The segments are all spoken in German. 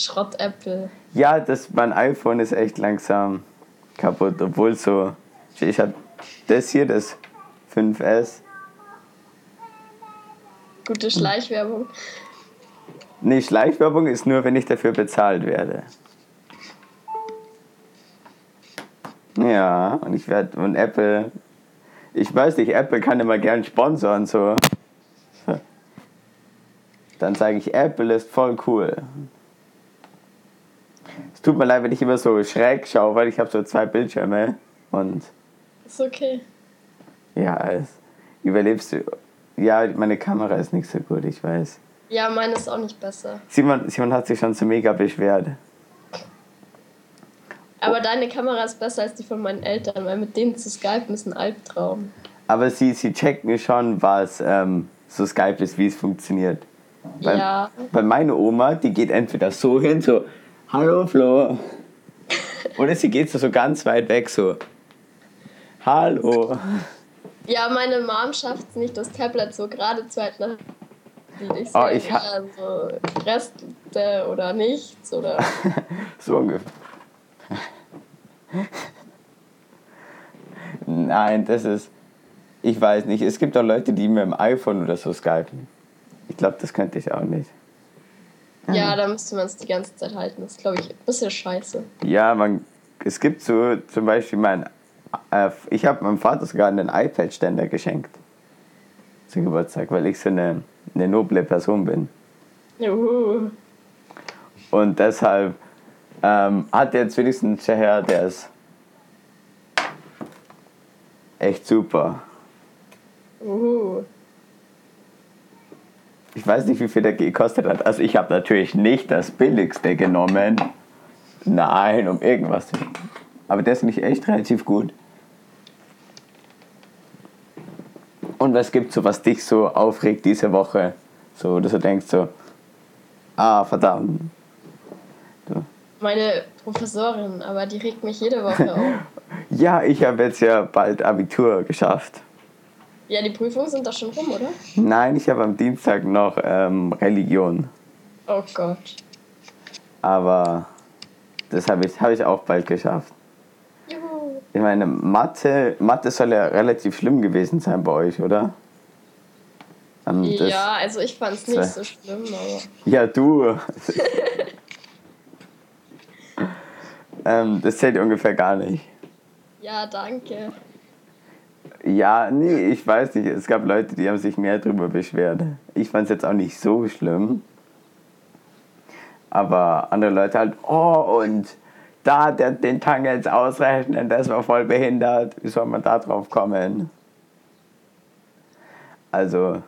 Schrott-Apple. Ja, das, mein iPhone ist echt langsam kaputt, obwohl so. Ich habe das hier, das 5S. Gute Schleichwerbung. Nee, Schleichwerbung ist nur, wenn ich dafür bezahlt werde. Ja, und ich werde, und Apple, ich weiß nicht, Apple kann immer gern sponsoren, so. Dann sage ich, Apple ist voll cool. Es tut mir leid, wenn ich immer so schräg schaue, weil ich habe so zwei Bildschirme und Ist okay. ja, es überlebst du. Ja, meine Kamera ist nicht so gut, ich weiß. Ja, meine ist auch nicht besser. Simon, Simon hat sich schon so mega beschwert. Aber deine Kamera ist besser als die von meinen Eltern, weil mit denen zu skypen ist ein Albtraum. Aber sie, sie checken schon, was ähm, so Skype ist, wie es funktioniert. Weil, Ja. weil meine Oma, die geht entweder so hin, so, hallo Flo. Oder sie geht so, so ganz weit weg, so, hallo. Ja, meine Mom schafft es nicht, das Tablet so gerade zu halten. die nicht Oh, ich ha- ja, so Reste oder nichts oder. So ungefähr. Nein, das ist, ich weiß nicht, es gibt auch Leute, die mit dem iPhone oder so skypen. Ich glaube, das könnte ich auch nicht. Ja, da müsste man es die ganze Zeit halten. Das ist, glaube ich, ein bisschen scheiße. Ja, man, es gibt so zum Beispiel mein, äh, ich habe meinem Vater sogar einen iPad-Ständer geschenkt zum Geburtstag, weil ich so eine, eine noble Person bin. Juhu. Und deshalb ähm, hat jetzt wenigstens der Herr, der ist echt super. Juhu. Ich weiß nicht, wie viel der gekostet hat. Also ich habe natürlich nicht das billigste genommen. Nein, um irgendwas. zu- Aber der ist nicht echt relativ gut. Und was gibt so, was dich so aufregt diese Woche? So, dass du denkst so, ah, verdammt. Meine Professorin, aber die regt mich jede Woche auf. Ja, ich habe jetzt ja bald Abitur geschafft. Ja, die Prüfungen sind doch schon rum, oder? Nein, ich habe am Dienstag noch ähm, Religion. Oh Gott. Aber das habe ich, hab ich auch bald geschafft. Juhu. Ich meine, Mathe, Mathe soll ja relativ schlimm gewesen sein bei euch, oder? Ähm, das- Ja, also ich fand es nicht so schlimm, aber. Ja, du. ähm, das zählt ungefähr gar nicht. Ja, danke. Ja, nee, ich weiß nicht. Es gab Leute, die haben sich mehr drüber beschwert. Ich fand es jetzt auch nicht so schlimm. Aber andere Leute halt, oh, und da der, den Tangents ausrechnen, das war voll behindert. Wie soll man da drauf kommen? Also,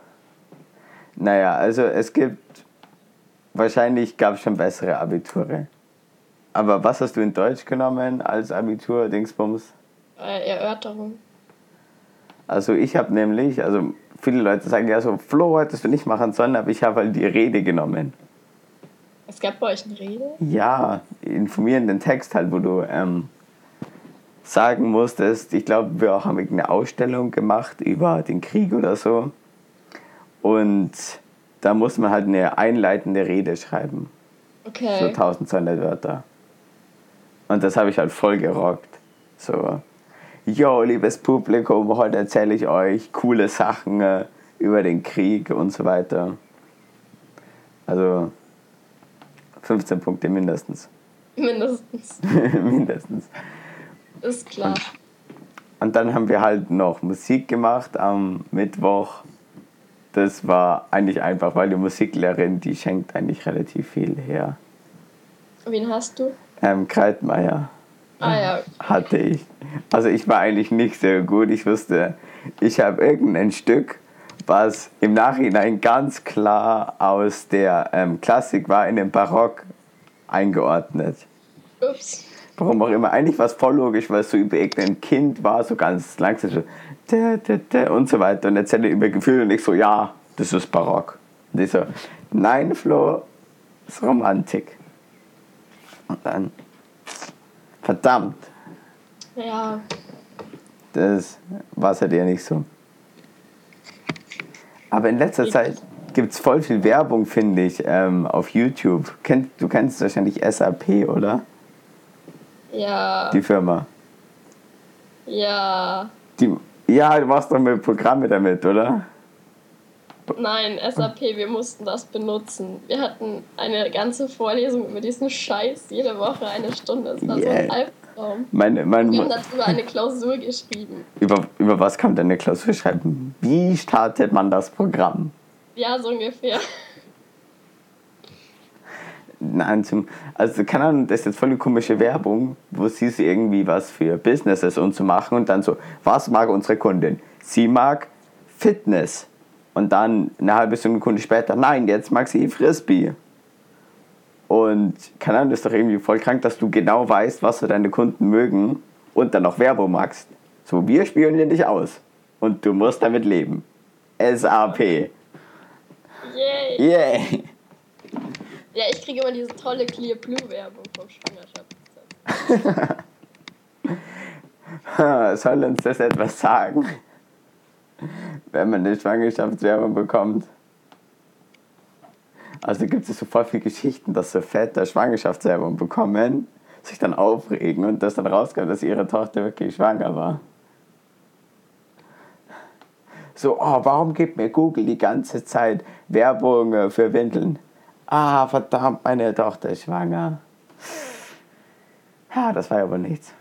naja, also es gibt, wahrscheinlich gab es schon bessere Abiture. Aber was hast du in Deutsch genommen als Abitur, Dingsbums? Äh, Erörterung. Also ich habe nämlich, also viele Leute sagen ja so, Flo hättest du nicht machen sollen, aber ich habe halt die Rede genommen. Es gab bei euch eine Rede? Ja, informierenden Text halt, wo du ähm, sagen musstest, ich glaube, wir haben eine Ausstellung gemacht über den Krieg oder so. Und da muss man halt eine einleitende Rede schreiben. So Okay. 1200 Wörter. Und das habe ich halt voll gerockt. So, yo, liebes Publikum, heute erzähle ich euch coole Sachen äh, über den Krieg und so weiter. Also 15 Punkte mindestens. Mindestens. mindestens. Ist klar. Und dann haben wir halt noch Musik gemacht am Mittwoch. Das war eigentlich einfach, weil die Musiklehrerin, die schenkt eigentlich relativ viel her. Wen hast du? Ähm, Kreitmeier. Ah ja. hatte ich. Also ich war eigentlich nicht sehr gut. Ich wusste, ich habe irgendein Stück, was im Nachhinein ganz klar aus der ähm, Klassik war, in den Barock eingeordnet. Ups. Warum auch immer. Eigentlich war es voll logisch, weil es so über irgendein Kind war, so ganz langsam so da, da, da, und so weiter. Und erzählte über Gefühle und ich so, ja, das ist Barock. Und ich so, nein, Flo, das ist Romantik. Und dann, verdammt, Ja. Das war es halt eher nicht so. Aber in letzter Zeit, gibt es voll viel Werbung, finde ich, ähm, auf YouTube. Kennt, du kennst wahrscheinlich SAP, oder? Ja. Die Firma. Ja. Die, ja, du machst doch mit Programme damit, oder? Nein, SAP, wir mussten das benutzen. Wir hatten eine ganze Vorlesung über diesen Scheiß, jede Woche eine Stunde. Das war so ein Yeah. Albtraum. Meine, mein, Wir haben darüber eine Klausur geschrieben. über, über was kann man denn eine Klausur schreiben? Wie startet man das Programm? Ja, so ungefähr. Nein, zum, also keine Ahnung, das ist jetzt voll die komische Werbung, wo sie so irgendwie was für Businesses und so machen und dann so, was mag unsere Kundin? Sie mag Fitness. Und dann eine halbe Stunde Kunde später, nein, jetzt mag sie Frisbee. Und keine Ahnung, das ist doch irgendwie voll krank, dass du genau weißt, was so deine Kunden mögen und dann noch Werbung magst. So, wir spionieren dich aus. Und du musst damit leben. SAP. Yay. Yay. Ja, ich kriege immer diese tolle Clear Blue Werbung vom Schwangerschaftstest. Soll uns das etwas sagen? Wenn man eine Schwangerschaftswerbung bekommt. Also gibt es so voll viele Geschichten, dass so Väter Schwangerschaftswerbung bekommen, sich dann aufregen und das dann rauskommt, dass ihre Tochter wirklich schwanger war. So, oh, warum gibt mir Google die ganze Zeit Werbung äh, für Windeln? Ah, verdammt, meine Tochter ist schwanger. Ja, das war ja wohl nichts.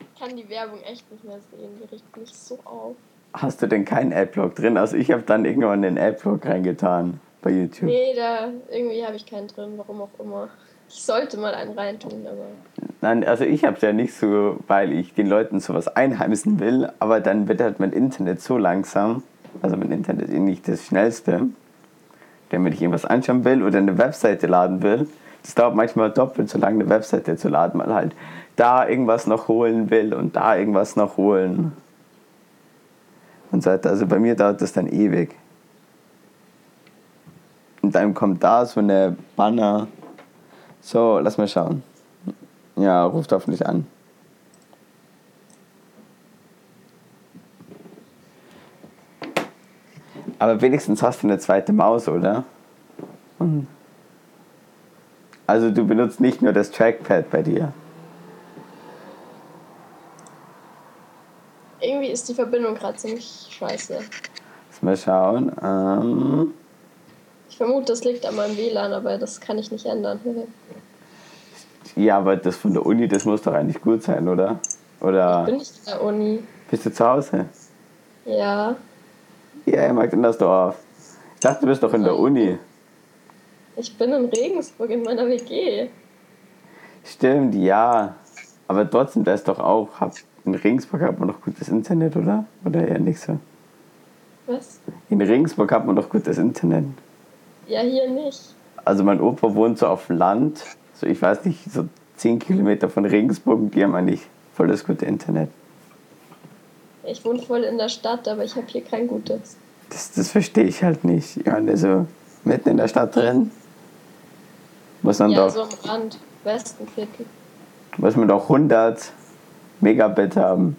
Ich kann die Werbung echt nicht mehr sehen, die riecht mich so auf. Hast du denn keinen Adblock drin? Also ich habe dann irgendwann den Adblock reingetan bei YouTube. Nee, da irgendwie habe ich keinen drin, warum auch immer. Ich sollte mal einen reintun, aber. Nein, also ich habe es ja nicht so, weil ich den Leuten sowas einheimsen will, aber dann wird halt mein Internet so langsam, also mein Internet ist nicht das schnellste, damit ich irgendwas anschauen will oder eine Webseite laden will. Das dauert manchmal doppelt so lange, eine Webseite zu laden, weil halt da irgendwas noch holen will und da irgendwas noch holen. Und so weiter. Also bei mir dauert das dann ewig. Und dann kommt da so eine Banner. So, lass mal schauen. Ja, ruft hoffentlich an. Aber wenigstens hast du eine zweite Maus, oder? Also du benutzt nicht nur das Trackpad bei dir. Irgendwie ist die Verbindung gerade ziemlich scheiße. Lass mal schauen. Ähm, Ich vermute, das liegt an meinem WLAN, aber das kann ich nicht ändern. ja, aber das von der Uni, das muss doch eigentlich gut sein, oder? Oder Bin ich in der Uni? bist du zu Hause? Ja. Ja, in Magdenersdorf. Ich dachte, du bist doch in der Uni. Ich bin in Regensburg in meiner WG. Stimmt, ja. Aber trotzdem, da ist doch auch, hab, in Regensburg hat man doch gutes Internet, oder? Oder eher nicht so? Was? In Regensburg hat man doch gutes Internet. Ja, hier nicht. Also mein Opa wohnt so auf dem Land, so ich weiß nicht, so 10 Kilometer von Regensburg und die haben eigentlich voll das gute Internet. Ich wohne voll in der Stadt, aber ich habe hier kein gutes. Das, das verstehe ich halt nicht. Ich meine, so mitten in der Stadt drin muss man, Ja, doch, so am Rand, Westenviertel. muss man doch 100 Megabit haben.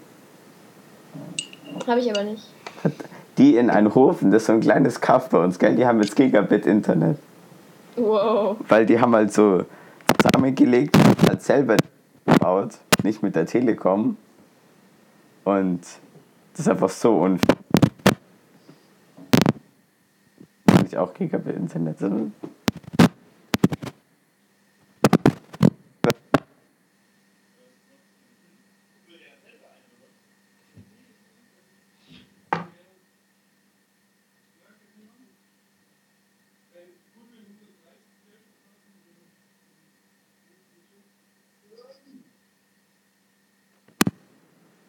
Habe ich aber nicht. Die in Einhofen, das ist so ein kleines Kaff bei uns, gell? Die haben jetzt Gigabit Internet. Wow. Weil die haben halt so zusammengelegt, halt selber gebaut, nicht mit der Telekom. Und das ist einfach so unfair. Ich auch Gigabit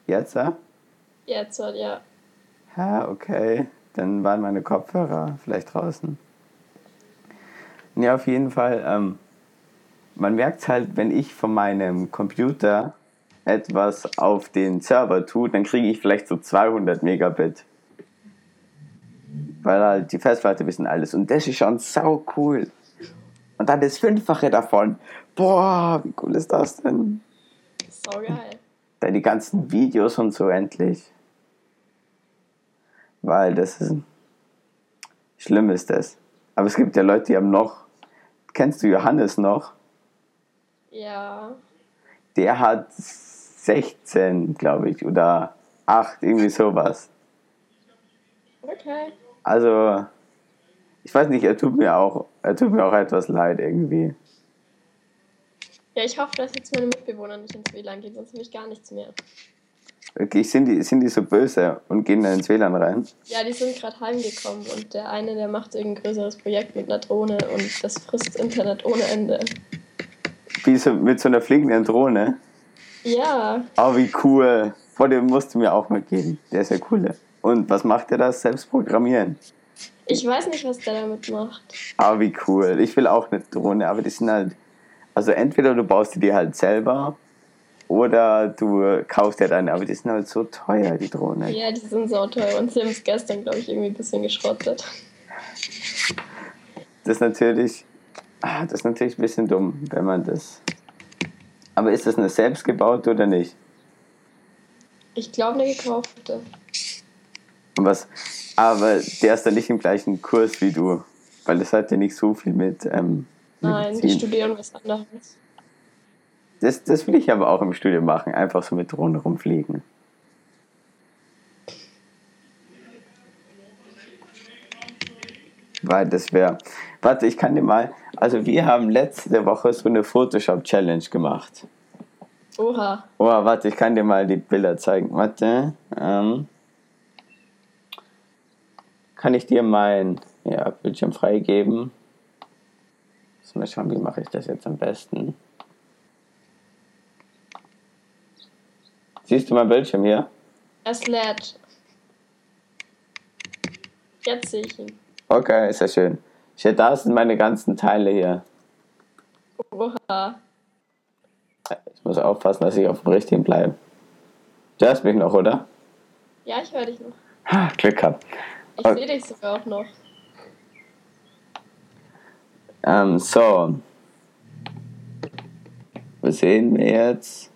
Jetzt, ja? Jetzt ja. Ja, okay. Dann waren meine Kopfhörer vielleicht draußen. Ja, auf jeden Fall. Ähm, man merkt halt, wenn ich von meinem Computer etwas auf den Server tue, dann kriege ich vielleicht so 200 Megabit. Weil halt die Festplatte wissen alles. Und das ist schon sau cool. Und dann das Fünffache davon. Boah, wie cool ist das denn? So geil. Die ganzen Videos und so endlich. Weil das ist. Schlimm ist das. Aber es gibt ja Leute, die haben noch. Kennst du Johannes noch? Ja. Der hat 16, glaube ich, oder 8, irgendwie sowas. Okay. Also, ich weiß nicht, er tut mir auch, er tut mir auch etwas leid irgendwie. Ja, ich hoffe, dass jetzt meine Mitbewohner nicht ins WLAN gehen, sonst habe ich gar nichts mehr. Okay, sind die, sind die so böse und gehen dann ins WLAN rein? Ja, die sind gerade heimgekommen und der eine, der macht irgendein größeres Projekt mit einer Drohne und das frisst Internet ohne Ende. Wie so, mit so einer fliegenden Drohne. Ja, Oh, wie cool. Vor dem musst du mir auch mal geben. Der ist ja cool. Und was macht er das? Selbst programmieren. ich weiß nicht, was der damit macht. Aber wie cool. Ich will auch eine Drohne, aber die sind halt. Also entweder du baust die dir halt selber oder du kaufst dir deine, aber die sind halt so teuer, die Drohne. Ja, die sind so teuer und sie haben es gestern, glaube ich, irgendwie ein bisschen geschrottet. Das ist natürlich. Ah, das ist natürlich ein bisschen dumm, wenn man das. Aber ist das eine selbstgebaute oder nicht? Ich glaube, eine gekaufte. Was, aber der ist dann nicht im gleichen Kurs wie du, weil das hat ja nicht so viel mit. Ähm, Nein, die Medizin. studieren was anderes. Das, das will ich aber auch im Studium machen, einfach so mit Drohnen rumfliegen. Weil das wäre. Warte, ich kann dir mal. Also, wir haben letzte Woche so eine Photoshop-Challenge gemacht. Oha. Oh, warte, ich kann dir mal die Bilder zeigen. Warte. Ähm, kann ich dir mein ja, Bildschirm freigeben? Muss mal schauen, wie mache ich das jetzt am besten. Siehst du mein Bildschirm hier? Es lädt. Jetzt sehe ich ihn. Okay, ist ja schön. Ja, da sind meine ganzen Teile hier. Oha. Ich muss aufpassen, dass ich auf dem richtigen bleibe. Du hörst mich noch, oder? Ja, ich höre dich noch. Ha, Glück gehabt. Ich Okay. sehe dich sogar auch noch. Ähm, so. Was sehen wir jetzt?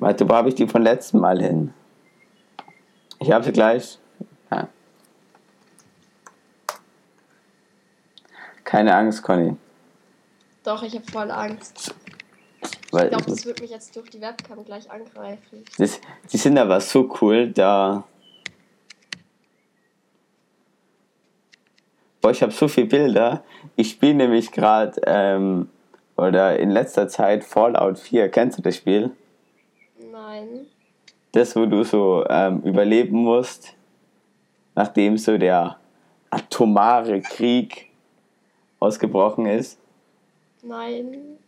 Warte, wo habe ich die von letztem Mal hin? Ich habe sie gleich. Ja. Keine Angst, Conny. Doch, ich habe voll Angst. Weil Ich glaube, das wird mich jetzt durch die Webcam gleich angreifen. das, die sind aber so cool, da. Boah, ich habe so viele Bilder. Ich spiele nämlich gerade, ähm, oder in letzter Zeit Fallout 4. Kennst du das Spiel? Nein. Das, wo du so ähm, überleben musst, nachdem so der atomare Krieg ausgebrochen ist. Nein.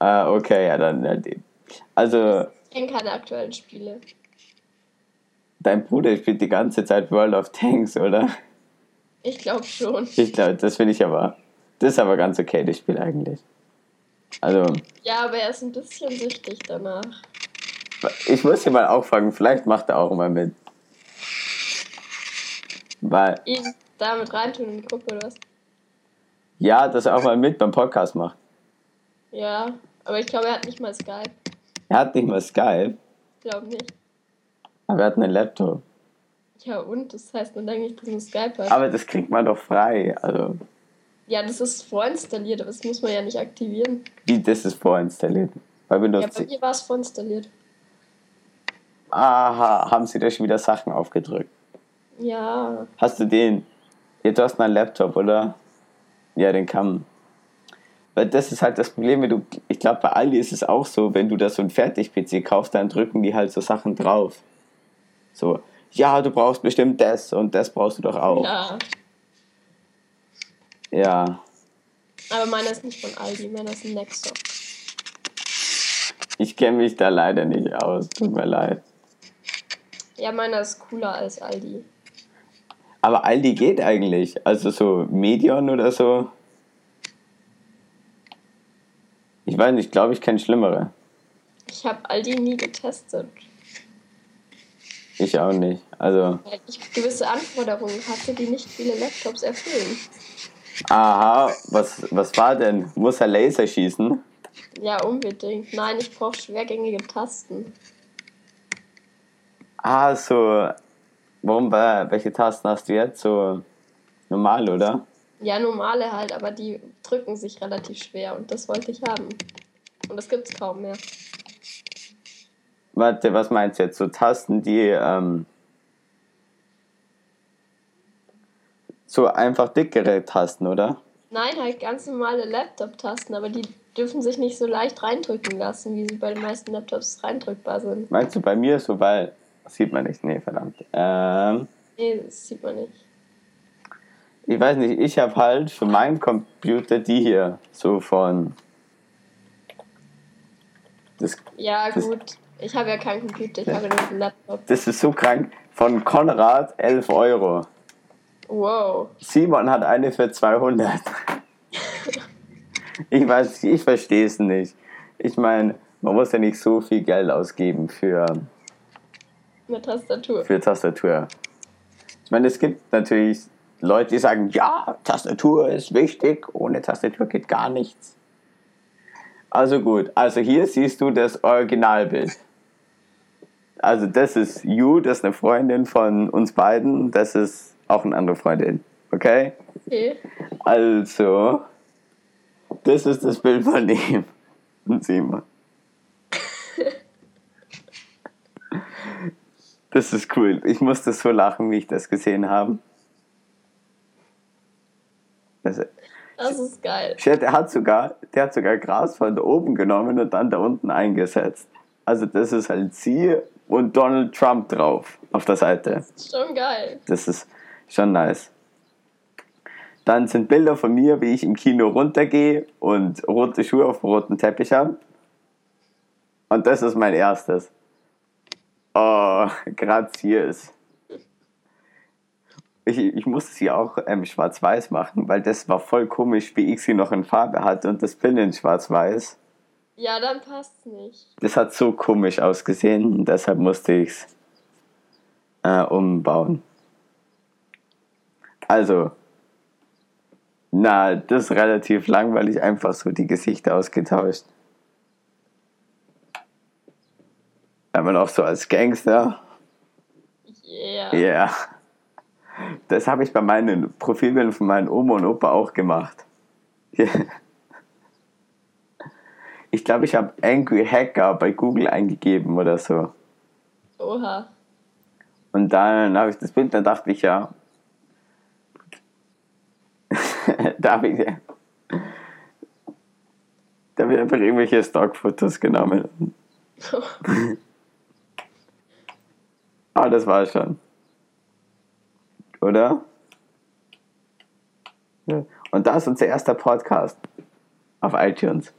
Ah, okay, ja, dann. Also, Ich kenne keine aktuellen Spiele. Dein Bruder spielt die ganze Zeit World of Tanks, oder? Ich glaube schon. Ich glaube, das finde ich aber. Das ist aber ganz okay, das Spiel eigentlich. Also, Ja, aber er ist ein bisschen süchtig danach. ich muss ihn mal auffangen, vielleicht macht er auch mal mit. Weil, Ihn damit reintun in die Gruppe oder was? ja, dass er auch mal mit beim Podcast macht. Ja, aber ich glaube, er hat nicht mal Skype. Er hat nicht mal Skype, Ich glaube nicht. Aber er hat einen Laptop. Ja, und? Das heißt man denkt nicht, dass man Skype hat. Aber das kriegt man doch frei. Also, ja, das ist vorinstalliert, aber das muss man ja nicht aktivieren. wie das ist vorinstalliert. Bei Windows Ja, bei 10. mir war es vorinstalliert. Aha, haben sie da schon wieder Sachen aufgedrückt. Ja, Hast du den? Ja, du hast einen Laptop, oder? Ja, den kann. Weil das ist halt das Problem, wenn du, ich glaube, bei Aldi ist es auch so, wenn du da so einen Fertig-PC kaufst, dann drücken die halt so Sachen drauf. So, ja, du brauchst bestimmt das und das brauchst du doch auch. ja. Ja, Aber meiner ist nicht von Aldi, meiner ist ein Nexo. ich kenne mich da leider nicht aus, tut mir leid. Ja, meiner ist cooler als Aldi. Aber Aldi geht eigentlich, also so Medion oder so. Ich weiß nicht, glaube ich, kenne schlimmere. Ich habe Aldi nie getestet, Ich auch nicht. Also, weil ich gewisse Anforderungen hatte, die nicht viele Laptops erfüllen. aha, was, was war denn? Muss er Laser schießen? Ja, unbedingt. Nein, ich brauche schwergängige Tasten. Ah, so. Warum, welche Tasten hast du jetzt? So normal, oder? Ja, normale halt, aber die drücken sich relativ schwer und das wollte ich haben. Und das gibt's kaum mehr. Warte, was meinst du jetzt? So Tasten, die ähm, so einfach dickere Tasten, oder? Nein, halt ganz normale Laptop-Tasten, aber die dürfen sich nicht so leicht reindrücken lassen, wie sie bei den meisten Laptops reindrückbar sind. Meinst du bei mir so, weil. Das sieht man nicht, nee, verdammt. Ähm, Nee, das sieht man nicht. ich weiß nicht, ich habe halt für meinen Computer die hier, so von. Das, Ja, Das- gut. Ich habe ja keinen Computer, ich habe nur einen Laptop. das ist so krank. Von Konrad 11 Euro. Wow. Simon hat eine für 200. ich weiß, ich verstehe es nicht. Ich meine, man muss ja nicht so viel Geld ausgeben für, Eine Tastatur. für Tastatur. Ich meine, es gibt natürlich Leute, die sagen, ja, Tastatur ist wichtig, ohne Tastatur geht gar nichts. Also gut, also hier siehst du das Originalbild. Also das ist Yu, das ist eine Freundin von uns beiden, das ist auch eine andere Freundin. Okay? Okay. Also, das ist das Bild von ihm und Simon. Das ist cool. Ich musste so lachen, wie ich das gesehen habe. Das, Das ist geil. Shit, der hat sogar, der hat sogar Gras von da oben genommen und dann da unten eingesetzt. Also das ist halt sie und Donald Trump drauf auf der Seite. Ist schon geil. Das ist schon nice. Dann sind Bilder von mir, wie ich im Kino runtergehe und rote Schuhe auf dem roten Teppich habe. Und das ist mein erstes. Oh, grazies. Ich, ich musste sie auch ähm, schwarz-weiß machen, weil das war voll komisch, wie ich sie noch in Farbe hatte und das Bild in schwarz-weiß. Ja, dann passt's nicht. Das hat so komisch ausgesehen und deshalb musste ich es äh, umbauen. Also, na, das ist relativ langweilig, einfach so die Gesichter ausgetauscht. Aber noch so als Gangster. Yeah. Ja. Yeah. Das habe ich bei meinen Profilbildern von meinen Oma und Opa auch gemacht. Ich glaube, ich habe Angry Hacker bei Google eingegeben oder so. Oha. Und dann habe ich das Bild, dann dachte ich ja, da habe ich, da habe ich einfach irgendwelche Stockfotos genommen. Ah, das war schon. Oder? Ja. Und das ist unser erster Podcast auf iTunes.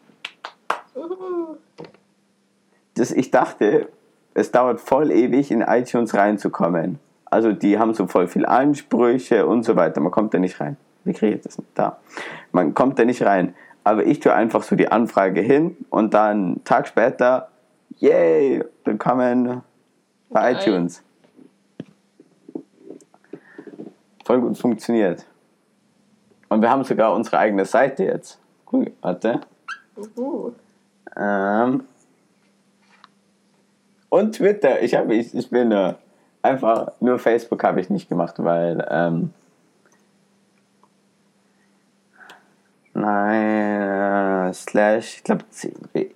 Das, ich dachte, es dauert voll ewig, in iTunes reinzukommen. Also die haben so voll viel Ansprüche und so weiter. Man kommt da nicht rein. Wie kriege ich das denn? Da. Man kommt da nicht rein. Aber ich tue einfach so die Anfrage hin und dann einen Tag später, yay, willkommen bei Geil. iTunes. Voll gut funktioniert. Und wir haben sogar unsere eigene Seite jetzt. Cool, warte. Uhu. Ähm. Und Twitter. Ich, hab, ich, ich bin äh, einfach, nur Facebook habe ich nicht gemacht, weil. Ähm, nein, äh, slash, ich glaube, CW.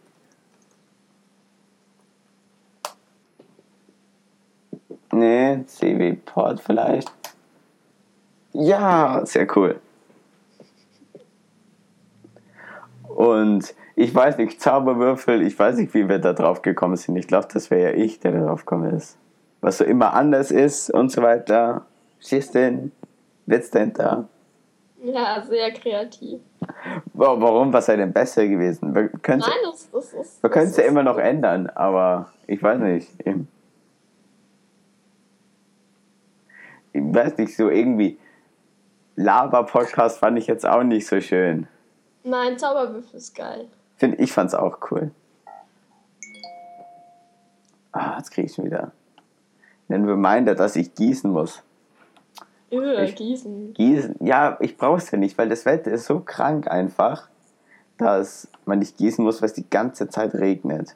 Nee, CW Port vielleicht. Ja, sehr cool. Und ich weiß nicht, Zauberwürfel, ich weiß nicht, wie wir da drauf gekommen sind. Ich glaube, das wäre ja ich, der da drauf gekommen ist. Was so immer anders ist und so weiter. Schießt denn? Wird's denn da? Ja, sehr kreativ. Wa- Warum? Was sei denn besser gewesen? Wir können es ja immer noch ändern, aber ich weiß nicht. Ich weiß nicht, so irgendwie. Lava-Podcast fand ich jetzt auch nicht so schön. Nein, Zauberwürfel ist geil. Find, ich fand's auch cool. Ah, jetzt krieg ich schon wieder einen Reminder, dass ich gießen muss. Öh, Ich- Gießen. Gießen, ja, ich brauch's ja nicht, weil das Wetter ist so krank einfach, dass man nicht gießen muss, weil es die ganze Zeit regnet.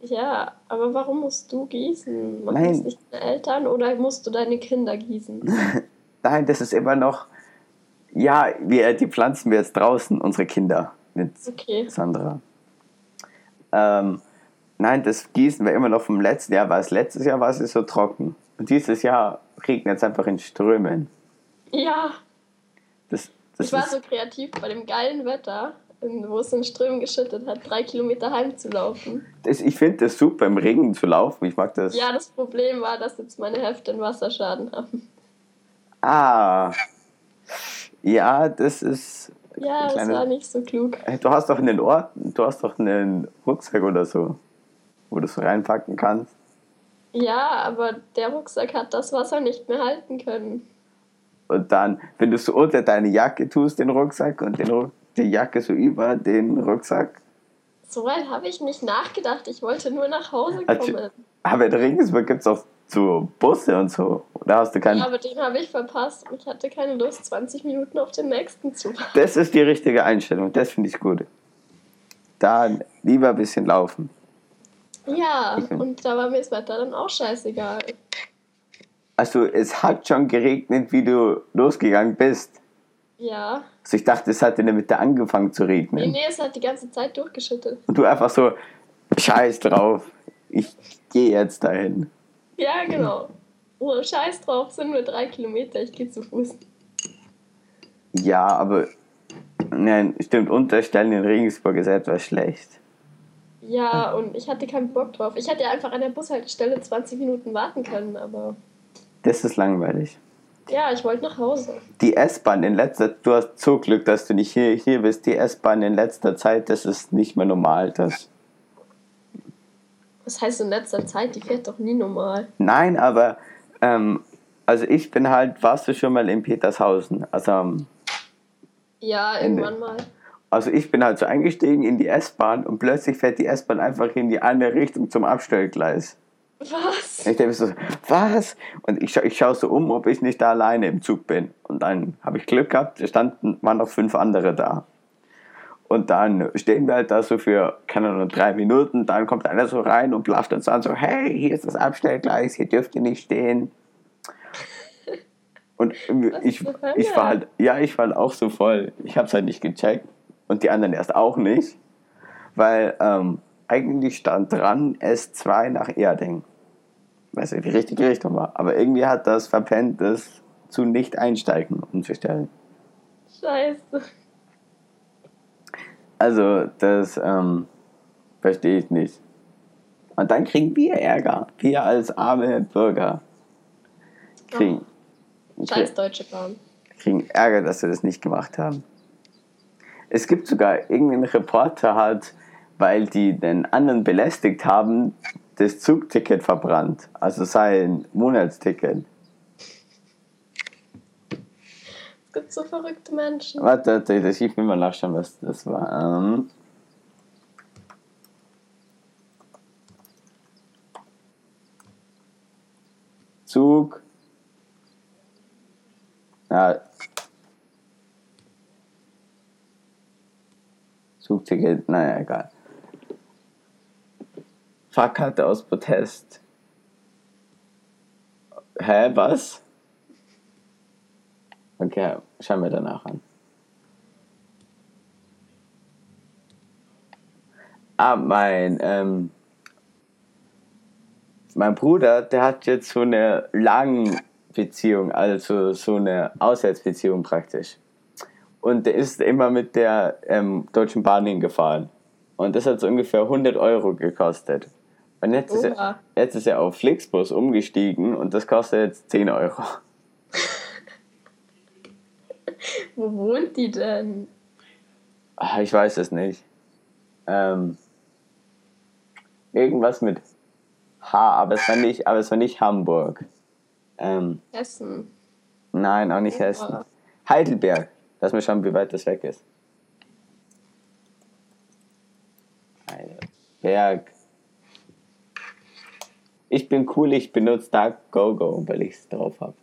Ja, aber warum musst du gießen? Machen Nein. nicht deine Eltern oder musst du deine Kinder gießen? Nein, das ist immer noch. Ja, wir, die pflanzen wir jetzt draußen, unsere Kinder. Mit Okay. Sandra. Ähm, nein, das Gießen war immer noch vom letzten Jahr, weil es letztes Jahr war es so trocken. Und dieses Jahr regnet es einfach in Strömen. Ja, Das, das ich war so kreativ bei dem geilen Wetter, wo es in Strömen geschüttet hat, drei Kilometer heimzulaufen. das, ich finde das super, im Regen zu laufen. Ich mag das. Ja, das Problem war, dass jetzt meine Hefte einen Wasserschaden haben. Ah. Ja, das ist. Ja, das Kleine- war nicht so klug. Hey, Du hast doch einen Ort, du hast doch einen Rucksack oder so, wo du es reinpacken kannst. Ja, aber der Rucksack hat das Wasser nicht mehr halten können. Und dann, wenn du so unter deine Jacke tust, den Rucksack und den, Ruck- die Jacke so über den Rucksack. Soweit habe ich nicht nachgedacht. Ich wollte nur nach Hause kommen. Aber in Regensburg gibt es auch so Busse und so. Da hast du keinen. Ja, aber den habe ich verpasst. Ich hatte keine Lust, 20 Minuten auf den nächsten zu warten. Das ist die richtige Einstellung, das finde ich gut. Dann lieber ein bisschen laufen. Ja, und da war mir das Wetter dann auch scheißegal. Also es hat schon geregnet, wie du losgegangen bist. Ja. Also ich dachte, es hat in der Mitte angefangen zu Nee, regnen. nee, es hat die ganze Zeit durchgeschüttet. Und du einfach so, scheiß drauf, ich gehe jetzt dahin. Ja, genau. Oh, scheiß drauf, sind nur drei Kilometer, ich gehe zu Fuß. Ja, aber nein, stimmt, Unterstellen in Regensburg ist etwas schlecht. Ja, und ich hatte keinen Bock drauf. Ich hätte ja einfach an der Bushaltestelle 20 Minuten warten können, aber Das ist langweilig. ja, ich wollte nach Hause. Die S-Bahn in letzter du hast so Glück, dass du nicht hier, hier bist. Die S-Bahn in letzter Zeit, das ist nicht mehr normal. Das. Das heißt in letzter Zeit, die fährt doch nie normal. Nein, aber ähm, also ich bin halt, warst du schon mal in Petershausen? Also, ähm, Ja, irgendwann mal. also ich bin halt so eingestiegen in die S-Bahn und plötzlich fährt die S-Bahn einfach in die andere Richtung zum Abstellgleis. Was? Ich denke mir so, was? Und ich, scha ich schaue so um, ob ich nicht da alleine im Zug bin. Und dann habe ich Glück gehabt, es standen, waren noch fünf andere da. Und dann stehen wir halt da so für, keine Ahnung, drei Minuten. Dann kommt einer so rein und blafft uns an, so, hey, hier ist das Abstellgleis, hier dürft ihr nicht stehen. Und ich, ich war halt, ja, ich war halt auch so voll. Ich habe es halt nicht gecheckt. Und die anderen erst auch nicht. Weil ähm, eigentlich stand dran S2 nach Erding. Weiß nicht, die richtige Richtung war. Aber irgendwie hat das verpennt, das zu nicht einsteigen umzustellen. Scheiße. Also, das ähm, verstehe ich nicht. Und dann kriegen wir Ärger. Wir als arme Bürger kriegen, Scheiß Deutsche Bahn. kriegen Ärger, dass wir das nicht gemacht haben. Es gibt sogar irgendeinen Reporter hat, weil die den anderen belästigt haben, das Zugticket verbrannt. Also sein Monatsticket. Es gibt so verrückte Menschen. Warte, warte, das ich will mal nachschauen, was das war. Ähm, Zug. Ja. Zugticket, naja, egal. Fahrkarte aus Protest. Hä, was? Okay, schauen wir danach an. Ah, mein, ähm, mein Bruder, der hat jetzt so eine Langbeziehung, also so eine Auswärtsbeziehung praktisch. Und der ist immer mit der ähm, Deutschen Bahn hingefahren. Und das hat so ungefähr 100 Euro gekostet. Und jetzt ist, er, jetzt ist er auf Flixbus umgestiegen und das kostet jetzt 10 Euro. Wo wohnt die denn? Ah, Ich weiß es nicht. Ähm, irgendwas mit H, aber es war nicht, aber es war nicht Hamburg. Ähm, Essen. nein, auch nicht Oha. Hessen. Heidelberg. Lass mal schauen, wie weit das weg ist. Heidelberg. Ich bin cool, ich benutze DuckGoGo, weil ich es drauf habe.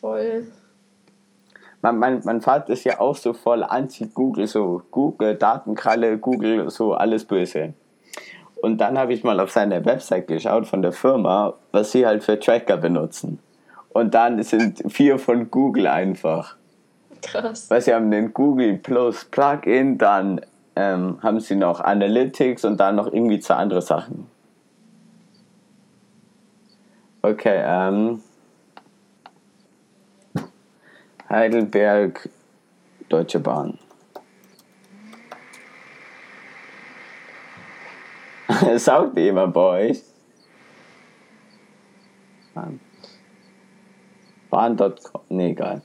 Voll. Mein, mein, mein Vater ist ja auch so voll anti-Google, so Google, Datenkralle, Google, so alles böse. Und dann habe ich mal auf seine Website geschaut von der Firma, was sie halt für Tracker benutzen. Und dann sind vier von Google einfach. Krass. Weil sie haben den Google Plus Plugin, dann ähm, haben sie noch Analytics und dann noch irgendwie zwei andere Sachen. Okay, ähm. Heidelberg, Deutsche Bahn. Saugt jemand bei euch? Bahn. Bahn.com. Nee, egal.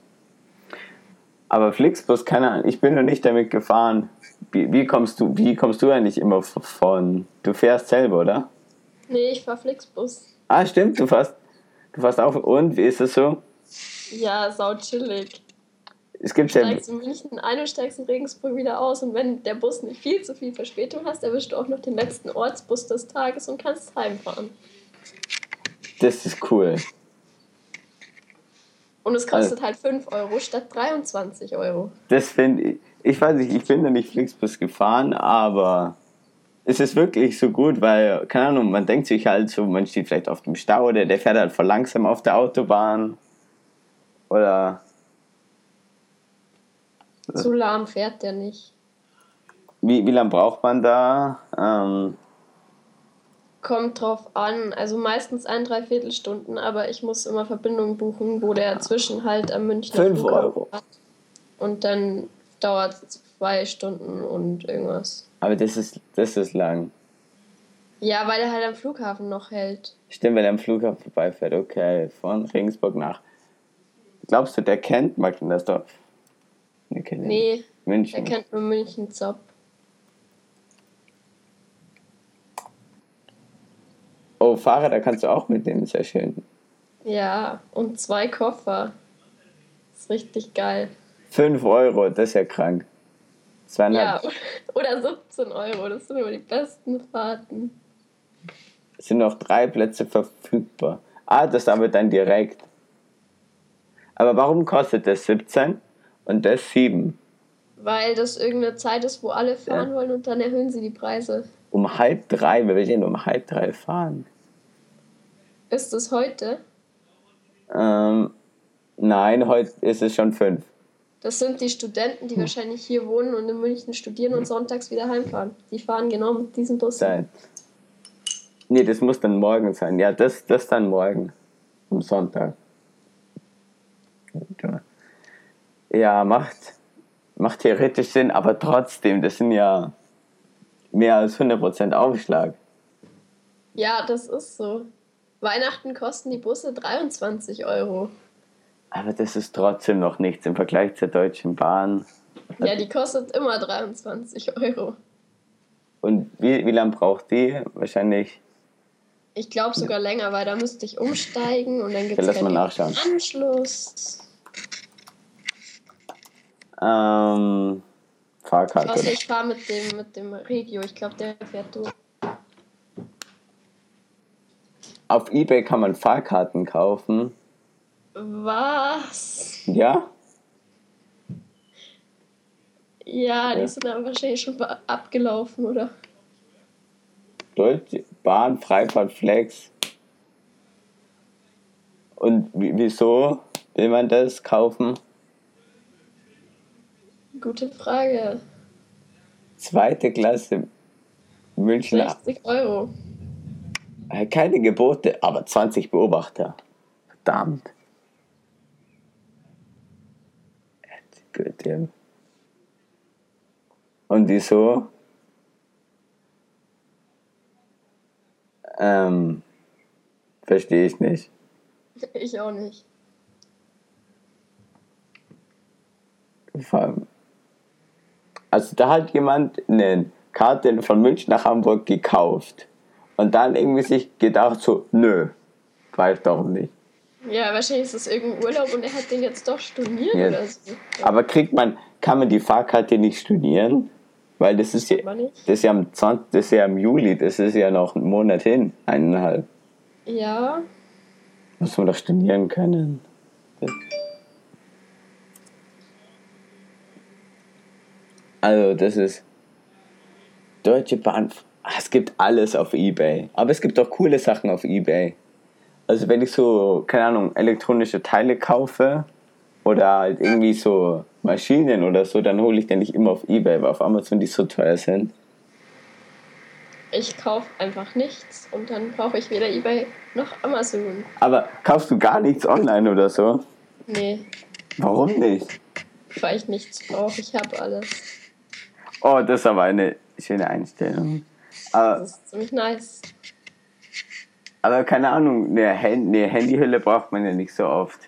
Aber Flixbus, keine Ahnung, ich bin noch nicht damit gefahren. Wie, wie, kommst du, wie kommst du eigentlich immer von. Du fährst selber, oder? Nee, ich fahr Flixbus. Ah, stimmt, du fährst, du fährst auch. Und wie ist es so? Ja, sau chillig. Es gibt ja. Steigst in München ein und steigst in Regensburg wieder aus. Und wenn der Bus nicht viel zu viel Verspätung hast, erwischst du auch noch den letzten Ortsbus des Tages und kannst heimfahren. Das ist cool. Und es kostet halt 5 Euro statt 23 Euro. Das finde ich. Ich weiß nicht, ich bin da nicht Flixbus gefahren, aber es ist wirklich so gut, weil, keine Ahnung, man denkt sich halt so, man steht vielleicht auf dem Stau oder der fährt halt voll langsam auf der Autobahn. Oder. So lahm fährt der nicht. Wie, wie lange braucht man da? Ähm, Kommt drauf an, also meistens ein, dreiviertel Stunden, aber ich muss immer Verbindungen buchen, wo der Zwischenhalt am Münchner Fünf Flughafen Euro. hat. Und dann dauert es zwei Stunden und irgendwas. aber das ist, das ist lang. Ja, weil er halt am Flughafen noch hält. Stimmt, wenn er am Flughafen vorbeifährt. Okay, von Regensburg nach. Glaubst du, der kennt Magdenersdorf? Nee, kennt nicht. Nee, er München. kennt nur München Zopp. Oh, Fahrräder kannst du auch mitnehmen, sehr schön. Ja, und zwei Koffer. ist richtig geil. 5 Euro, das ist ja krank. Zweieinhalb Ja, oder 17 Euro, das sind immer die besten Fahrten. sind noch drei Plätze verfügbar. Ah, das aber dann direkt. Aber warum kostet das 17 und das 7? Weil das irgendeine Zeit ist, wo alle fahren wollen und dann erhöhen sie die Preise. Um halb drei, wir will denn um halb drei fahren? Ist es heute? Ähm, nein, heute ist es schon 5. Das sind die Studenten, die wahrscheinlich hier wohnen und in München studieren und sonntags wieder heimfahren. Die fahren genau mit diesem Bus. Sein. Nee, das muss dann morgen sein. Ja, das, das dann morgen. Am Sonntag. Ja, macht, macht theoretisch Sinn, aber trotzdem, das sind ja mehr als 100% Aufschlag. Ja, das ist so. Weihnachten kosten die Busse 23 Euro. Aber das ist trotzdem noch nichts im Vergleich zur Deutschen Bahn. Ja, die kostet immer 23 Euro. Und wie, wie lange braucht die? Wahrscheinlich. Ich glaube sogar länger, weil da müsste ich umsteigen und dann gibt Ja, es mal nachschauen. Anschluss. Ähm, Fahrkarte. Außer ich fahre mit dem, mit dem Regio. Ich glaube, der fährt durch. Auf Ebay kann man Fahrkarten kaufen. Was? Ja? Ja, die Ja. sind dann wahrscheinlich schon abgelaufen, oder? Deutsche Bahn, Freifahrt, Flex. Und wie- wieso will man das kaufen? Gute Frage. Zweite Klasse München. 60 Euro. Äh, Keine Gebote, aber 20 Beobachter. Verdammt. Gut, ja. Und wieso? Ähm, verstehe ich nicht. Ich auch nicht. Vor allem- Also da hat jemand eine Karte von München nach Hamburg gekauft und dann irgendwie sich gedacht so, nö, weiß doch nicht. Ja, wahrscheinlich ist es irgendein Urlaub und er hat den jetzt doch storniert Ja. oder so. Aber kriegt man, kann man die Fahrkarte nicht studieren? Weil das ist ja, das ist ja am 20, das ist ja im Juli, das ist ja noch einen Monat hin, eineinhalb. Ja, Muss man doch studieren können. Also das ist Deutsche Bahn Es gibt alles auf Ebay. Aber es gibt auch coole Sachen auf Ebay. Also wenn ich so, keine Ahnung, elektronische Teile kaufe oder halt irgendwie so Maschinen oder so, dann hole ich den nicht immer auf Ebay, weil auf Amazon die so teuer sind. Ich kaufe einfach nichts und dann brauche ich weder Ebay noch Amazon. Aber kaufst du gar nichts online oder so? Nee, Warum nicht? weil ich nichts brauche. Ich habe alles. Oh, das ist aber eine schöne Einstellung. Aber, Das ist ziemlich nice. aber keine Ahnung, eine, Hand, eine Handyhülle braucht man ja nicht so oft.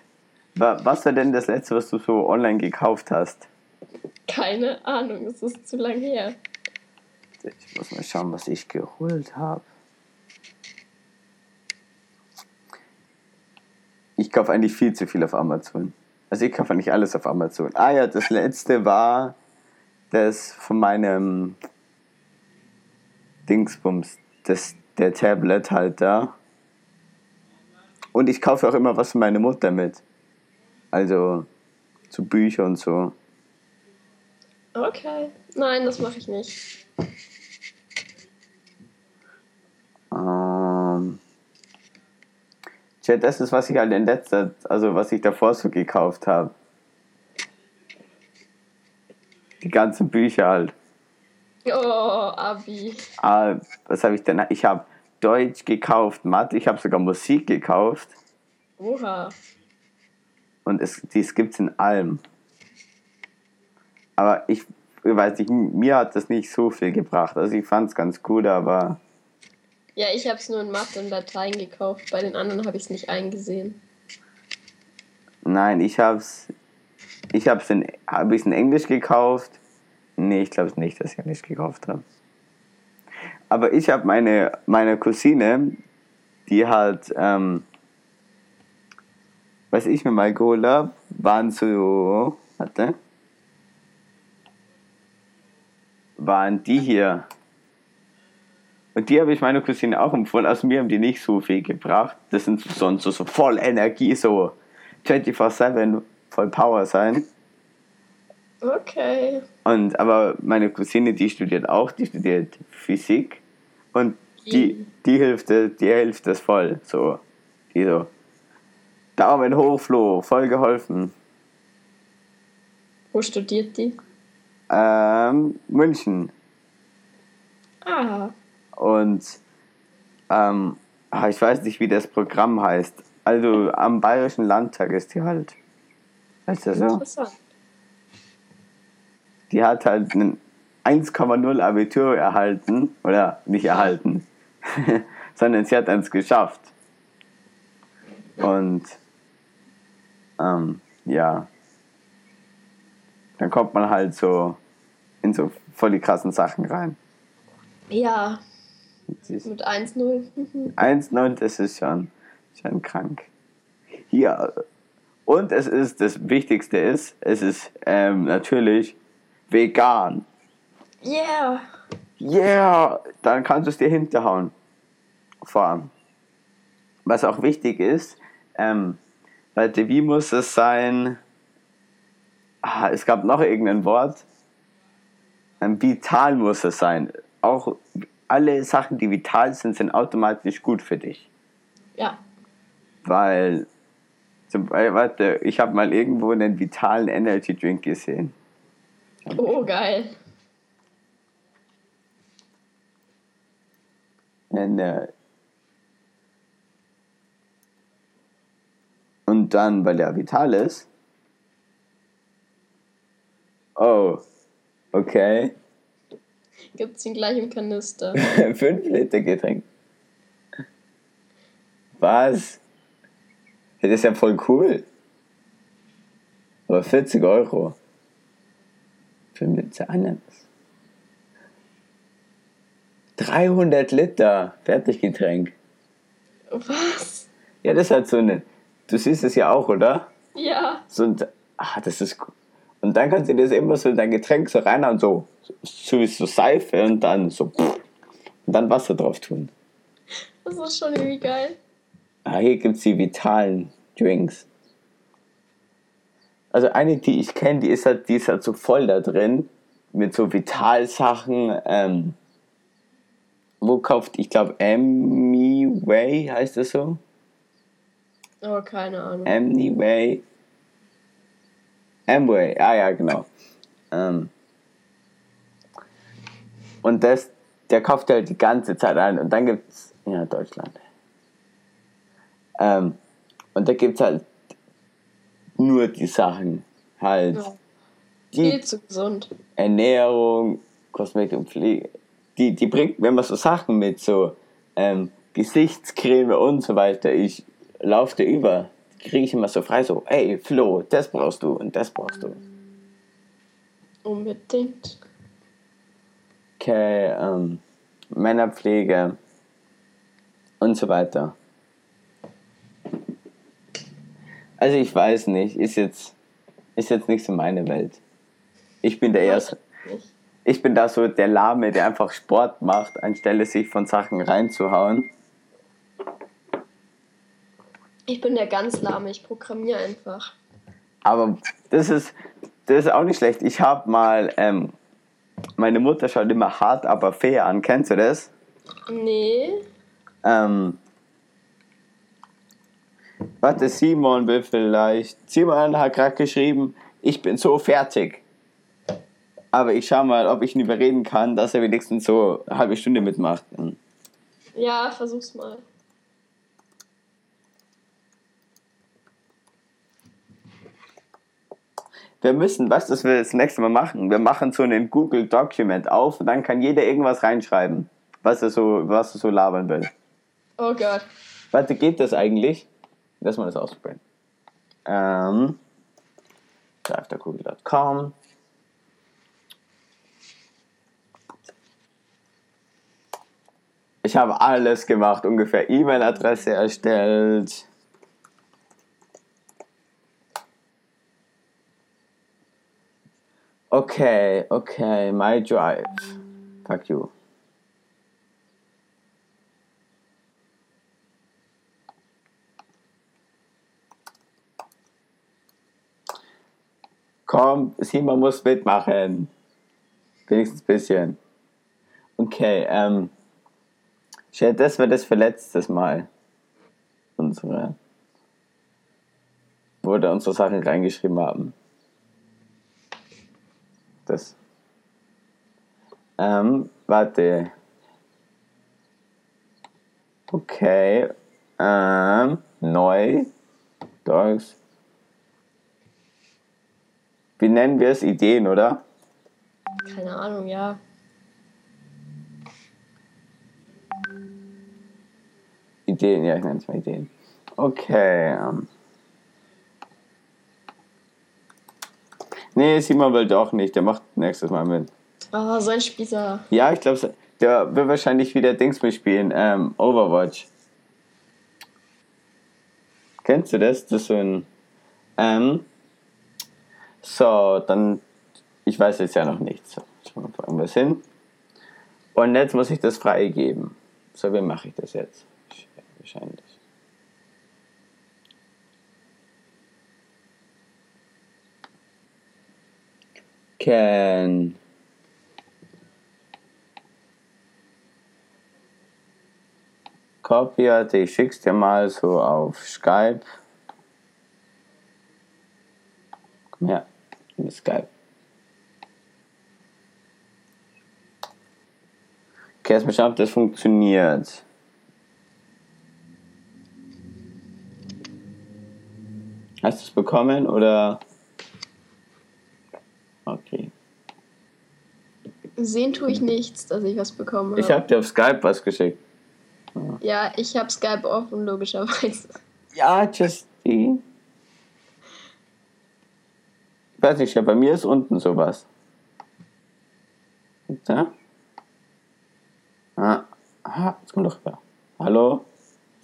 Wa- Was war denn das letzte, was du so online gekauft hast? Keine Ahnung, es ist zu lang her. Ich muss mal schauen, was ich geholt habe. Ich kaufe eigentlich viel zu viel auf Amazon. Also ich kaufe eigentlich alles auf Amazon. Ah ja, das letzte war das von meinem Dingsbums, das, der Tablet halt da. Und ich kaufe auch immer was für meine Mutter mit. Also zu Bücher und so. Okay. Nein, das mache ich nicht. Ähm, Tja, das ist, was ich halt in letzter, also was ich davor so gekauft habe. Die ganzen Bücher halt. Oh, Abi. Ah, was habe ich denn? Ich habe Deutsch gekauft, Mathe, ich habe sogar Musik gekauft. Oha. Und es, dies gibt's in allem. Aber ich, ich weiß nicht, mir hat das nicht so viel gebracht. Also ich fand es ganz gut, aber Ja, ich habe es nur in Mathe und Dateien gekauft. Bei den anderen habe ich es nicht eingesehen. Nein, ich hab's. Ich hab's in, hab in Englisch gekauft. Nee, ich glaube nicht, dass ich Englisch gekauft habe. Aber ich habe meine, meine Cousine, die hat, ähm, was ich mir mal geholt habe, waren so, warte, waren die hier. Und die habe ich meiner Cousine auch empfohlen. Also mir haben die nicht so viel gebracht. Das sind sonst so, so voll Energie, so 24-7 voll Power sein. Okay. Und aber meine Cousine, die studiert auch, die studiert Physik und die, die hilft, die hilft das voll. So, die so, Daumen hoch, Flo, voll geholfen. Wo studiert die? Ähm, München. Ah, Und ähm, ah, ich weiß nicht, wie das Programm heißt. Also am Bayerischen Landtag ist die halt. Heißt das so? interessant. die hat halt ein 1,0 Abitur erhalten, oder nicht erhalten, sondern sie hat eins geschafft. Und ähm, ja, dann kommt man halt so in so voll die krassen Sachen rein. Ja, mit 1-0. Mhm. 1,9, das ist schon, schon krank. Hier, und es ist, das Wichtigste ist, es ist ähm, natürlich vegan. Yeah. Yeah, dann kannst du es dir hinterhauen. Vor allem. Was auch wichtig ist, ähm, Leute, wie muss es sein? Ah, es gab noch irgendein Wort. Ähm, vital muss es sein. Auch alle Sachen, die vital sind, sind automatisch gut für dich. Ja. Weil, zum Beispiel, warte, ich habe mal irgendwo einen vitalen Energy Drink gesehen. Oh, geil. Eine, und dann, weil er vital ist. Oh, okay. Gibt's ihn gleich im Kanister. 5 Liter Getränk. Was? Das ist ja voll cool. Aber 40 Euro. Für Liter Ananas. 300 Liter Fertiggetränk. Was? Ja, das hat so eine. Du siehst es ja auch, oder? Ja. So ein. Ah, das ist cool. Und dann kannst du das immer so in dein Getränk so rein und so. So wie so Seife und dann so. Und dann Wasser drauf tun. Das ist schon irgendwie geil. Ah, hier gibt es die vitalen Drinks. Also eine, die ich kenne, die ist halt, die ist halt so voll da drin. Mit so Vitalsachen. Ähm, wo kauft, ich glaube, Amway heißt das so? Oh, keine Ahnung. Amway. Amway, ah ja, genau. Ähm, und das, der kauft halt die ganze Zeit ein. Und dann gibt's, ja, Deutschland. Ähm, und da gibt's halt nur die Sachen. Halt. Ja. Die Viel zu gesund. Ernährung, Kosmetik und Pflege. Die, die bringt, wenn man so Sachen mit so ähm, Gesichtscreme und so weiter, ich laufe da über, die kriege ich immer so frei, so, ey Flo, das brauchst du und das brauchst du. Unbedingt. Okay, ähm, Männerpflege und so weiter. Also ich weiß nicht, ist jetzt, ist jetzt nicht so meine Welt. Ich bin der erste. Ich bin da so der Lahme, der einfach Sport macht, anstelle sich von Sachen reinzuhauen. Ich bin der ganz lahme, ich programmiere einfach. Aber das ist, das ist auch nicht schlecht. Ich habe mal, ähm, meine Mutter schaut immer hart, aber fair an. Kennst du das? Nee. Ähm, warte, Simon will vielleicht. Simon hat gerade geschrieben, ich bin so fertig. Aber ich schau mal, ob ich ihn überreden kann, dass er wenigstens so eine halbe Stunde mitmacht. Ja, versuch's mal. Wir müssen, weißt du, was wir das nächste Mal machen? Wir machen so einen Google Document auf und dann kann jeder irgendwas reinschreiben, was er so, was er so labern will. Oh Gott. Warte, geht das eigentlich? Lass mal das ausprobieren. Ähm, drafterkugel.com Ich habe alles gemacht, ungefähr E-Mail-Adresse erstellt. Okay, okay, my drive. Fuck you. Komm, Simon muss mitmachen. Wenigstens ein bisschen. Okay, ähm. Das war das für letztes Mal. Unsere. Wo wir unsere Sachen reingeschrieben haben. Das. Ähm, warte. Okay. Ähm, neu. Dogs. Wie nennen wir es? Ideen, oder? Keine Ahnung, ja. Ideen, ja, ich nenne es mal Ideen. Okay. Ähm. Nee, Simon will doch nicht. Der macht nächstes Mal mit. Oh, so ein Spießer. Ja, ich glaube, der wird wahrscheinlich wieder Dings mitspielen. Ähm, Overwatch. Kennst du das? Das ist so ein. Ähm, so, dann. Ich weiß jetzt ja noch nichts. Schauen wir mal irgendwas hin. Und jetzt muss ich das freigeben. So, wie mache ich das jetzt? Wahrscheinlich. Can. Kopiert, ich schick's dir mal so auf Skype. Komm her, in Skype. Okay, erstmal schauen, ob das funktioniert. Hast du es bekommen oder? Okay. Sehen tue ich nichts, dass ich was bekommen habe. Ich habe dir auf Skype was geschickt. Ja, ich habe Skype offen, logischerweise. Ja, Justine. Ich weiß nicht, ja, bei mir ist unten sowas. Da? Ah, ah, jetzt komm doch rüber. Hallo?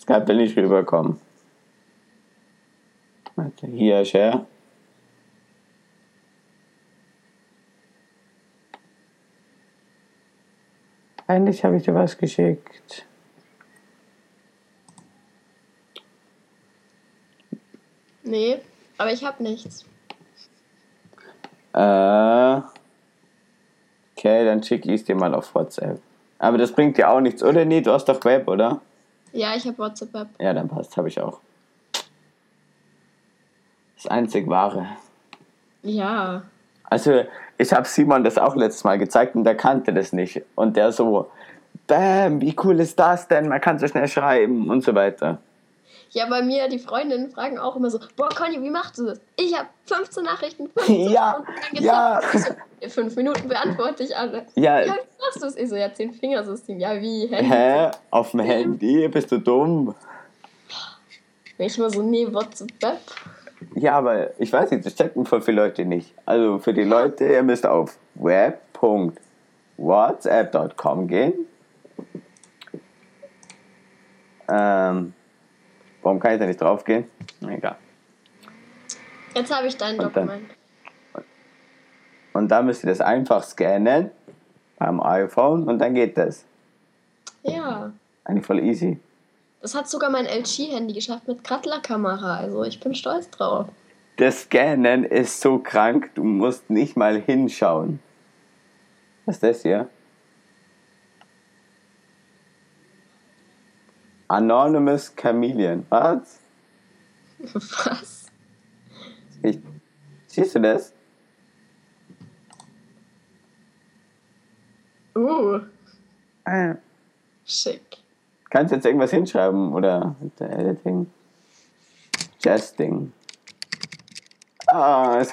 Skype will nicht rüberkommen. Warte, hier, Share. Eigentlich habe ich dir was geschickt. Nee, aber ich habe nichts. Äh, okay, dann schicke ich es dir mal auf WhatsApp. Aber das bringt dir auch nichts, oder? Nee, du hast doch Web, oder? Ja, ich habe WhatsApp-App. Ja, dann passt, habe ich auch. Das einzig wahre. Ja. Also, ich habe Simon das auch letztes Mal gezeigt und der kannte das nicht. Und der so, bam, wie cool ist das denn? Man kann so schnell schreiben und so weiter. Ja, bei mir, die Freundinnen fragen auch immer so, boah, Conny, wie machst du das? Ich habe 15 Nachrichten. 15 Ja, ja. So, in fünf Minuten beantworte ich alle. Ja. Ja, wie machst du es? Ich so, ja, zehn Fingersystem. Ja, wie? Handy? Hä? Auf dem Handy? Bist du dumm? Wenn ich mal so, nee, WhatsApp. Ja, aber ich weiß nicht, das checken voll viele Leute nicht. Also für die Leute, ihr müsst auf web.whatsapp.com gehen. Ähm, warum kann ich da nicht drauf gehen? Egal. Jetzt habe ich dein Und dann- Dokument. Und da müsst ihr das einfach scannen beim iPhone und dann geht das. Ja. Eigentlich voll easy. Das hat sogar mein LG-Handy geschafft mit Grattler-Kamera. Also ich bin stolz drauf. Das Scannen ist so krank, du musst nicht mal hinschauen. Was ist das hier? Anonymous Chameleon. Was? Was? Ich, siehst du das? Uh, Ah, schick. Kannst du jetzt irgendwas hinschreiben oder Editing? Jesting. Ah, es,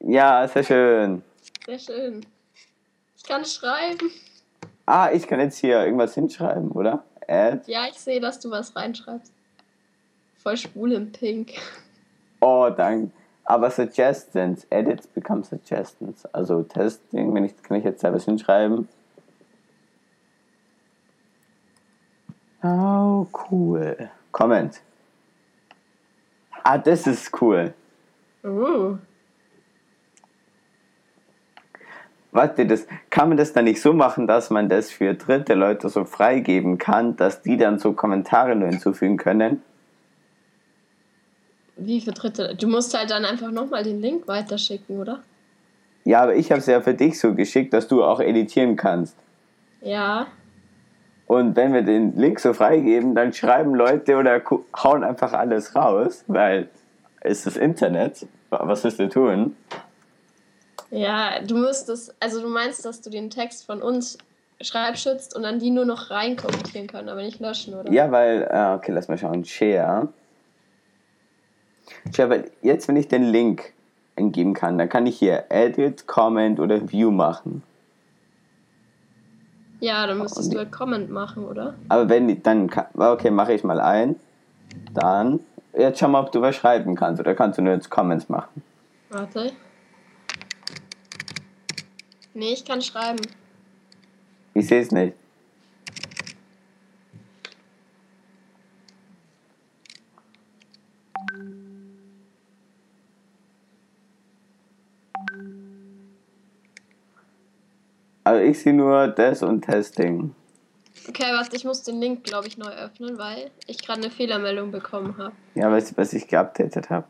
ja, sehr schön. Sehr schön. Ich kann schreiben. Ah, ich kann jetzt hier irgendwas hinschreiben, oder? Add. Ja, ich sehe, dass du was reinschreibst. Voll schwul im Pink. Oh, danke. Aber Suggestions, Edits become Suggestions. Also Testing, wenn ich, kann ich jetzt selber hinschreiben. Oh, cool. Comment. Ah, das ist cool. Uh. Warte, das, kann man das dann nicht so machen, dass man das für dritte Leute so freigeben kann, dass die dann so Kommentare nur hinzufügen können? Wie für Dritte? Du musst halt dann einfach nochmal den Link weiterschicken, oder? Ja, aber ich habe es ja für dich so geschickt, dass du auch editieren kannst. Ja. Und wenn wir den Link so freigeben, dann schreiben Leute oder hauen einfach alles raus, weil es ist das Internet. Was willst du tun? Ja, du müsstest, also du meinst, dass du den Text von uns schreibschützt und dann die nur noch rein kommentieren können, aber nicht löschen, oder? Ja, weil, äh, okay, lass mal schauen. Share. Share, weil jetzt, wenn ich den Link eingeben kann, dann kann ich hier Edit, Comment oder View machen. Ja, dann müsstest Und- du halt Comment machen, oder? Aber wenn, dann, kann, okay, mache ich mal ein. Dann, jetzt schau mal, ob du was schreiben kannst oder kannst du nur jetzt Comments machen. Warte. Nee, ich kann schreiben. Ich sehe es nicht. Also ich sehe nur das und Testing. Okay, warte, ich muss den Link, glaube ich, neu öffnen, weil ich gerade eine Fehlermeldung bekommen habe. Ja, weißt du, was ich geupdatet habe?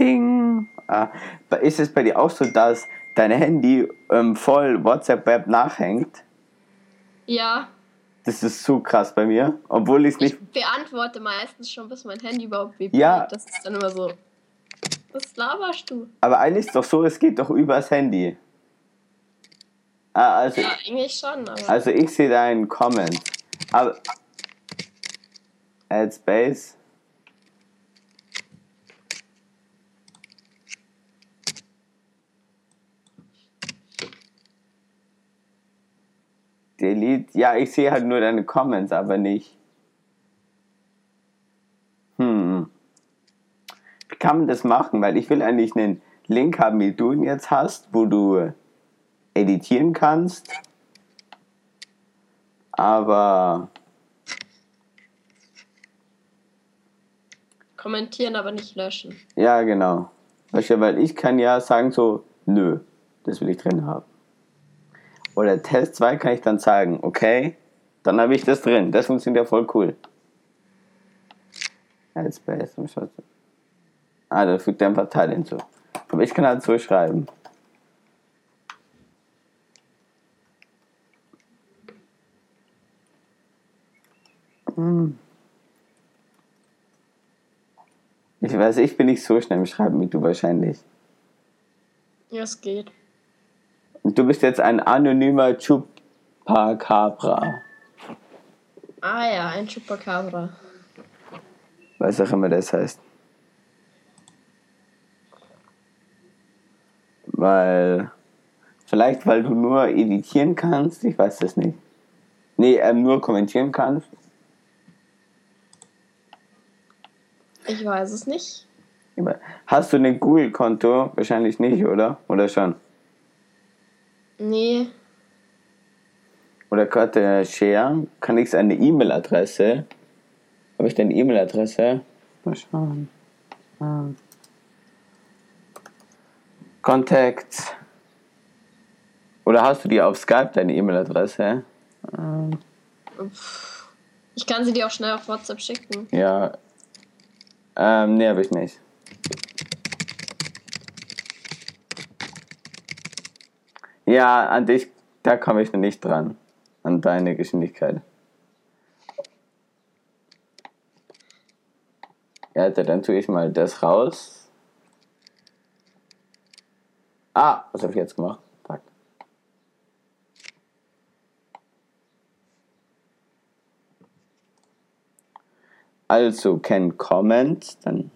Ding. Ah, ist es bei dir auch so, dass dein Handy ähm, voll WhatsApp-Web nachhängt? Ja, Das ist so krass bei mir. Obwohl ich es ich nicht. beantworte meistens schon, bis mein Handy überhaupt vibriert. Ja. Das ist dann immer so. Was laberst du? Aber eigentlich ist doch so, es geht doch übers Handy. Ah, also, Ja, eigentlich schon, aber. also ich sehe deinen Comment. Aber. Add Space. Delete. Ja, ich sehe halt nur deine Comments, aber nicht. Hm. Wie kann man das machen? Weil ich will eigentlich einen Link haben, wie du ihn jetzt hast, wo du editieren kannst. Aber Kommentieren, aber nicht löschen. ja, genau. Weil ich kann ja sagen so, nö, das will ich drin haben. Oder Test 2 kann ich dann sagen, okay, dann habe ich das drin. Das funktioniert ja voll cool. Headspace, um Schutz. Ah, da fügt er einfach Teil hinzu. Aber ich kann halt so schreiben. Hm. Ich weiß, ich bin nicht so schnell im Schreiben wie du wahrscheinlich. Ja, es geht. Und du bist jetzt ein anonymer Chupacabra. Ah ja, ein Chupacabra. Was auch immer das heißt. Weil. Vielleicht, weil du nur editieren kannst, ich weiß das nicht. Nee, ähm, nur kommentieren kannst. Ich weiß es nicht. Hast du ein Google-Konto? Wahrscheinlich nicht, oder? Oder schon? Nee. Oder gerade Share? Kann ich eine E-Mail-Adresse? Habe ich deine E-Mail-Adresse? Mal schauen. Ah. Contact. Oder hast du die auf Skype, deine E-Mail-Adresse? Ähm. Ich kann sie dir auch schnell auf WhatsApp schicken. Ja. Ähm, nee, habe ich nicht. Ja, an dich, da komme ich noch nicht dran. An deine Geschwindigkeit. Ja, dann tue ich mal das raus. Ah, was habe ich jetzt gemacht? Fuck. Also, can comment, dann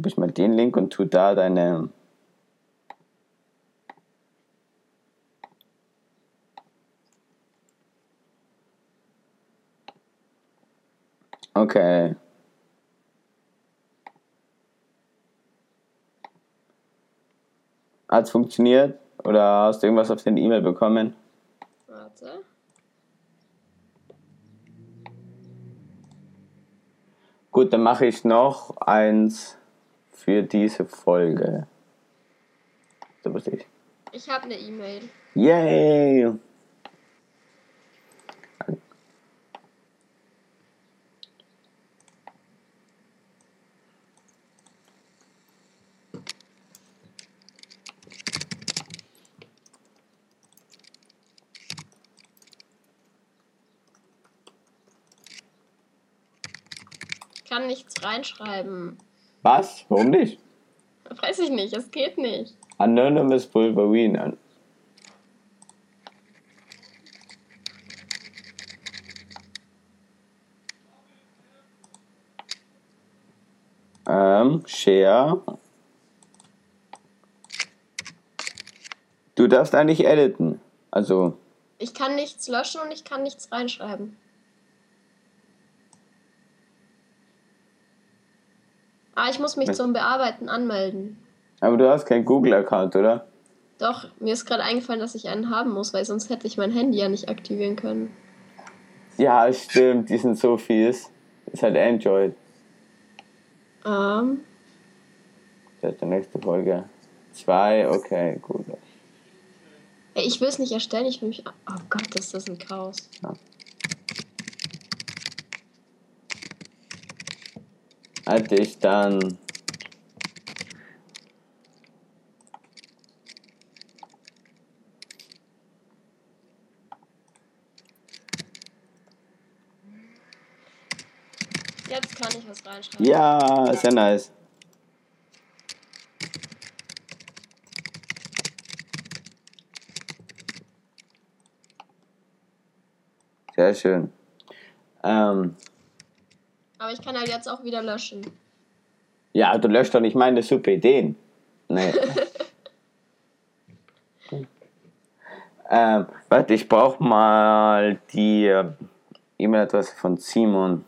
kopiere ich mal den Link und tu da deine Okay. Hat es funktioniert? Oder hast du irgendwas auf deine E-Mail bekommen? Warte. Gut, dann mache ich noch eins für diese Folge. So was ich. Ich habe eine E-Mail. Yay! kann nichts reinschreiben. Was? Warum nicht? Weiß ich nicht, es geht nicht. Anonymous Wolverine. Ähm, Share. Du darfst eigentlich editen. Also. Ich kann nichts löschen und ich kann nichts reinschreiben. Ah, ich muss mich zum Bearbeiten anmelden. Aber du hast keinen Google-Account, oder? Doch, mir ist gerade eingefallen, dass ich einen haben muss, weil sonst hätte ich mein Handy ja nicht aktivieren können. Ja, stimmt, die sind so fies. Ist halt Android. Ähm. Das ist die nächste Folge. Zwei, okay, gut. Ich will es nicht erstellen, ich will mich. Oh Gott, ist das ein Chaos. Ja. Hatte ich dann Jetzt kann ich was reinschreiben. Ja, sehr nice. Sehr schön. Ähm, aber ich kann halt jetzt auch wieder löschen. Ja, du löscht doch nicht meine super Ideen. Nee. ähm, warte, ich brauche mal die äh, E-Mail-Adresse von Simon.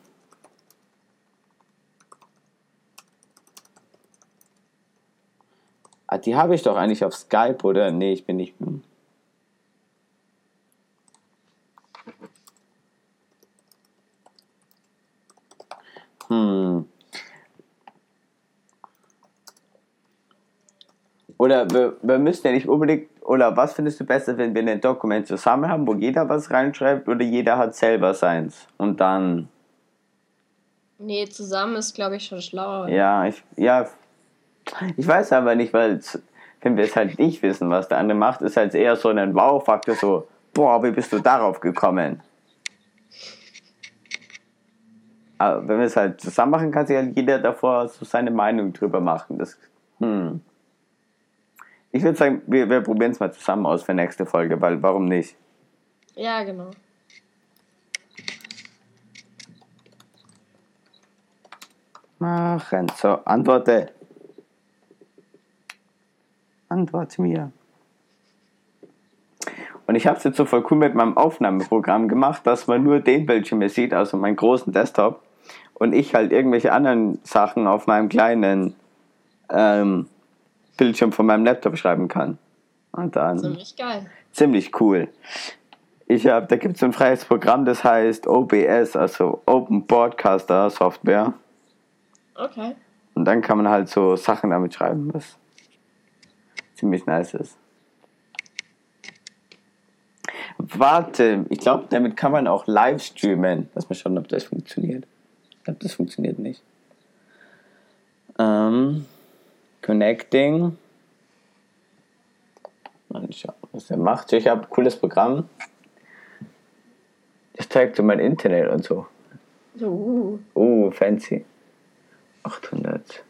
Ah, die habe ich doch eigentlich auf Skype, oder? Nee, ich bin nicht. Hm. Hm. Oder wir, wir müssen ja nicht unbedingt, oder was findest du besser, wenn wir ein Dokument zusammen haben, wo jeder was reinschreibt oder jeder hat selber seins und dann. Nee, zusammen ist, glaube ich, schon schlauer. Ja, ich, ja, ich weiß aber nicht, weil wenn wir es halt nicht wissen, was der andere macht, ist halt eher so ein Wow-Faktor, so, boah, wie bist du darauf gekommen? Aber wenn wir es halt zusammen machen, kann sich halt jeder davor so seine Meinung drüber machen. Das, hm. Ich würde sagen, wir, wir probieren es mal zusammen aus für nächste Folge, weil warum nicht? Ja, genau. Machen. So, antworte. Antworte mir. Und ich habe es jetzt so voll cool mit meinem Aufnahmeprogramm gemacht, dass man nur den Bildschirm hier sieht, also meinen großen Desktop. Und ich halt irgendwelche anderen Sachen auf meinem kleinen ähm, Bildschirm von meinem Laptop schreiben kann. Und dann Ziemlich geil. ziemlich cool. Ich hab, da gibt es ein freies Programm, das heißt OBS, also Open Broadcaster Software. Okay. Und dann kann man halt so Sachen damit schreiben, was ziemlich nice ist. Warte, ich glaube, damit kann man auch live streamen. Lass mal schauen, ob das funktioniert. Ich glaube, das funktioniert nicht. Ähm, connecting. Mal schauen, was er macht. Ich habe ein cooles Programm. Das zeigt so mein Internet und so. Uh, Oh, fancy. 800.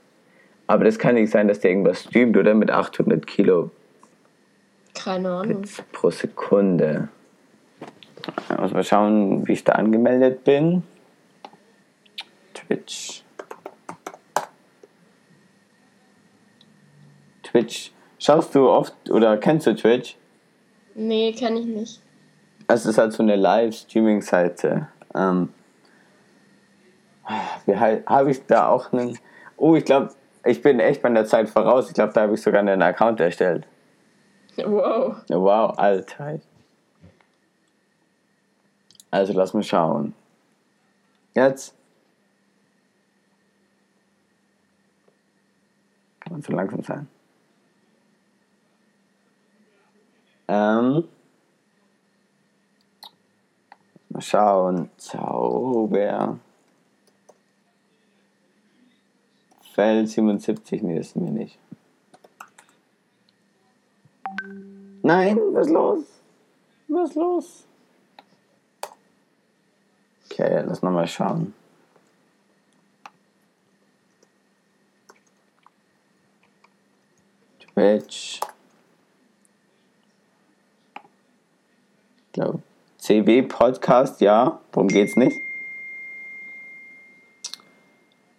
Aber das kann nicht sein, dass der irgendwas streamt, oder? Mit 800 Kilo keine Ahnung. pro Sekunde. Ich muss mal schauen, wie ich da angemeldet bin. Twitch. Twitch. Schaust du oft oder kennst du Twitch? Nee, kenne ich nicht. Es ist halt so eine Live-Streaming-Seite. Ähm, wie habe ich da auch einen... Oh, ich glaube, ich bin echt bei der Zeit voraus. Ich glaube, da habe ich sogar einen Account erstellt. Wow. Wow, Alter. Also lass mal schauen. Jetzt. Kann man so langsam sein. Ähm. Mal schauen. Zauber. Feld 77, nee, das sind wir nicht. Nein, was ist los? Was ist los? Okay, lass nochmal schauen. Twitch. Ich glaube, CW Podcast, ja. Worum geht's nicht?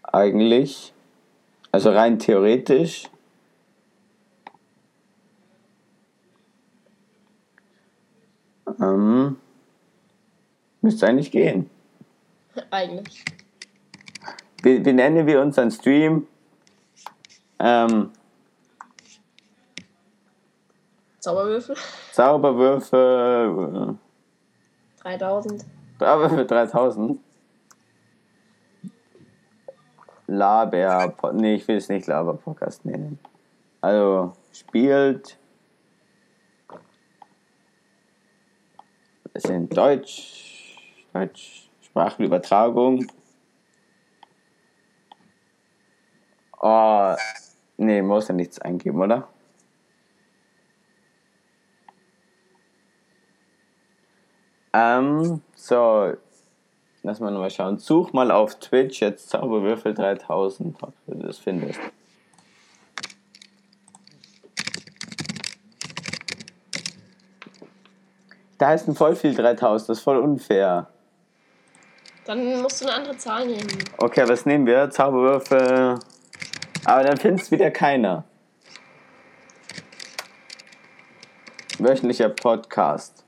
Eigentlich. Also rein theoretisch. Ähm, müsste eigentlich gehen. Eigentlich. Wie, wie nennen wir unseren Stream? Ähm, Zauberwürfel. Zauberwürfe. 3000. Äh, Zauberwürfe 3000. Laber. Nee, ich will es nicht Laber-Podcast nennen. Also, spielt. Es sind Deutsch. Deutsch. Sprachenübertragung. Oh, nee, muss ja nichts eingeben, oder? Ähm, so, lass mal nochmal schauen. Such mal auf Twitch jetzt Zauberwürfel 3000, ob du das findest. Da heißt ein voll viel 3000, das ist voll unfair. Dann musst du eine andere Zahl nehmen. Okay, was nehmen wir? Zauberwürfel. Aber dann findest wieder keiner. Wöchentlicher Podcast.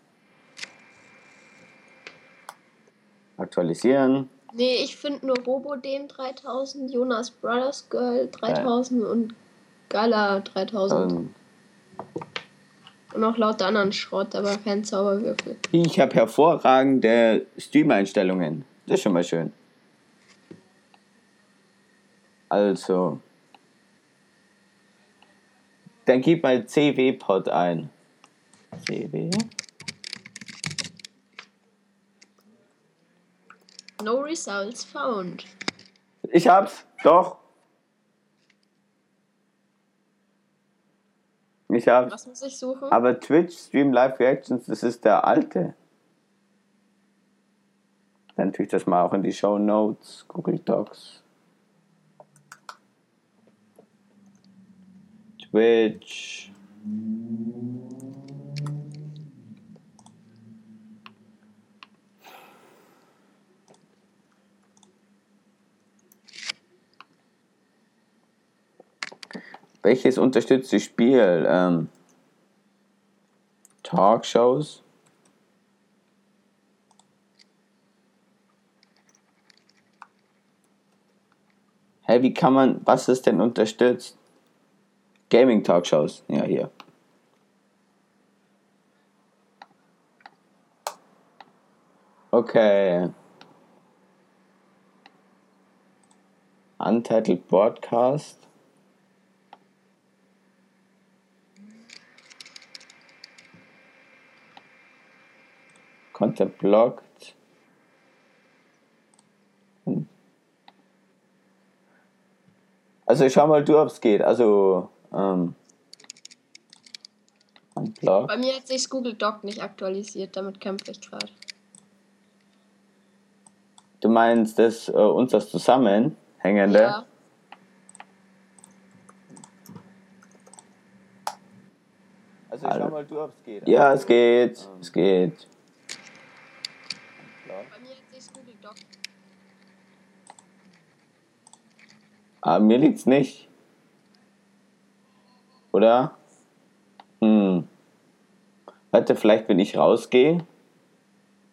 Aktualisieren. Nee, ich finde nur Robodem 3000, Jonas Brothers Girl 3000 und Gala 3000. Ähm, Und noch lauter anderen Schrott, aber kein Zauberwürfel. Ich habe hervorragende Stream-Einstellungen. Das ist schon mal schön. Also. Dann gib mal CW-Pod ein. CW? No results found. Ich hab's, doch. Ich hab's. Was muss ich suchen? Aber Twitch Stream Live Reactions, das ist der alte. Dann tue ich das mal auch in die Show Notes, Google Docs. Twitch. Welches unterstützt das Spiel? Ähm, Talkshows? Hä, wie kann man, was ist denn unterstützt? Gaming Talkshows, ja hier. Okay. Untitled Broadcast. Content blocked. Hm. Also ich schau mal du, ob es geht. Also ähm, unblocked. Bei mir hat sich Google Doc nicht aktualisiert, damit kämpfe ich gerade. Du meinst das äh, uns das Zusammenhängende? Ja. Also ich schau mal du, ob es geht. Ja, es geht. Es geht. Bei mir hat sich Google Doc. Aber mir liegt's nicht. Oder? Hm. Warte, vielleicht wenn ich rausgehe.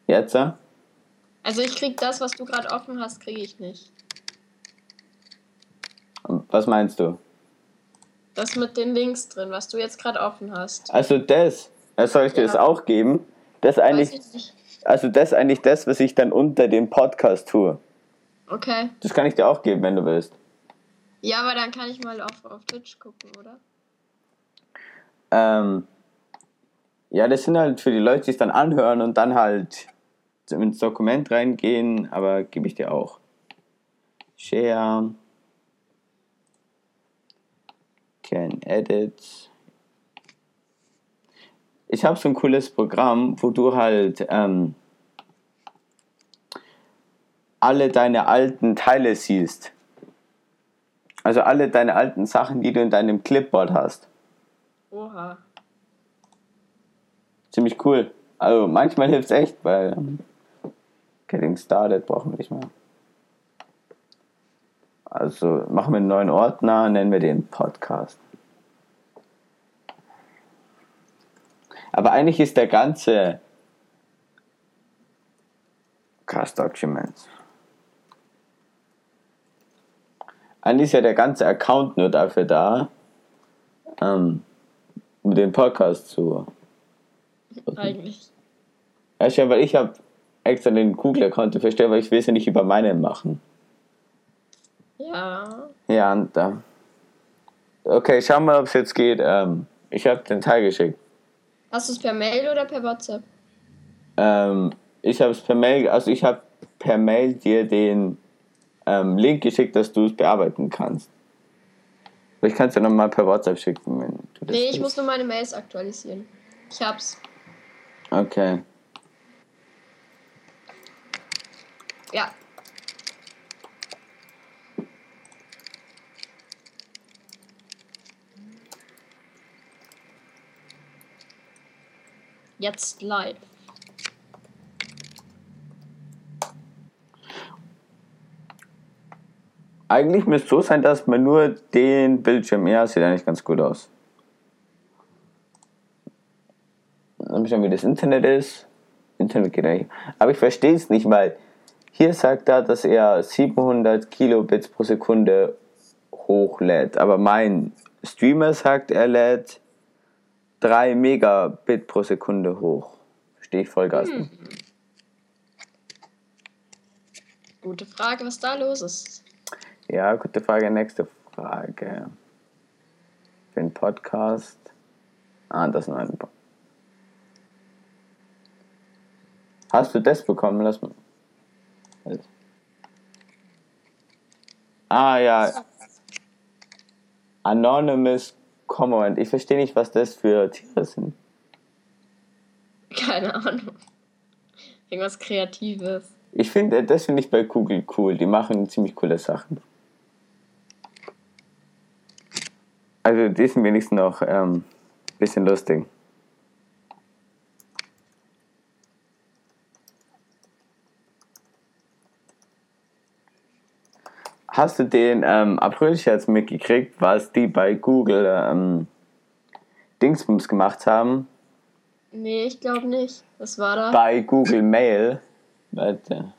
Jetzt? Also ich krieg das, was du gerade offen hast, kriege ich nicht. Was meinst du? Das mit den Links drin, was du jetzt gerade offen hast. Also das. äh, Soll ich dir Ja. das auch geben? Das eigentlich, also das eigentlich das, was ich dann unter dem Podcast tue. Okay. Das kann ich dir auch geben, wenn du willst. Ja, aber dann kann ich mal auf, auf Twitch gucken, oder? Ähm, ja, das sind halt für die Leute, die es dann anhören und dann halt ins Dokument reingehen, aber gebe ich dir auch. Share. Can edit. Ich habe so ein cooles Programm, wo du halt ähm, alle deine alten Teile siehst. Also alle deine alten Sachen, die du in deinem Clipboard hast. Oha. ziemlich cool. Also manchmal hilft es echt, weil Getting Started brauchen wir nicht mehr. Also machen wir einen neuen Ordner, nennen wir den Podcast. Aber eigentlich ist der ganze Cast Documents. Eigentlich ist ja der ganze Account nur dafür da, ähm, um den Podcast zu Eigentlich. Weißt du, weil ich habe extra den Google-Account erstellt, weil ich will es ja nicht über meinen machen. Ja. Ja, und da. Okay, schauen wir mal, ob es jetzt geht. Ähm, ich habe den Teil geschickt. Hast du es per Mail oder per WhatsApp? Ähm, ich habe es per Mail, also ich habe per Mail dir den ähm, Link geschickt, dass du es bearbeiten kannst. Ich kann es dir nochmal per WhatsApp schicken, wenn du das Nee, ich willst. muss nur meine Mails aktualisieren. Ich hab's. Okay. Ja. Jetzt live. Eigentlich müsste es so sein, dass man nur den Bildschirm. Ja, sieht eigentlich ganz gut aus. Dann schauen, wie das Internet ist. Internet geht eigentlich. Aber ich verstehe es nicht, weil hier sagt er, dass er 700 Kilobits pro Sekunde hochlädt. Aber mein Streamer sagt, er lädt 3 Megabit pro Sekunde hoch. Verstehe ich voll Gas nicht. Gute Frage, was da los ist. Ja, gute Frage. Nächste Frage. Für den Podcast. Ah, das ist ein. Po- Hast du das bekommen? Lass mal. Ah ja. Anonymous Comment. Ich verstehe nicht, was das für Tiere sind. Keine Ahnung. Irgendwas Kreatives. Ich finde, das finde ich bei Google cool. Die machen ziemlich coole Sachen. Also die sind wenigstens noch ein ähm, bisschen lustig. Hast du den ähm, April-Scherz mitgekriegt, was die bei Google ähm, Dingsbums gemacht haben? Nee, ich glaube nicht. Was war da? Bei Google Mail. Warte.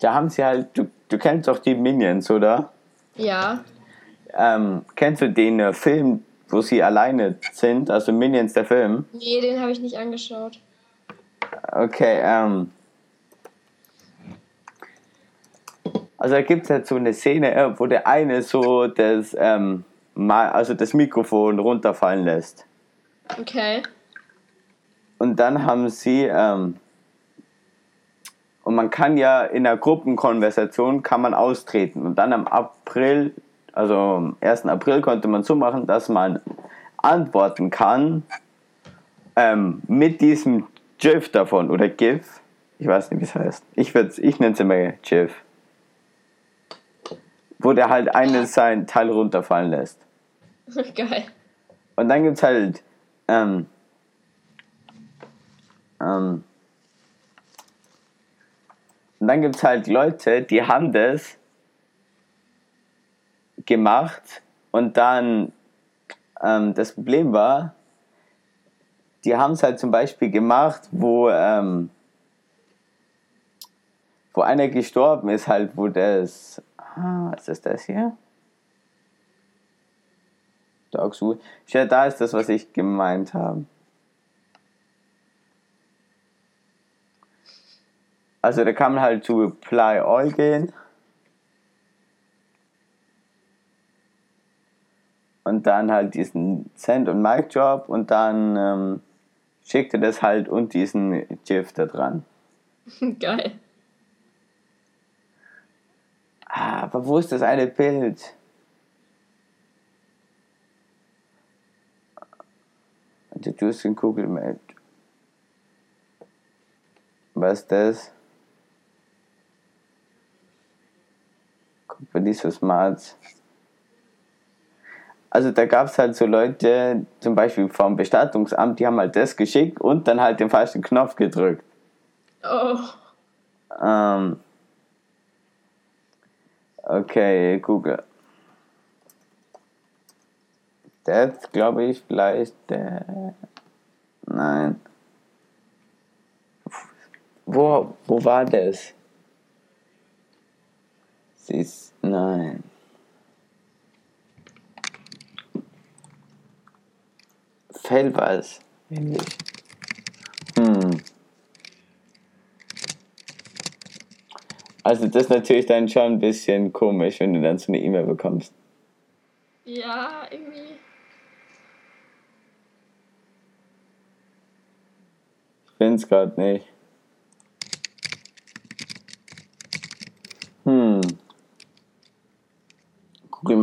Da haben sie halt, du, du kennst doch die Minions, oder? Ja. Ähm, kennst du den äh, Film, wo sie alleine sind, also Minions der Film? Nee, den habe ich nicht angeschaut. Okay, ähm. Also da gibt es halt so eine Szene, äh, wo der eine so das, ähm, also das Mikrofon runterfallen lässt. Okay. Und dann haben sie, ähm, und man kann ja in der Gruppenkonversation kann man austreten. Und dann am April, also am 1. April konnte man so machen, dass man antworten kann ähm, mit diesem GIF davon oder GIF. Ich weiß nicht, wie es heißt. Ich, ich nenne es immer GIF wo der halt eines sein Teil runterfallen lässt. Geil. Und dann gibt's halt ähm, ähm, und dann gibt's halt Leute, die haben das gemacht und dann ähm, das Problem war, die haben es halt zum Beispiel gemacht, wo ähm, wo einer gestorben ist, halt, wo das Ah, ist das das hier? Da ist das, was ich gemeint habe. Also da kann man halt zu Apply All gehen. Und dann halt diesen Send- und Mic-Job und dann ähm, schickt er das halt und diesen GIF da dran. Geil. Ah, aber wo ist das eine Bild? Introducing Google Maps. Was ist das? Company so smart. Also da gab es halt so Leute, zum Beispiel vom Bestattungsamt, die haben halt das geschickt und dann halt den falschen Knopf gedrückt. Oh. Ähm, Okay, Google. Das glaube ich vielleicht. Äh, nein. Wo, wo war das? Sie ist. Nein. Fällt was. Ähnlich. Hm. Also das ist natürlich dann schon ein bisschen komisch, wenn du dann so eine E-Mail bekommst. Ja, irgendwie. Ich finde es gerade nicht. Hm.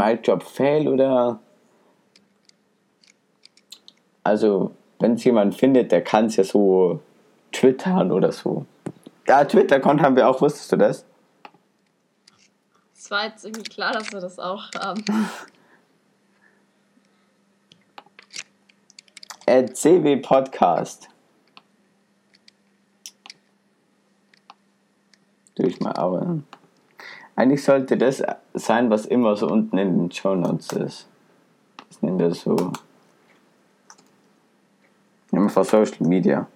My Job Fail oder? Also, wenn es jemand findet, der kann es ja so twittern oder so. Ja, Twitter-Account haben wir auch, wusstest du das? war jetzt irgendwie klar, dass wir das auch haben. CW Podcast. Durch mal aber. Eigentlich sollte das sein, was immer so unten in den Show Notes ist. Das nennen wir so. Einfach Social Media.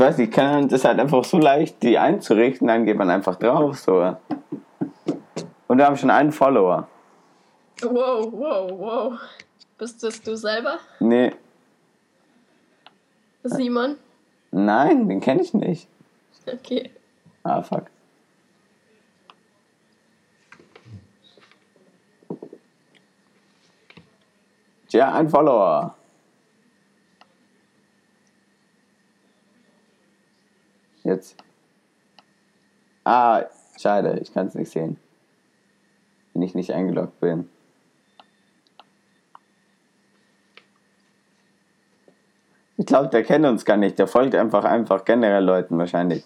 ich weiß nicht, kann, das halt einfach so leicht, die einzurichten, dann geht man einfach drauf. So. Und wir haben schon einen Follower. Wow, wow, wow. Bist das du selber? Nee. Simon? Nein, den kenne ich nicht. Okay. Ah, fuck. Ja, ein Follower. Jetzt. Ah, schade, ich kann es nicht sehen. Wenn ich nicht eingeloggt bin. Ich glaube, der kennt uns gar nicht. Der folgt einfach einfach generell Leuten wahrscheinlich.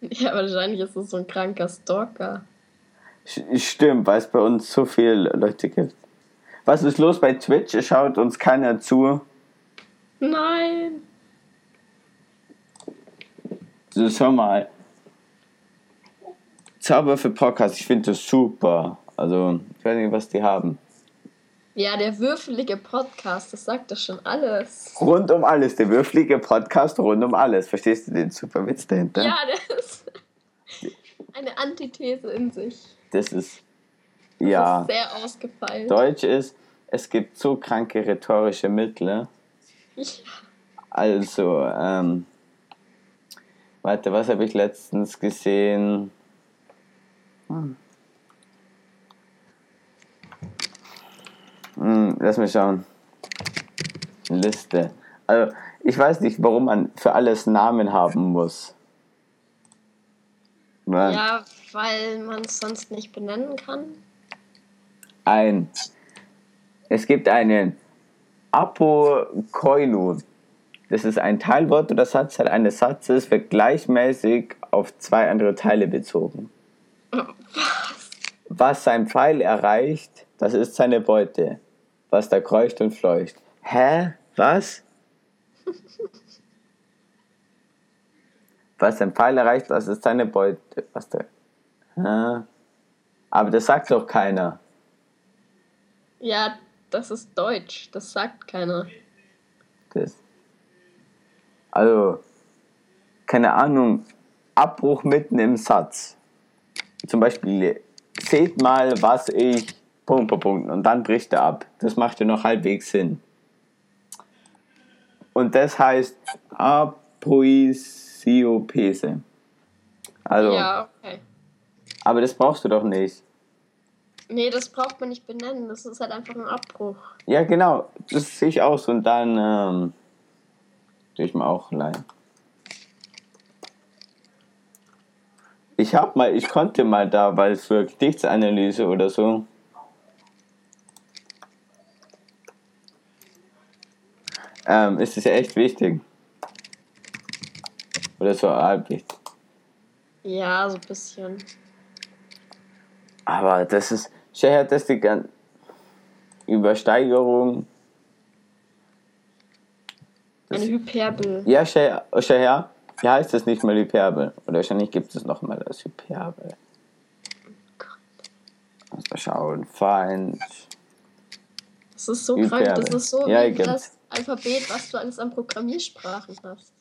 Ja, wahrscheinlich ist es so ein kranker Stalker. Stimmt, weil es bei uns so viele Leute gibt. Was ist los bei Twitch? Schaut uns keiner zu. Nein. So, schau mal. Zauber für Podcast, ich finde das super. Also, ich weiß nicht, was die haben. Ja, der würfelige Podcast, das sagt doch schon alles. Rund um alles, der würfelige Podcast rund um alles. Verstehst du den super Witz dahinter? Ja, der ist eine Antithese in sich. Das ist. Das Ja. ist sehr ausgefeilt. Deutsch ist, es gibt so kranke rhetorische Mittel. Ja. Also, ähm. Warte, was habe ich letztens gesehen? Hm. Hm, lass mich schauen. Liste. Also, ich weiß nicht, warum man für alles Namen haben muss. Weil ja, weil man es sonst nicht benennen kann. Ein. Es gibt einen Apokoinu. Das ist ein Teilwort oder Satzteil eines Satzes, wird gleichmäßig auf zwei andere Teile bezogen. Was sein Pfeil erreicht, das ist seine Beute. Was da kreucht und fleucht. Hä? Was? Was sein Pfeil erreicht, das ist seine Beute. Was da. Hä? Aber das sagt doch keiner. Ja, das ist Deutsch. Das sagt keiner. Das. Also, keine Ahnung, Abbruch mitten im Satz. Zum Beispiel, seht mal, was ich. Punkt, Punkt, Punkt. Und dann bricht er ab. Das macht ja noch halbwegs Sinn. Und das heißt Apoisiopese. Also, Ja, okay. aber das brauchst du doch nicht. Nee, das braucht man nicht benennen. Das ist halt einfach ein Abbruch. Ja, genau. Das sehe ich aus. Und dann ähm, tue ich mir auch leihen. Ich hab mal, ich konnte mal da, weil für Gedichtsanalyse oder so. Ähm, ist es ja echt wichtig. Oder so halbwichtig. Ja, so ein bisschen. Aber das ist, schau her, das ist die gan- Übersteigerung. Eine Hyperbel. Ja, schau her, hier heißt es nicht mal Hyperbel. Oder wahrscheinlich gibt es noch mal das Hyperbel. Muss mal schauen, Feind. Das ist so Hyperbel. krank. Das ist so Ja, wie das Alphabet, was du alles an Programmiersprachen hast.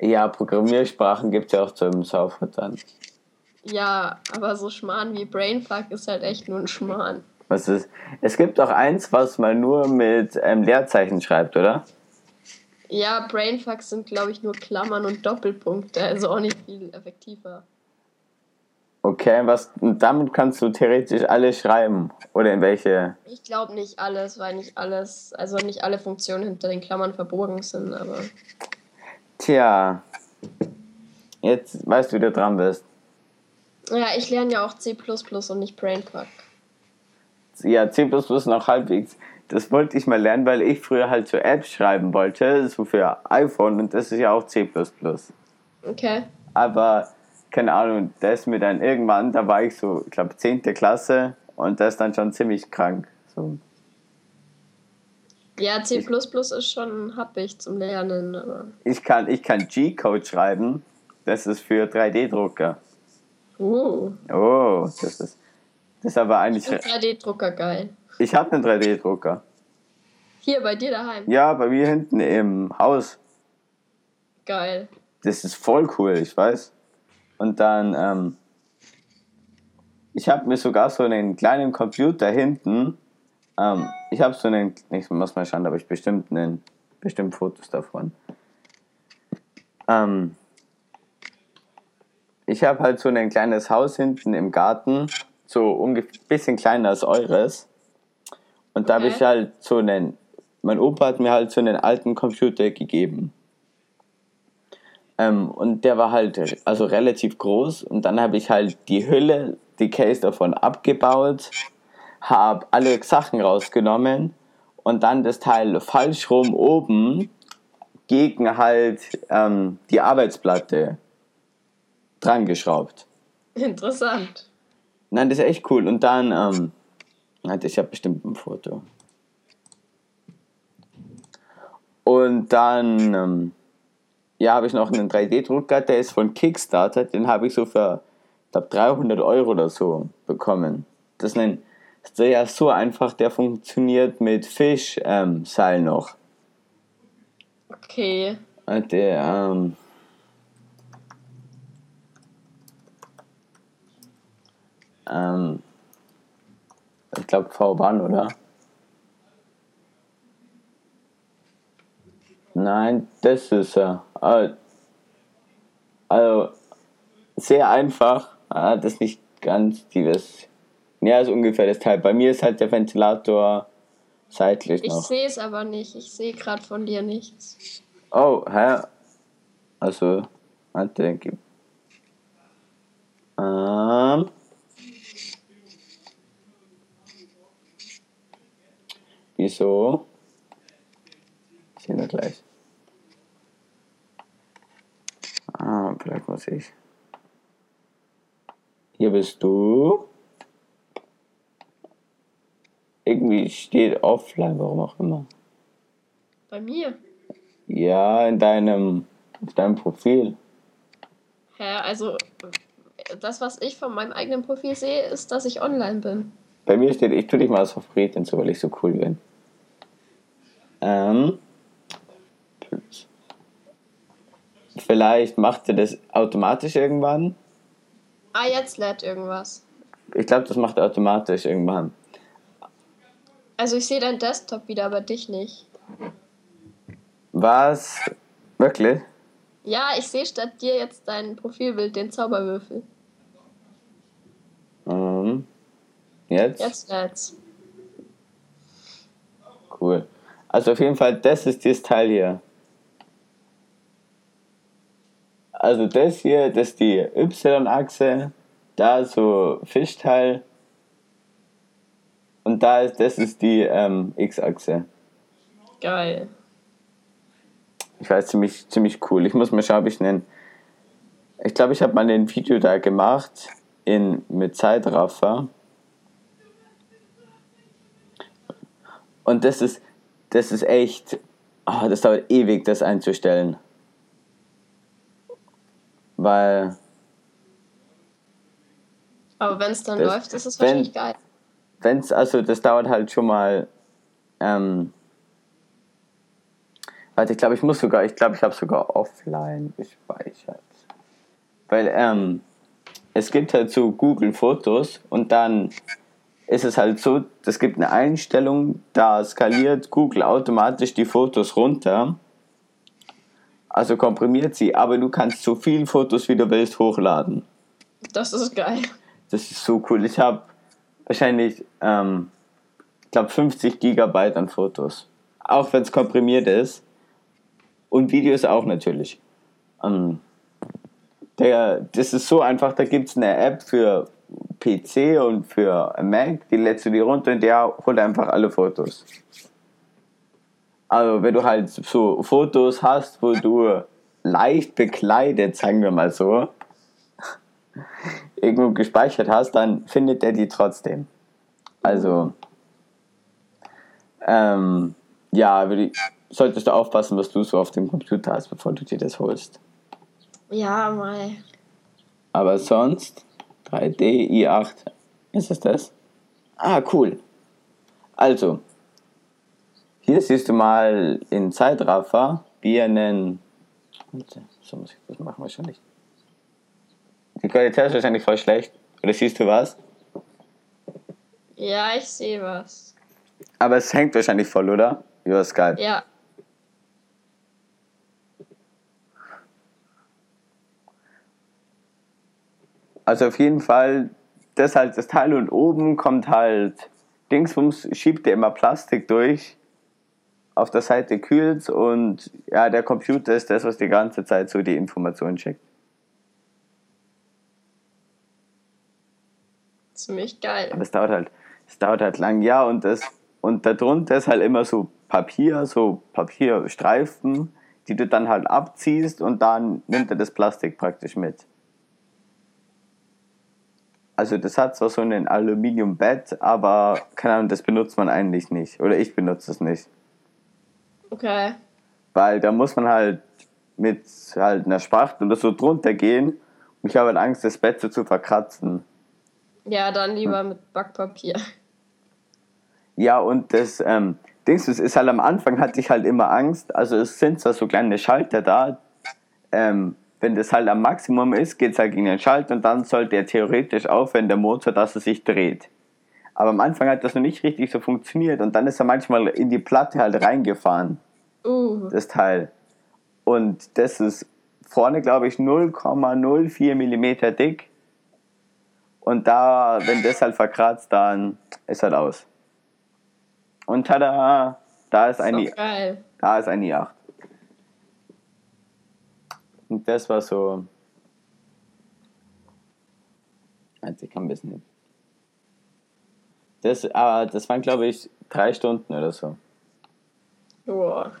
Ja, Programmiersprachen gibt es ja auch zum Saufert dann. Ja, aber so Schmarrn wie Brainfuck ist halt echt nur ein Schmarrn. Was ist? Es gibt auch eins, was man nur mit ähm, Leerzeichen schreibt, oder? Ja, Brainfucks sind, glaube ich, nur Klammern und Doppelpunkte, also auch nicht viel effektiver. Okay, was damit kannst du theoretisch alles schreiben. Oder in welche. Ich glaube nicht alles, weil nicht alles, also nicht alle Funktionen hinter den Klammern verborgen sind, aber Tja. Jetzt weißt du, wie du dran bist. ja, ich lerne ja auch C und nicht Brainfuck. Ja, C noch halbwegs. Das wollte ich mal lernen, weil ich früher halt so Apps schreiben wollte, so für iPhone und das ist ja auch C. Okay. Aber keine Ahnung, das mir dann irgendwann, da war ich so, ich glaube, 10. Klasse und das ist dann schon ziemlich krank. So. Ja, C ist schon happig zum Lernen, aber. Ich kann, ich kann G-Code schreiben, das ist für 3D-Drucker. Uh, Oh, das ist, das ist aber eigentlich. ich finde 3D-Drucker geil. Ich habe einen 3D-Drucker. Hier bei dir daheim. Ja, bei mir hinten im Haus. Geil. Das ist voll cool, ich weiß. Und dann, ähm, ich habe mir sogar so einen kleinen Computer hinten. Ähm, ich habe so einen, ich muss mal schauen, da habe ich bestimmt, einen, bestimmt Fotos davon. Ähm, ich habe halt so ein kleines Haus hinten im Garten, so ungefähr bisschen kleiner als eures. Und da habe ich halt so einen, mein Opa hat mir halt so einen alten Computer gegeben. Ähm, und der war halt also relativ groß und dann habe ich halt die Hülle, die Case davon abgebaut, habe alle Sachen rausgenommen und dann das Teil falsch rum oben gegen halt ähm, die Arbeitsplatte dran geschraubt. Interessant. Nein, das ist echt cool. Und dann, ähm, ich habe bestimmt ein Foto. Und dann, ähm, ja, habe ich noch einen 3D-Drucker, der ist von Kickstarter, den habe ich so für, ich glaube, 300 Euro oder so bekommen. Das ist ein, das ist ja so einfach, der funktioniert mit Fischseil ähm, noch. Okay. Und Der, ähm, ähm, ich glaube V-Bahn, oder? Nein, das ist er. Also, sehr einfach. Das ist nicht ganz dieses. Ja, ist ungefähr das Teil. Bei mir ist halt der Ventilator seitlich Ich sehe es aber nicht. Ich sehe gerade von dir nichts. Oh, hä? Also, warte, gib. Ähm. Wieso? Wir gleich. Ah, vielleicht muss ich. Hier bist du. Irgendwie steht offline, warum auch immer. Bei mir? Ja, in deinem, in deinem Profil. Hä, also das, was ich von meinem eigenen Profil sehe, ist, dass ich online bin. Bei mir steht, ich tue dich mal als Favorit hinzu, weil ich so cool bin. Ähm, vielleicht macht er das automatisch irgendwann. Ah, jetzt lädt irgendwas. Ich glaube, das macht er automatisch irgendwann. Also ich sehe deinen Desktop wieder, aber dich nicht. Was? Wirklich? Ja, ich sehe statt dir jetzt dein Profilbild, den Zauberwürfel. Ähm, jetzt? Jetzt lädt's. Cool. Also auf jeden Fall, das ist dieses Teil hier. Also das hier, das ist die Y-Achse, da so Fischteil und da ist, das ist die ähm, X-Achse. Geil. Ich weiß, ziemlich, ziemlich cool. Ich muss mal schauen, ob ich einen. Ich glaube, ich habe mal ein Video da gemacht in, mit Zeitraffer. Und das ist, das ist echt. ah, das dauert ewig, das einzustellen. Weil. Aber wenn es dann Das- läuft, ist es wenn- wahrscheinlich geil. wenn's, also das dauert halt schon mal. Ähm, warte, ich glaube, ich muss sogar, ich glaube, ich habe sogar offline gespeichert. Weil, ähm, es gibt halt so Google Fotos und dann ist es halt so, es gibt eine Einstellung, da skaliert Google automatisch die Fotos runter. Also komprimiert sie, aber du kannst so viele Fotos wie du willst hochladen. Das ist geil. Das ist so cool. Ich habe wahrscheinlich, ähm, ich glaube, 50 Gigabyte an Fotos. Auch wenn es komprimiert ist. Und Videos auch natürlich. Ähm, der, das ist so einfach, da gibt es eine App für PC und für Mac, die lädst du dir runter und der holt einfach alle Fotos. Also wenn du halt so Fotos hast, wo du leicht bekleidet, sagen wir mal so, irgendwo gespeichert hast, dann findet er die trotzdem. Also, ähm, ja, solltest du aufpassen, was du so auf dem Computer hast, bevor du dir das holst. Ja, mal. Aber sonst 3D i8. Ist es das? Ah, cool. Also, hier siehst du mal in Zeitraffer, wie einen. So muss ich das machen wahrscheinlich. Die Qualität ist wahrscheinlich voll schlecht. Oder siehst du was? Ja, ich sehe was. Aber es hängt wahrscheinlich voll, oder? Über Skype. Ja. Also auf jeden Fall, das halt das Teil und oben kommt halt Dingsbums schiebt der immer Plastik durch. Auf der Seite kühlt und ja, der Computer ist das, was die ganze Zeit so die Informationen schickt. Ziemlich geil. Aber es dauert halt, es dauert halt lang, ja, und das, und darunter ist halt immer so Papier, so Papierstreifen, die du dann halt abziehst und dann nimmt er das Plastik praktisch mit. Also das hat zwar so ein Aluminiumbett, aber keine Ahnung, das benutzt man eigentlich nicht. Oder ich benutze es nicht. Okay. Weil da muss man halt mit halt einer Spachtel oder so drunter gehen. Und ich habe halt Angst, das Bett so zu verkratzen. Ja, dann lieber mit Backpapier. Ja, und das ähm, Dings ist halt am Anfang hatte ich halt immer Angst. Also es sind zwar so kleine Schalter da. Ähm, wenn das halt am Maximum ist, geht es halt gegen den Schalter und dann sollte er theoretisch aufhören, der Motor, dass er sich dreht. Aber am Anfang hat das noch nicht richtig so funktioniert und dann ist er manchmal in die Platte halt reingefahren. Uh. Das Teil. Und das ist vorne, glaube ich, 0,04 mm dick. Und da, wenn das halt verkratzt, dann ist halt aus. Und tada, da ist ein, Ist I, doch geil. da ist ein i8. Und das war so. Also ich kann ein bisschen hin. Das, aber das waren, glaube ich, drei Stunden oder so. Boah.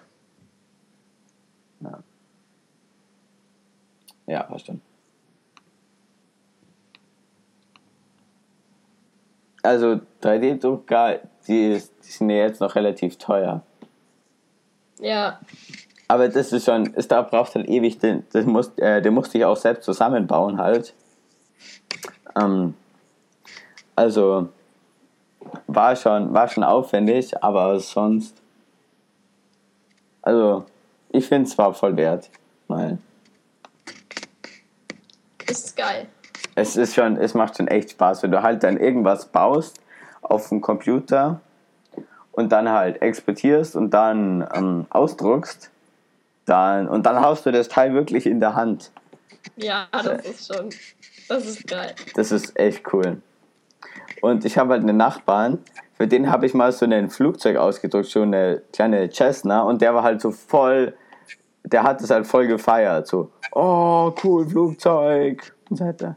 Ja, paar Stunden. Also 3D-Drucker, die, ist- die sind ja jetzt noch relativ teuer. Ja. Aber das ist schon, es da braucht halt ewig, den, das muss, äh, den musste ich auch selbst zusammenbauen halt. Ähm, also war schon, war schon aufwendig, aber sonst, also ich finde es war voll wert, weil Ist geil. es ist schon, es macht schon echt Spaß, wenn du halt dann irgendwas baust auf dem Computer und dann halt exportierst und dann ähm, ausdruckst, dann und dann hast du das Teil wirklich in der Hand. Ja, das ist schon. Das ist geil. Das ist echt cool. Und ich habe halt einen Nachbarn, für den habe ich mal so ein Flugzeug ausgedruckt, so eine kleine Cessna, und der war halt so voll, der hat es halt voll gefeiert, so, oh cool, Flugzeug, und so weiter.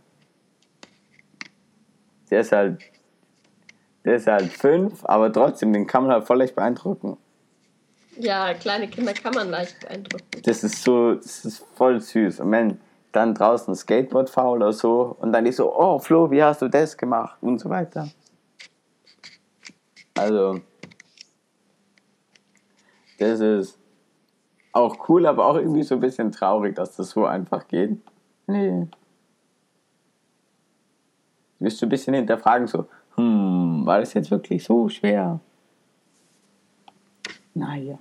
Der ist halt, der ist halt fünf, aber trotzdem, den kann man halt voll echt beeindrucken. Ja, kleine Kinder kann man leicht beeindrucken. Das ist so, das ist voll süß. Und wenn dann draußen Skateboard faul oder so und dann die so, oh Flo, wie hast du das gemacht und so weiter. Also, das ist auch cool, aber auch irgendwie so ein bisschen traurig, dass das so einfach geht. Nee. Wirst du ein bisschen hinterfragen, so, hm, war das jetzt wirklich so schwer? Naja.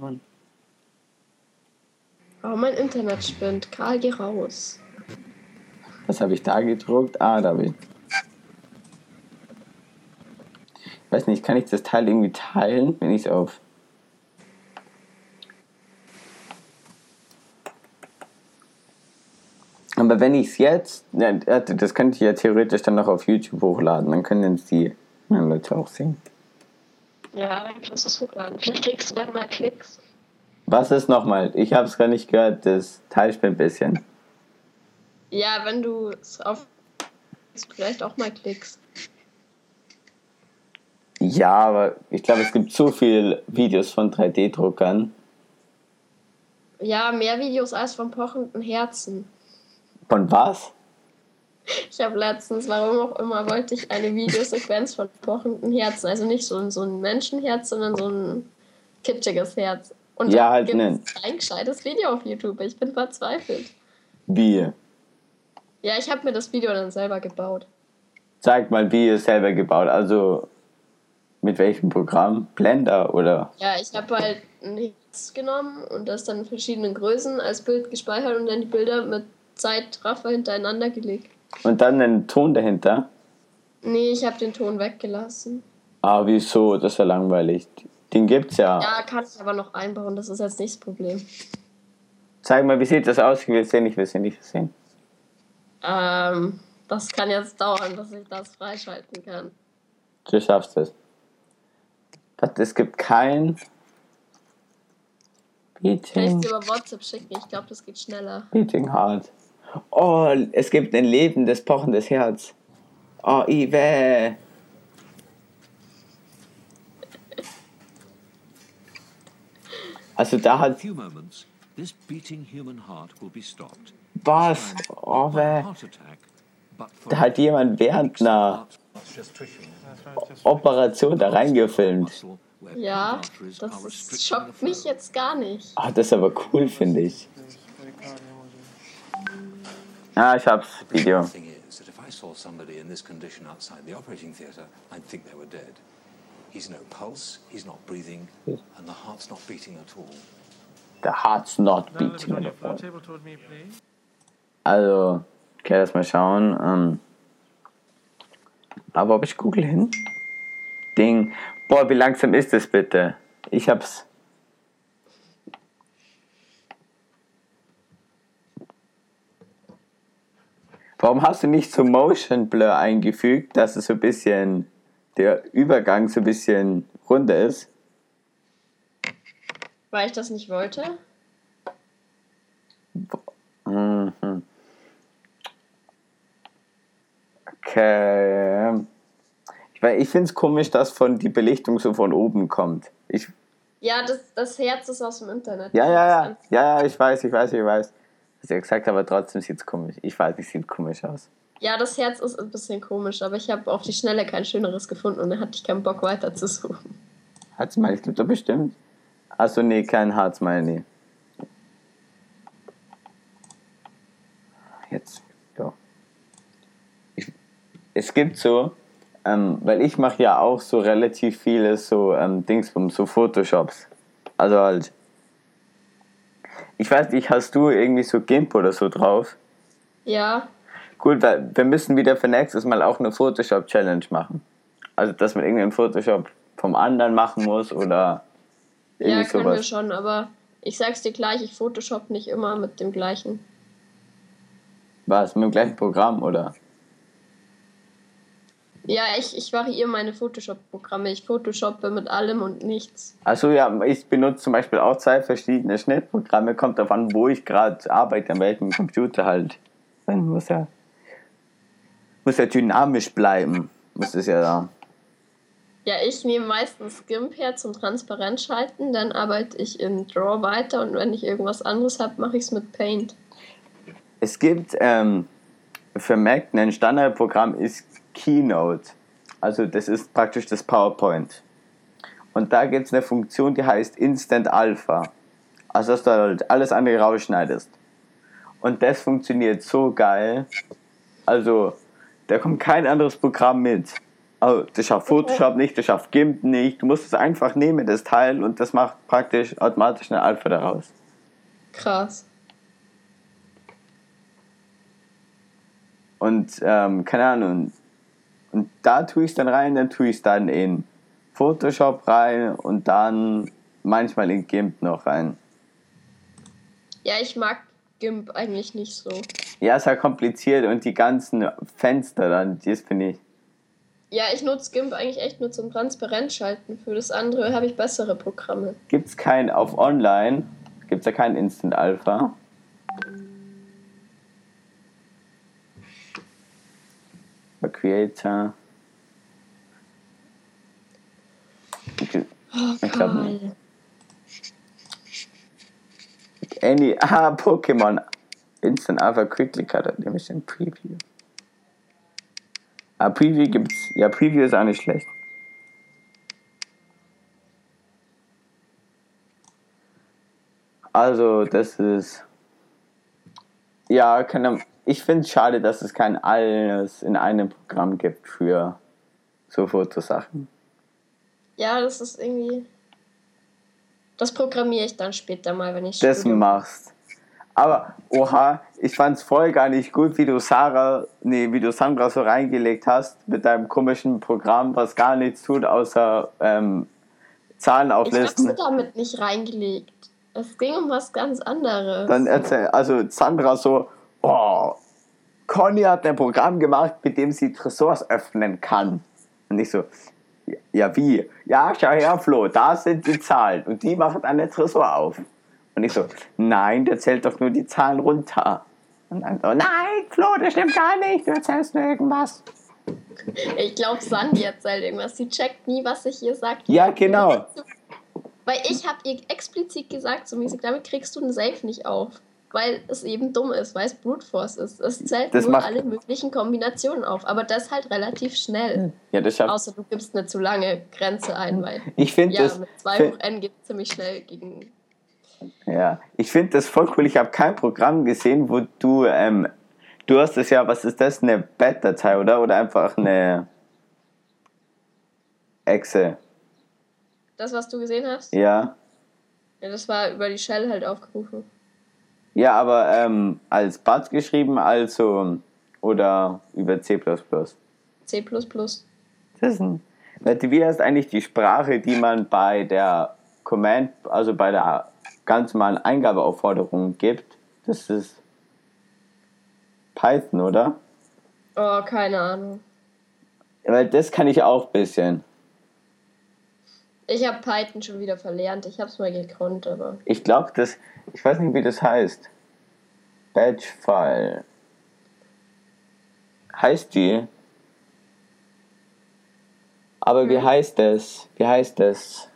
Oh, mein Internet spinnt. Karl, geh raus. Was habe ich da gedruckt? Ah, da habe ich. Ich weiß nicht, kann ich das Teil irgendwie teilen, wenn ich es auf. Aber wenn ich es jetzt. Das könnte ich ja theoretisch dann noch auf YouTube hochladen, dann können es die anderen Leute auch sehen. Ja, dann kannst du es hochladen. Vielleicht kriegst du dann mal Klicks. Was ist nochmal? Ich habe es gar nicht gehört, das Teil spinnt ein bisschen. Ja, wenn du es auf. Vielleicht auch mal klickst. Ja, aber ich glaube, es gibt so viele Videos von 3D-Druckern. Ja, mehr Videos als vom pochenden Herzen. Von was? Ich habe letztens, warum auch immer, wollte ich eine Videosequenz von pochenden Herzen. Also nicht so, ein- so ein Menschenherz, sondern so ein kitschiges Herz. Und Ja, halt gibt's nen. ein gescheites Video auf YouTube. Ich bin verzweifelt. Wie? Ja, ich habe mir das Video dann selber gebaut. Zeig mal, wie ihr es selber gebaut. Also mit welchem Programm? Blender oder? Ja, ich habe halt ein Herz genommen und das dann in verschiedenen Größen als Bild gespeichert und dann die Bilder mit Zeitraffer hintereinander gelegt. Und dann einen Ton dahinter. Nee, ich habe den Ton weggelassen. Ah, wieso? Das ist ja langweilig. Den gibt's ja. Ja, kann ich aber noch einbauen, das ist jetzt nicht das Problem. Zeig mal, wie sieht das aus? Ich will sehen, ich will sehen, ich will sehen. Ähm, das kann jetzt dauern, bis ich das freischalten kann. Du schaffst es. Warte, es gibt kein Kann ich Beating, dir über WhatsApp schicken? Ich glaube, das geht schneller. Beating Heart. Oh, es gibt ein lebendes, pochendes Herz. Oh, Iwe. Also da In a hat few moments, this beating human heart will be stopped. Was, oh weh. Da hat jemand während einer Operation da reingefilmt. Ja, das ist, schockt mich jetzt gar nicht. Ah, das ist aber cool, finde ich. Ah, ich hab's, The Video. thing is that if I saw somebody in this condition outside the operating theatre, I'd think they were dead. He's no pulse, he's not breathing, and the heart's not beating at all. The heart's not beating. on your Also, okay, lass mal schauen. Ähm, aber ob ich Google hin? Ding. Boah, wie langsam ist das bitte? Ich hab's. Warum hast du nicht so Motion Blur eingefügt, dass es so ein bisschen der Übergang so ein bisschen runder ist? Weil ich das nicht wollte. Mhm. Okay. Ich, ich finde es komisch, dass von die Belichtung so von oben kommt. Ich, Ja, das, das Herz ist aus dem Internet. ja, ja, ja, ja, ja, ich weiß, ich weiß, ich weiß. Was er gesagt aber trotzdem sieht es komisch. Ich weiß, es sieht komisch aus. Ja, das Herz ist ein bisschen komisch, aber ich habe auf die Schnelle kein schöneres gefunden und dann hatte ich keinen Bock weiter zu suchen. Herzmile, ich glaube doch bestimmt. Achso, nee, kein Herzmile, nee. Jetzt, ja. Es gibt so, ähm, weil ich mache ja auch so relativ viele so ähm, Dingsbums, so Photoshops. Also halt. Ich weiß nicht, hast du irgendwie so GIMP oder so drauf? Ja, Gut, weil wir müssen wieder für nächstes Mal auch eine Photoshop-Challenge machen. Also, dass man irgendwie einen Photoshop vom anderen machen muss oder ja, irgendwie können wir sowas. schon, aber ich sag's dir gleich, ich Photoshop nicht immer mit dem gleichen. Was, mit dem gleichen Programm oder? Ja, ich, ich variiere meine Photoshop-Programme. Ich photoshoppe mit allem und nichts. Also ja, ich benutze zum Beispiel auch zwei verschiedene Schnittprogramme. Kommt darauf an, wo ich gerade arbeite, an welchem Computer halt. Dann muss ja, muss ja dynamisch bleiben. Muss es ja da. Ja, ich nehme meistens GIMP her zum Transparent schalten, dann arbeite ich in Draw weiter und wenn ich irgendwas anderes habe, mache ich es mit Paint. Es gibt ähm, für Mac ein Standardprogramm ist Keynote. Also das ist praktisch das PowerPoint. Und da gibt es eine Funktion, die heißt Instant Alpha. Also dass du halt alles andere rausschneidest. Und das funktioniert so geil. Also da kommt kein anderes Programm mit. Also das schafft Photoshop nicht, das schafft GIMP nicht. Du musst es einfach nehmen, das Teil, und das macht praktisch automatisch eine Alpha daraus. Krass. Und ähm, keine Ahnung. Und da tue ich es dann rein, dann tue ich es dann in Photoshop rein und dann manchmal in GIMP noch rein. Ja, ich mag GIMP eigentlich nicht so. Ja, ist halt kompliziert und die ganzen Fenster dann, das finde ich. Ja, ich nutze GIMP eigentlich echt nur zum Transparent schalten. Für das andere habe ich bessere Programme. Gibt es kein, auf Online, gibt es da kein Instant Alpha. Bei Creator. Ich, ich glaube nicht. Any, ah, Pokémon. Instant Alpha Quickly Cut, nämlich ein Preview. Ah, Preview gibt's. Ja, Preview ist auch nicht schlecht. Also, das ist. Ja, keine, ich finde es schade, dass es kein alles in einem Programm gibt für so Fotosachen. Ja, das ist irgendwie. Das programmiere ich dann später mal, wenn ich Das Studium- machst. Aber, oha, ich fand's voll gar nicht gut, wie du Sarah, nee, wie du Sandra so reingelegt hast mit deinem komischen Programm, was gar nichts tut, außer ähm, Zahlen Ich habe auflisten. sie damit nicht reingelegt. Es ging um was ganz anderes. Dann erzähl, also Sandra so, oh, Conny hat ein Programm gemacht, mit dem sie Tresors öffnen kann. Und ich so, ja wie? Ja, schau her, Flo, da sind die Zahlen. Und die machen dann den Tresor auf. Und ich so, nein, der zählt doch nur die Zahlen runter. Und dann so, nein, Flo, das stimmt gar nicht, du erzählst nur irgendwas. Ich glaube, Sandy erzählt irgendwas. Sie checkt nie, was ich ihr sage. Ja, genau. Weil ich habe ihr explizit gesagt, so mäßig, damit kriegst du den Safe nicht auf. Weil es eben dumm ist, weil es Brute Force ist. Es zählt Das nur alle möglichen Kombinationen auf. Aber das halt relativ schnell. Ja, das. Außer du gibst eine zu lange Grenze ein, weil Ich finde ja, das. mit 2 find- hoch n geht ziemlich schnell gegen. Ja, ich finde das voll cool. Ich habe kein Programm gesehen, wo du, ähm, du hast es ja, was ist das, eine Bat-Datei, oder? Oder einfach eine Exe. Das, was du gesehen hast, Ja. ja, das war über die Shell halt aufgerufen. Ja, aber ähm, als BAT geschrieben, also, oder über C++. Das C. ist ein, wie heißt eigentlich die Sprache, die man bei der Command, also bei der ganz normalen Eingabeaufforderung gibt? Das ist Python, oder? Oh, keine Ahnung. Weil das kann ich auch ein bisschen. Ich habe Python schon wieder verlernt. Ich habe es mal gekonnt, aber. Ich glaube, das, ich weiß nicht, wie das heißt. Batch-File. Heißt die? Aber wie heißt das? Wie heißt das?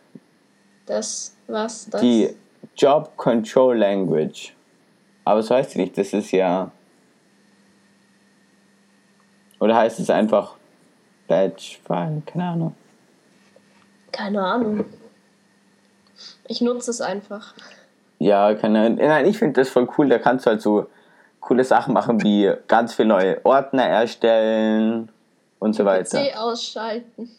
Das, was, das? Die Job Control Language. Aber so heißt sie nicht, das ist ja. Oder heißt es einfach Batch-File? Keine Ahnung. Keine Ahnung. Ich nutze es einfach. Ja, keine Nein, ich finde das voll cool. Da kannst du halt so coole Sachen machen, wie ganz viele neue Ordner erstellen und so weiter. PC ausschalten.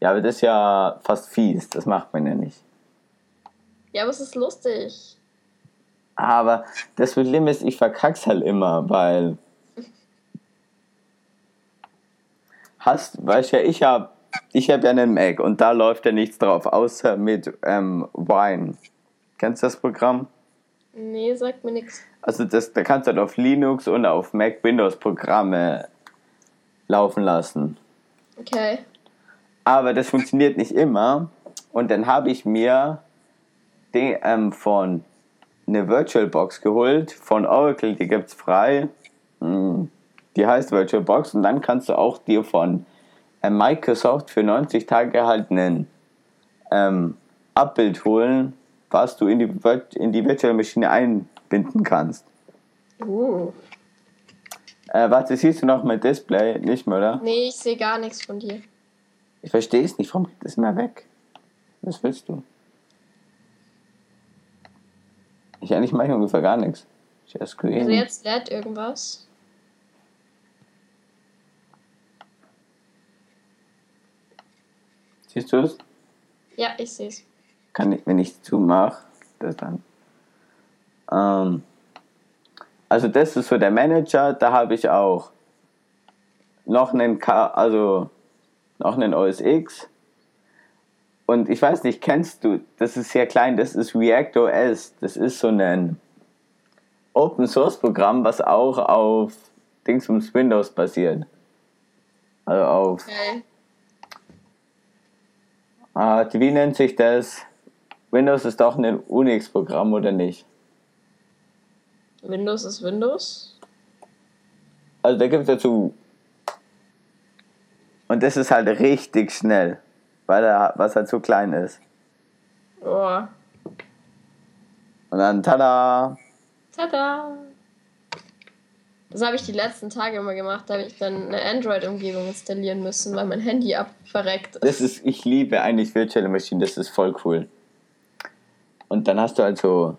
Ja, aber das ist ja fast fies. Das macht man ja nicht. Ja, aber es ist lustig. Aber das Problem ist, ich verkack's halt immer, weil. Hast, weißt ja, ich hab, ich hab ja einen Mac und da läuft ja nichts drauf, außer mit ähm, Wine. Kennst du das Programm? Nee, sagt mir nichts. Also das, da kannst du halt auf Linux und auf Mac Windows Programme laufen lassen. Okay. Aber das funktioniert nicht immer. Und dann habe ich mir den, ähm, von eine VirtualBox geholt von Oracle, die gibt's frei. Hm, Die heißt VirtualBox und dann kannst du auch dir von Microsoft für 90 Tage halt einen ähm, Abbild holen, was du in die, in die Virtual Maschine einbinden kannst. Uh. Äh, warte, siehst du noch mein Display? Nicht mehr, oder? Nee, ich sehe gar nichts von dir. Ich verstehe es nicht. Warum geht das immer weg? Was willst du? Ich eigentlich mache ich ungefähr gar nichts. Share Screen. Also jetzt lädt irgendwas. Siehst du es? Ja, ich sehe es. Kann ich, wenn ich zumache, das dann. Ähm, also das ist so der Manager. Da habe ich auch noch einen K, also noch einen OS X. Und ich weiß nicht, kennst du, das ist sehr klein, das ist React OS. Das ist so ein Open Source Programm, was auch auf Dingsums Windows basiert. Also auf, Okay. Ah, wie nennt sich das? Windows ist doch ein Unix-Programm, oder nicht? Windows ist Windows. Also da gibt es dazu. Und das ist halt richtig schnell, weil er, was halt so klein ist. Oh. Und dann tada! Tada! Das habe ich die letzten Tage immer gemacht. Da habe ich dann eine Android-Umgebung installieren müssen, weil mein Handy abverreckt ist. Das ist, ich liebe eigentlich virtuelle Maschinen, das ist voll cool. Und dann hast du halt so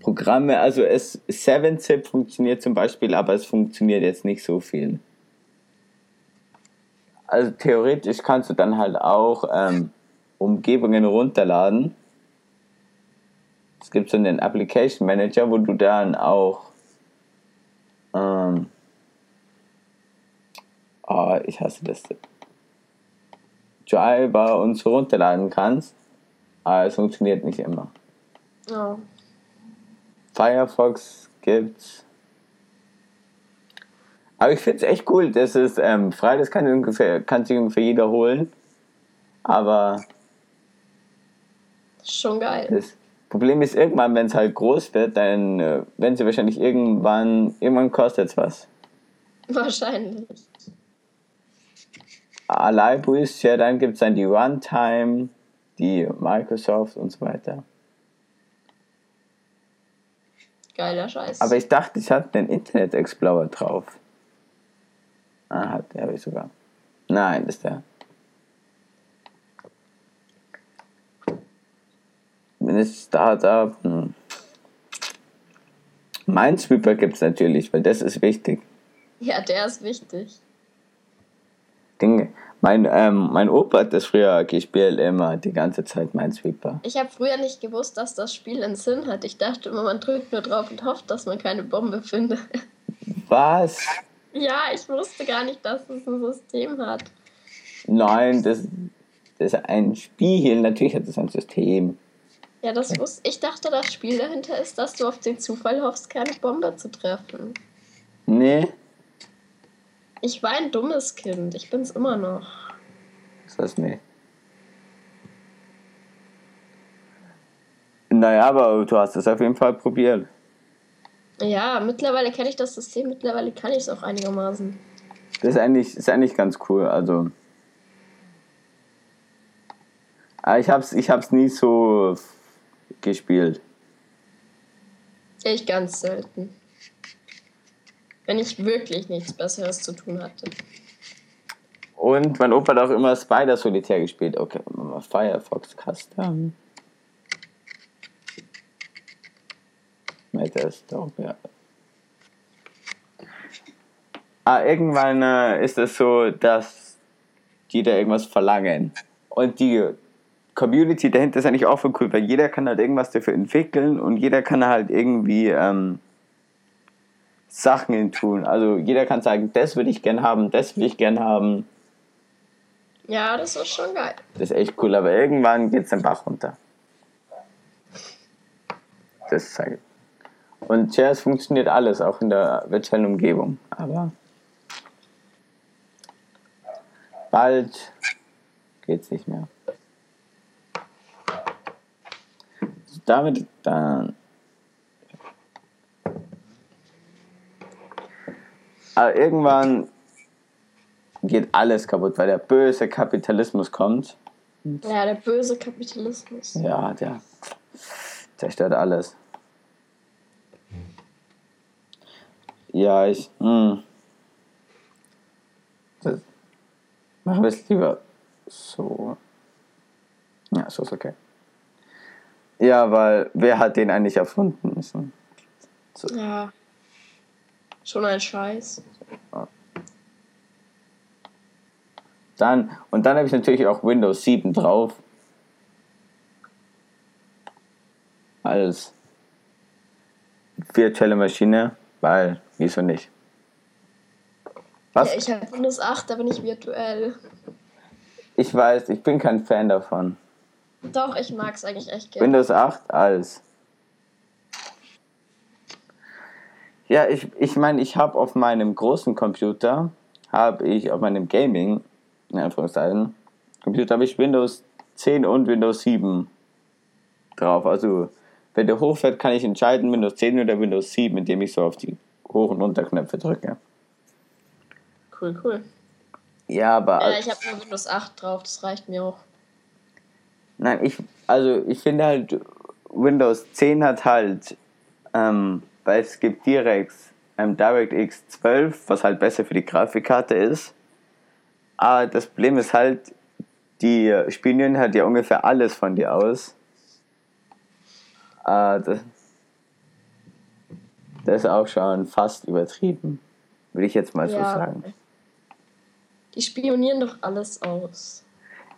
Programme, also es 7-Zip funktioniert zum Beispiel, aber es funktioniert jetzt nicht so viel. Also theoretisch kannst du dann halt auch ähm, Umgebungen runterladen. Es gibt so einen Application Manager, wo du dann auch ähm, oh, ich hasse das. Driver und so runterladen kannst, aber es funktioniert nicht immer. Oh. Firefox gibt's. Aber ich finde es echt cool. Das ist ähm, frei, das kann, ungefähr, kann sich ungefähr jeder holen. Aber Schon geil. das Problem ist irgendwann, wenn es halt groß wird, dann äh, werden sie wahrscheinlich irgendwann, irgendwann kostet es was. Wahrscheinlich. Ist ja, dann gibt es dann die Runtime, die Microsoft und so weiter. Geiler Scheiß. Aber ich dachte, ich hatte einen Internet Explorer drauf. Ah, hat der habe ich sogar. Nein, das ist der. Wenn es Startup. Hm. Minesweeper gibt es natürlich, weil das ist wichtig. ja, der ist wichtig. Ding, mein, ähm, mein Opa hat das früher gespielt, immer die ganze Zeit Minesweeper. Ich habe früher nicht gewusst, dass das Spiel einen Sinn hat. Ich dachte immer, man drückt nur drauf und hofft, dass man keine Bombe findet. Was? ja, ich wusste gar nicht, dass es ein System hat. Nein, das, das ist ein Spiel. Natürlich hat es ein System. Ja, das wusste ich. dachte, das Spiel dahinter ist, dass du auf den Zufall hoffst, keine Bombe zu treffen. Nee, Ich war ein dummes Kind. Ich bin's immer noch. ist das nicht. Naja, aber du hast es auf jeden Fall probiert. Ja, mittlerweile kenne ich das System. Mittlerweile kann ich es auch einigermaßen. Das ist eigentlich, ist eigentlich ganz cool. Also. Aber ich hab's, ich hab's nie so gespielt. Ich ganz selten. Wenn ich wirklich nichts Besseres zu tun hatte. Und mein Opa hat auch immer Spider Solitär gespielt. Okay, mal Firefox Custom. Desktop, ja. Ah, irgendwann äh, ist es so, dass die da irgendwas verlangen. Und die Community dahinter ist eigentlich auch voll cool, weil jeder kann halt irgendwas dafür entwickeln und jeder kann halt irgendwie ähm, Sachen hin tun. Also jeder kann sagen, das würde ich gern haben, das will ich gern haben. Ja, das war schon geil. Das ist echt cool, aber irgendwann geht es den Bach runter. Das zeige ich. Und ja, es funktioniert alles, auch in der virtuellen Umgebung. Aber bald geht's nicht mehr. Damit dann. Aber irgendwann geht alles kaputt, weil der böse Kapitalismus kommt. Ja, der böse Kapitalismus. Ja, der zerstört alles. Ja, ich. Hm. Das, machen wir es lieber so. Ja, so ist okay. Ja, weil wer hat den eigentlich erfunden müssen? Ja. Schon ein Scheiß. Dann, und dann habe ich natürlich auch Windows 7 drauf. Als virtuelle Maschine, weil, wieso nicht? Was? Ja, ich habe Windows 8, da bin ich virtuell. Ich weiß, ich bin kein Fan davon. Doch, ich mag es eigentlich echt gerne. Windows 8 als. Ja, ich ich, meine, ich habe auf meinem großen Computer, habe ich auf meinem Gaming, in Anführungszeichen, Computer habe ich Windows 10 und Windows 7 drauf. Also, wenn der hochfährt, kann ich entscheiden, Windows 10 oder Windows 7, indem ich so auf die Hoch- und Runterknöpfe drücke. Cool, cool. Ja, aber. Ja, ich habe nur Windows 8 drauf, das reicht mir auch. Nein, ich, also ich finde halt, Windows 10 hat halt, ähm, weil es gibt direkt ähm, DirectX 12, was halt besser für die Grafikkarte ist. Aber das Problem ist halt, die spionieren halt ja ungefähr alles von dir aus. Äh, das, das ist auch schon fast übertrieben, würde ich jetzt mal so Ja. sagen. Die spionieren doch alles aus.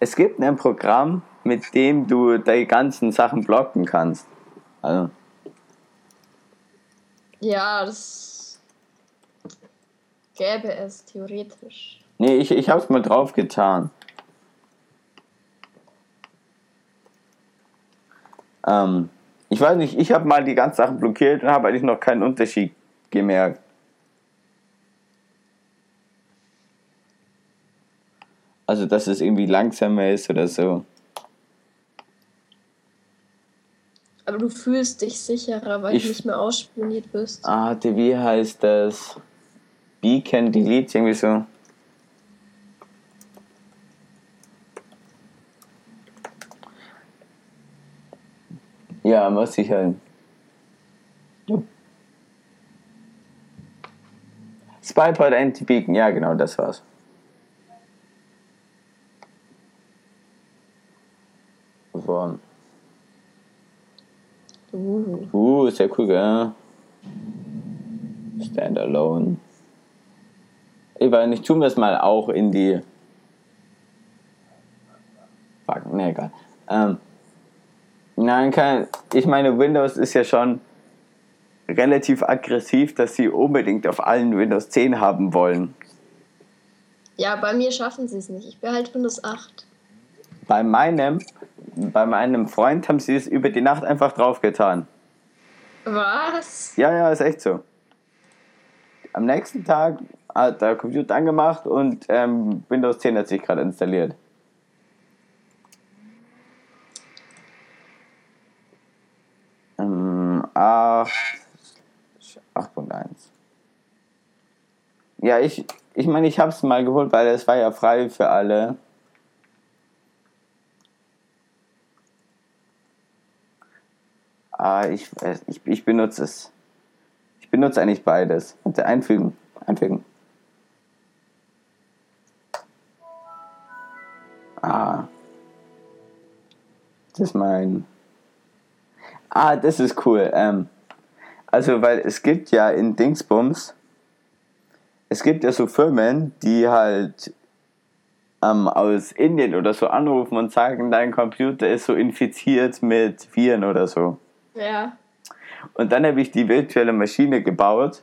Es gibt ein Programm, mit dem du die ganzen Sachen blocken kannst. Also, Ja, das gäbe es theoretisch. nee, ich, ich hab's mal drauf getan. Ähm, ich weiß nicht, ich habe mal die ganzen Sachen blockiert und habe eigentlich noch keinen Unterschied gemerkt. Also, dass es irgendwie langsamer ist oder so. Aber du fühlst dich sicherer, weil Ich- du nicht mehr ausspioniert bist. Ah, wie heißt das? Beacon Delete, irgendwie so. Ja, muss ich halt. Spypod Anti-Beacon, ja genau, das war's. So. Uh. Uh, ist ja cool, gell? Standalone. Ich weiß nicht, tun wir es mal auch in die. Fuck, ne, egal. Ähm, nein, kein, ich meine, Windows ist ja schon relativ aggressiv, dass sie unbedingt auf allen Windows 10 haben wollen. Ja, bei mir schaffen sie es nicht. Ich behalte Windows 8. Bei meinem, bei meinem Freund haben sie es über die Nacht einfach draufgetan. Was? Ja, ja, ist echt so. Am nächsten Tag hat der Computer angemacht und ähm, Windows 10 hat sich gerade installiert. Ähm, 8, 8.1. Ja, ich, ich meine, ich habe es mal geholt, weil es war ja frei für alle. Ich, äh, ich, ich benutze es. Ich benutze eigentlich beides. Einfügen. Einfügen. Ah. Das ist mein. Ah, das ist cool. Ähm, also, weil es gibt ja in Dingsbums, es gibt ja so Firmen, die halt ähm, aus Indien oder so anrufen und sagen, dein Computer ist so infiziert mit Viren oder so. Ja. Und dann habe ich die virtuelle Maschine gebaut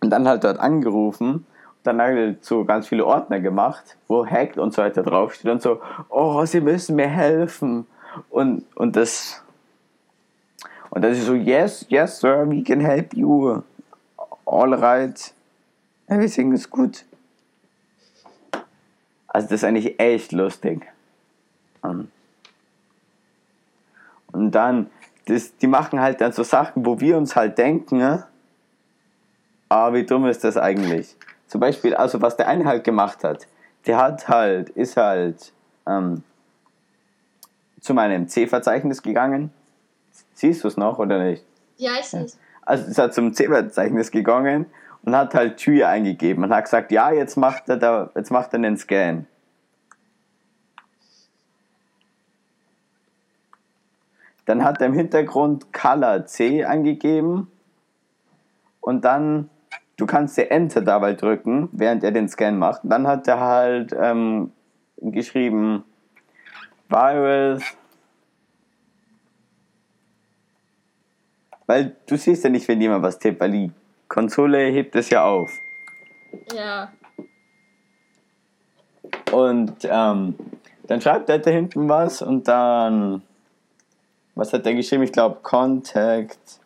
und dann halt dort angerufen und dann halt so ganz viele Ordner gemacht, wo Hacked und so weiter draufsteht und so, oh, sie müssen mir helfen. Und, und das und das ist so, yes, yes, sir, we can help you. All right. Everything is good. Also das ist eigentlich echt lustig. Und dann, das, die machen halt dann so Sachen, wo wir uns halt denken, ne? ah, wie dumm ist das eigentlich? Zum Beispiel, also was der eine halt gemacht hat, der hat halt, ist halt ähm, zu meinem C-Verzeichnis gegangen. Siehst du es noch oder nicht? Ja, ich sehe es. Also ist er zum C-Verzeichnis gegangen und hat halt Tür eingegeben und hat gesagt, ja, jetzt macht er da, jetzt macht er einen Scan. Dann hat er im Hintergrund Color C eingegeben und dann, du kannst dir Enter dabei drücken, während er den Scan macht. Und dann hat er halt ähm, geschrieben, Virus. Weil du siehst ja nicht, wenn jemand was tippt, weil die Konsole hebt es ja auf. Ja. Und ähm, dann schreibt er da hinten was und dann, was hat er geschrieben? Ich glaube, Contact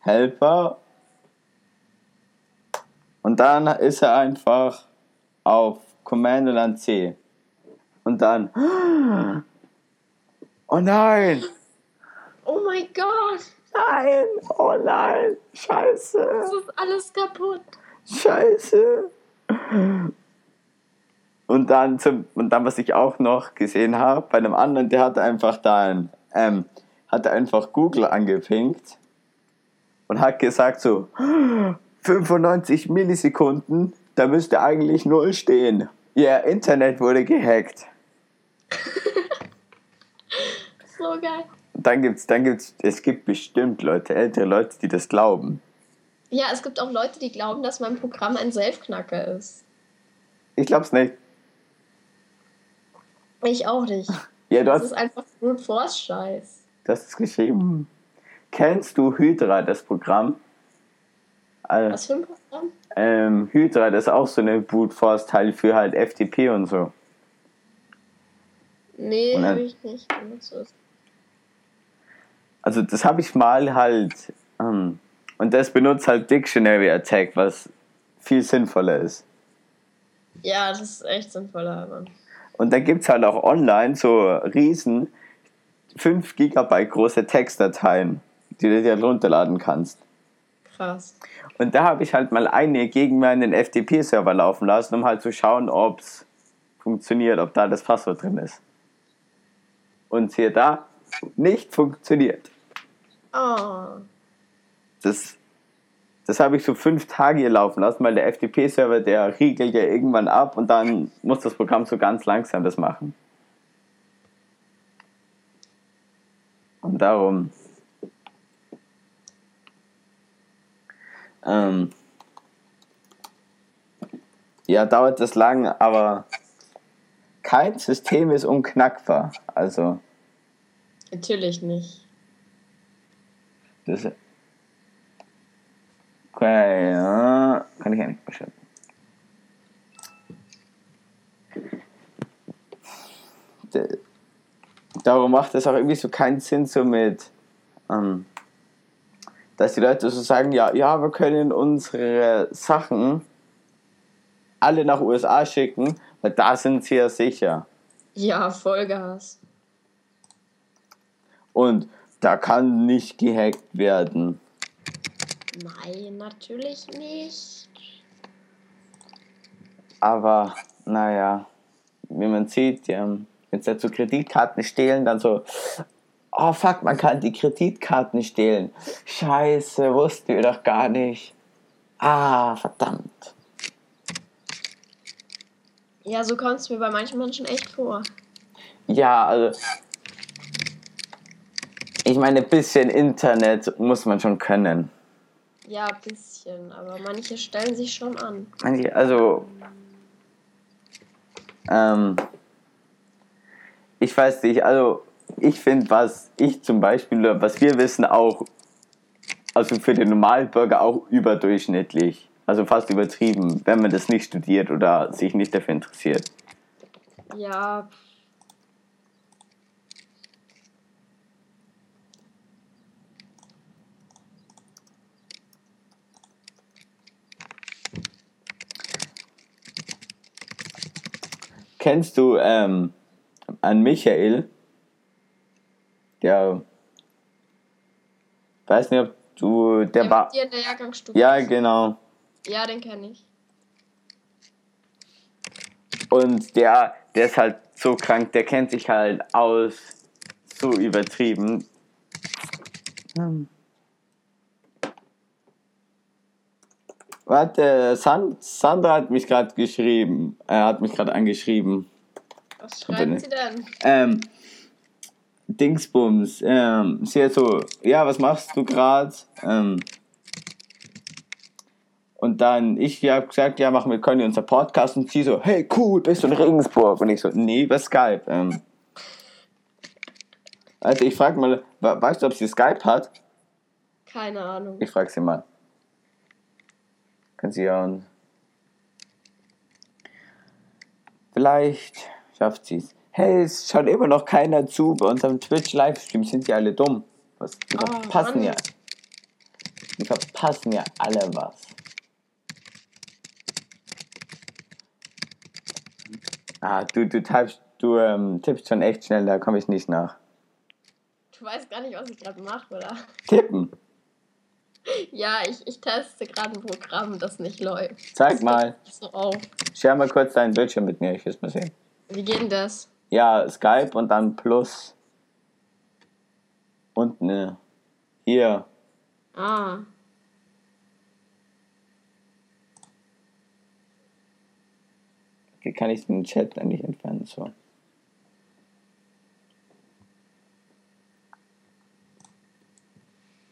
Helper. Und dann ist er einfach auf Command und dann C. Und dann, oh nein, Oh mein Gott, nein, oh nein, scheiße. das ist alles kaputt. Scheiße. Und dann, zum, und dann, was ich auch noch gesehen habe, bei einem anderen, der hat einfach dann, ähm, hat einfach Google angepinkt und hat gesagt so, 95 Millisekunden, da müsste eigentlich null stehen. Ihr Internet wurde gehackt. So geil. Dann gibt's, dann gibt's, es gibt bestimmt Leute, ältere Leute, die das glauben. Ja, es gibt auch Leute, die glauben, dass mein Programm ein Selfknacker ist. Ich glaub's nicht. Ich auch nicht. Ja, du Das hast, ist einfach Brute Force Scheiß. hast es geschrieben. Kennst du Hydra, das Programm? Also, Was für ein Programm? ähm, Hydra, das ist auch so eine Brute Force Teil für halt FTP und so. Nee, habe ich nicht benutzt. Also das habe ich mal halt ähm, und das benutzt halt Dictionary Attack, was viel sinnvoller ist. Ja, das ist echt sinnvoller, Mann. Und dann gibt es halt auch online so riesen 5 Gigabyte große Textdateien, die du dir runterladen kannst. Krass. Und da habe ich halt mal eine gegen meinen FTP-Server laufen lassen, um halt zu schauen, ob es funktioniert, ob da das Passwort drin ist. Und hier da, nicht funktioniert. Oh. Das, das habe ich so fünf Tage hier laufen lassen, weil der FTP-Server, der riegelt ja irgendwann ab und dann muss das Programm so ganz langsam das machen. Und darum. Ähm, ja, dauert das lang, aber kein System ist unknackbar. Also, Natürlich nicht. das. Okay, ja, kann ich ja nicht Darum macht es auch irgendwie so keinen Sinn, so mit, ähm, dass die Leute so sagen, ja, ja, wir können unsere Sachen alle nach USA schicken, weil da sind sie ja sicher. Ja, Vollgas. Und da kann nicht gehackt werden. Nein, natürlich nicht. Aber, naja, wie man sieht, ja, wenn sie zu Kreditkarten stehlen, dann so, oh fuck, man kann die Kreditkarten stehlen. Scheiße, wussten wir doch gar nicht. Ah, verdammt. Ja, so kommt es mir bei manchen Menschen echt vor. Ja, also, ich meine, ein bisschen Internet muss man schon können. Ja, ein bisschen, aber manche stellen sich schon an. Manche, also, ähm, ich weiß nicht, also, ich finde, was ich zum Beispiel, was wir wissen, auch, also für den Normalbürger auch überdurchschnittlich. Also fast übertrieben, wenn man das nicht studiert oder sich nicht dafür interessiert. Ja, Kennst du ähm, an Michael? Der, weiß nicht, ob du, der, der war, dir in der Jahrgangsstufe. ja ist. genau. Ja, den kenne ich. Und der, der ist halt so krank, der kennt sich halt aus, so übertrieben. Hm. Warte, San Sandra hat mich gerade geschrieben. Er hat mich gerade angeschrieben. Was nicht. sie denn? Ähm, Dingsbums. Ähm, sie hat so, ja, was machst du gerade? Ähm, und dann, ich habe gesagt, ja, machen wir Conny unser Podcast. Und sie so, hey, cool, bist du in Regensburg? Und ich so, nee, über Skype. Ähm, also ich frage mal, we- weißt du, ob sie Skype hat? Keine Ahnung. Ich frage sie mal. Kann sie und- Vielleicht schafft sie es. Hey, es schaut immer noch keiner zu. Bei unserem Twitch-Livestream sind die alle dumm. Was? Die Oh, verpassen Mann. ja. Die verpassen ja alle was. Ah, du, du typst, du ähm, tippst schon echt schnell, da komme ich nicht nach. Du weißt gar nicht, was ich gerade mache, oder? Tippen. Ja, ich, ich teste gerade ein Programm, das nicht läuft. Zeig Das mal. So auf. Share mal kurz deinen Bildschirm mit mir, ich will es mal sehen. Wie geht denn das? Ja, Skype und dann Plus. Und ne. Hier. Ah. Wie kann ich den Chat eigentlich entfernen? So.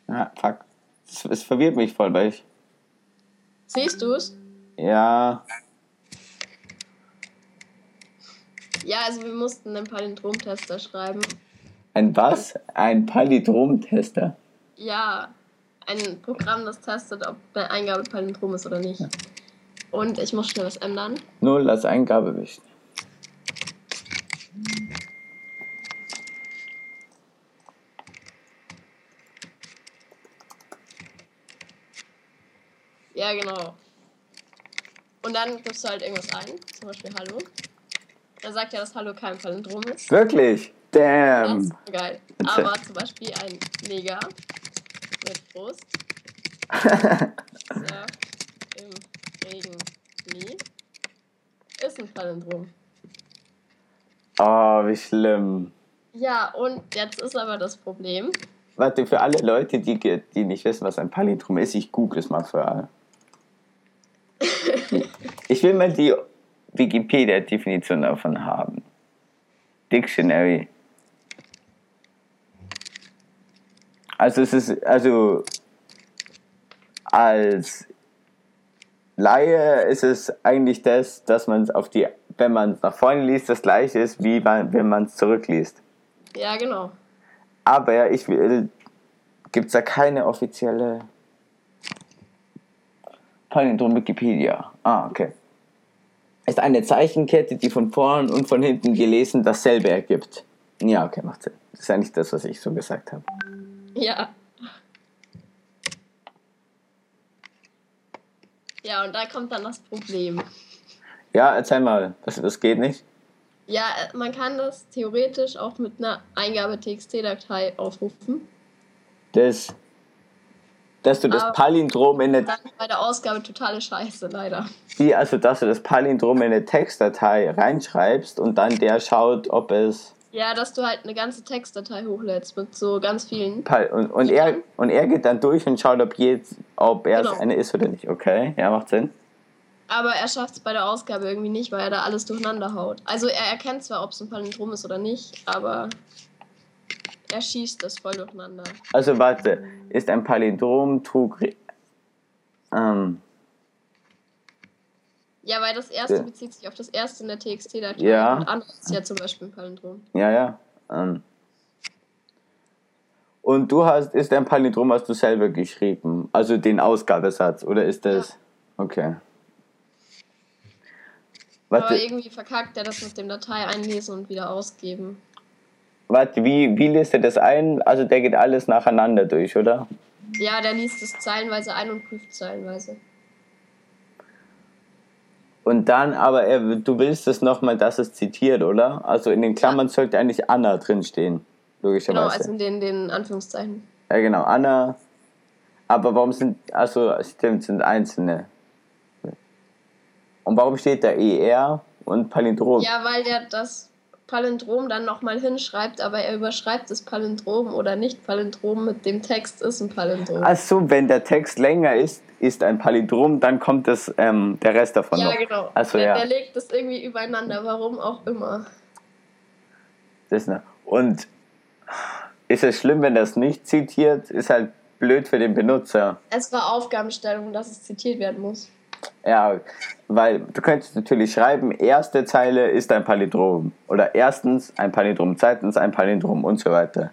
Ah, fuck. Es, es verwirrt mich voll, weil ich. Siehst du's? Ja. Ja, also wir mussten einen Palindromtester schreiben. Ein was? Ein Palindromtester. Ja, ein Programm, das testet, ob eine Eingabe Palindrom ist oder nicht. Und ich muss schnell was ändern. Null als Eingabe wichtig. Ja, genau. Und dann gibst du halt irgendwas ein, zum Beispiel Hallo. Dann sagt ja, dass Hallo kein Palindrom ist. Wirklich? Das Damn. ist geil. Aber zum Beispiel ein Neger mit Brust surft im Regen nie ist ein Palindrom. Oh, wie schlimm. Ja, und jetzt ist aber das Problem. Warte, für alle Leute, die, die nicht wissen, was ein Palindrom ist, ich google es mal für alle. Will mal die Wikipedia-Definition davon haben. Dictionary. Also es ist, also als Laie ist es eigentlich das, dass man es auf die, wenn man es nach vorne liest, das gleiche ist, wie man, wenn man es zurückliest. Ja, genau. Aber ich will, gibt es da keine offizielle Palindrom Wikipedia. Ah, okay. Ist eine Zeichenkette, die von vorn und von hinten gelesen dasselbe ergibt. Ja, okay, macht Sinn. Das ist eigentlich das, was ich so gesagt habe. Ja. Ja, und da kommt dann das Problem. Ja, erzähl mal, das, das geht nicht. Ja, man kann das theoretisch auch mit einer Eingabe-TXT-Datei aufrufen. Das, dass du das Aber- Palindrom in eine, bei der Ausgabe totale Scheiße, leider. wie, also dass du das Palindrom in eine Textdatei reinschreibst und dann der schaut, ob es Ja, dass du halt eine ganze Textdatei hochlädst mit so ganz vielen. Pal- Und, und, er, und er geht dann durch und schaut, ob, jetzt, ob er es Genau. eine ist oder nicht. Okay, ja, macht Sinn. Aber er schafft es bei der Ausgabe irgendwie nicht, weil er da alles durcheinander haut. Also er erkennt zwar, ob es ein Palindrom ist oder nicht, aber er schießt das voll durcheinander. Also warte, ist ein Palindrom Trug... Ähm, Ja, weil das erste Ja. bezieht sich auf das erste in der TXT-Datei. Ja. Und andere ist ja zum Beispiel ein Palindrom. ja, ja. Ähm. Und du hast, ist ein Palindrom, hast du selber geschrieben? Also den Ausgabesatz, oder ist das... Okay. Aber Warte, irgendwie verkackt er das mit dem Datei einlesen und wieder ausgeben. Warte wie, wie liest er das ein? Also der geht alles nacheinander durch, oder? Ja, der liest es zeilenweise ein und prüft zeilenweise. Und dann, aber er, du willst es nochmal, dass es zitiert, oder? Also in den Klammern sollte eigentlich Anna drinstehen, Genau, logischerweise. also in den, den Anführungszeichen. Ja, genau, Anna. Aber warum sind, also stimmt, sind einzelne. Und warum steht da ER und Palindrom? Ja, weil der das Palindrom dann nochmal hinschreibt, aber er überschreibt das Palindrom oder nicht Palindrom mit dem Text ist ein Palindrom. Ach so, wenn der Text länger ist, ist ein Palindrom, dann kommt das, ähm, der Rest davon ja, noch. genau. Also der, ja. der legt das irgendwie übereinander, warum auch immer. Das, ne? Und ist es schlimm, wenn das nicht zitiert? Ist halt blöd für den Benutzer. Es war Aufgabenstellung, dass es zitiert werden muss. Ja, weil du könntest natürlich schreiben, erste Zeile ist ein Palindrom. Oder erstens ein Palindrom, zweitens ein Palindrom und so weiter.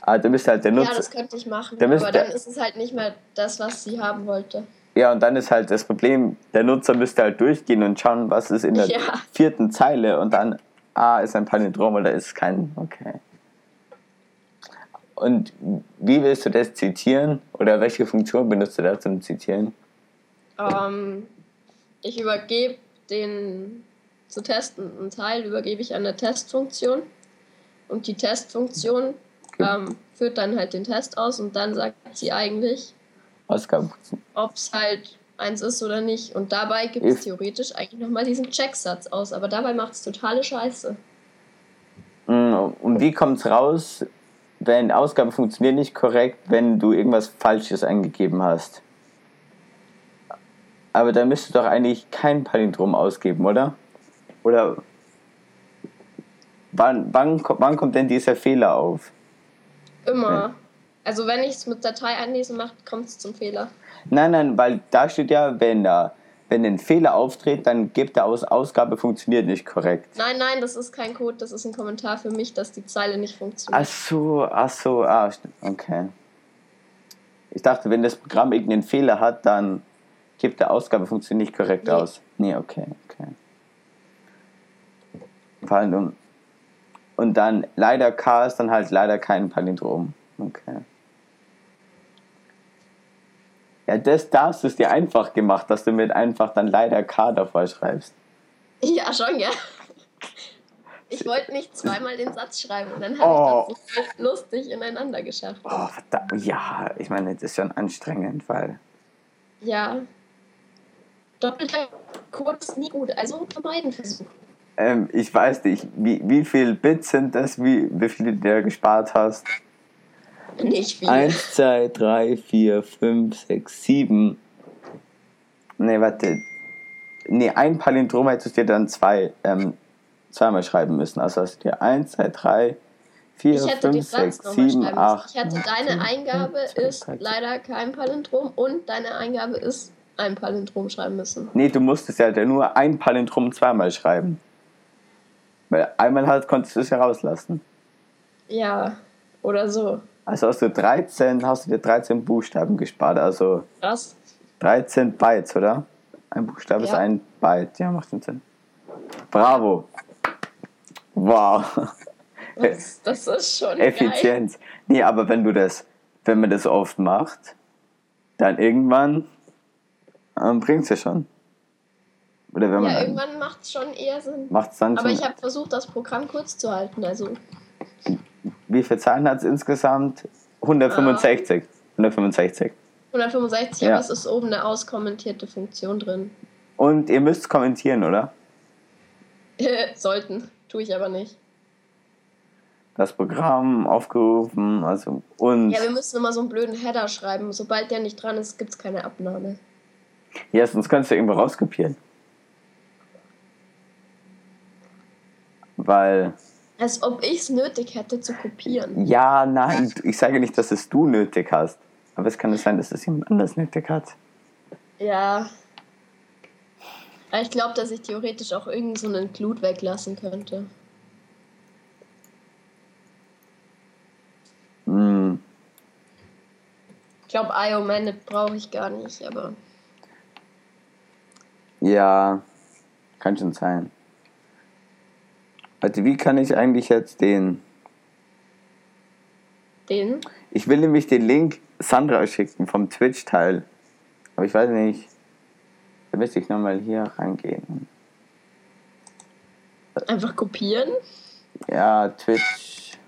Aber du bist halt der Ja, Nutzer. das könnte ich machen, Der aber dann ist es halt nicht mehr das, was sie haben wollte. Ja, und dann ist halt das Problem, der Nutzer müsste halt durchgehen und schauen, was ist in der Ja. vierten Zeile und dann, ah, ist ein Palindrom oder ist kein, okay. Und wie willst du das zitieren? Oder welche Funktion benutzt du da zum Zitieren? Ähm, ich übergebe den zu testenden Teil, übergebe ich an eine Testfunktion. Und die Testfunktion ähm, führt dann halt den Test aus und dann sagt sie eigentlich, ob es halt eins ist oder nicht. Und dabei gibt es theoretisch eigentlich nochmal diesen Checksatz aus, aber dabei macht es totale Scheiße. Mm, Und wie kommt es raus, wenn Ausgabe funktioniert nicht korrekt, wenn du irgendwas Falsches eingegeben hast? Aber dann müsstest du doch eigentlich kein Palindrom ausgeben, oder? Oder wann, wann, wann kommt denn dieser Fehler auf? Immer. Also wenn ich es mit Datei einlesen mache, kommt es zum Fehler. Nein, nein, weil da steht ja, wenn da wenn ein Fehler auftritt, dann gibt er aus, Ausgabe funktioniert nicht korrekt. Nein, nein, das ist kein Code, das ist ein Kommentar für mich, dass die Zeile nicht funktioniert. Ach so, ach so, ah, okay. Ich dachte, wenn das Programm irgendeinen Fehler hat, dann gibt der Ausgabe funktioniert nicht korrekt Nee. aus. Nee, okay, okay. Palindrom. Und dann leider K ist dann halt leider kein Palindrom. Okay. Ja, das darfst du es dir einfach gemacht, dass du mit einfach dann leider K davor schreibst. Ja, schon, ja. Ich wollte nicht zweimal den Satz schreiben und dann Oh. habe ich das so lustig ineinander geschafft. Oh, verdammt. Ja, ich meine, das ist schon anstrengend, weil. Ja. Doppelter ist nie gut, also vermeiden versuchen. Ähm, ich weiß nicht, wie, wie viel Bits sind das, wie, wie viel du dir gespart hast? Nicht viel. 1, 2, 3, 4, 5, 6, 7. Nee, warte. Nee, ein Palindrom hättest du dir dann zwei, ähm, zweimal schreiben müssen. Also hast du dir 1, 2, 3, 4, ich hätte den 5, Satz 6, nochmal 7, schreiben müssen. 8. Ich hatte deine Eingabe ist leider kein Palindrom und deine Eingabe ist ein Palindrom schreiben müssen. Nee, du musstest ja nur ein Palindrom zweimal schreiben. Weil einmal halt konntest du es ja rauslassen. Ja, oder so. Also hast du 13, hast du dir 13 Buchstaben gespart. Also Krass. 13 Bytes, oder? Ein Buchstabe ist Ja. ein Byte. Ja, macht schon Sinn. Bravo. Wow. Das, das ist schon geil. Effizienz. Nee, aber wenn du das, wenn man das oft macht, dann irgendwann bringt es ja schon. Oder wenn man Ja, dann irgendwann macht es schon eher Sinn. macht es dann Aber ich habe versucht, das Programm kurz zu halten. Also, Wie viele Zahlen hat es insgesamt? 165. 165. 165, Ja. aber es ist oben eine auskommentierte Funktion drin. Und ihr müsst kommentieren, oder? Sollten. Tue ich aber nicht. Das Programm aufgerufen, also und. Ja, wir müssen immer so einen blöden Header schreiben. Sobald der nicht dran ist, gibt es keine Abnahme. Ja, sonst kannst du irgendwo rauskopieren. Weil, Als ob ich es nötig hätte zu kopieren. ja, nein, ich sage nicht, dass es du nötig hast. Aber es kann es sein, dass es jemand anders nötig hat. Ja. Aber ich glaube, dass ich theoretisch auch irgend so einen Glut weglassen könnte. Hm, Ich glaube, IO Manit brauche ich gar nicht, aber. Ja, kann schon sein. Warte, wie kann ich eigentlich jetzt den. Den? Ich will nämlich den Link Sandra schicken vom Twitch-Teil. Aber ich weiß nicht. Da müsste ich nochmal hier reingehen. Einfach kopieren? Ja, Twitch.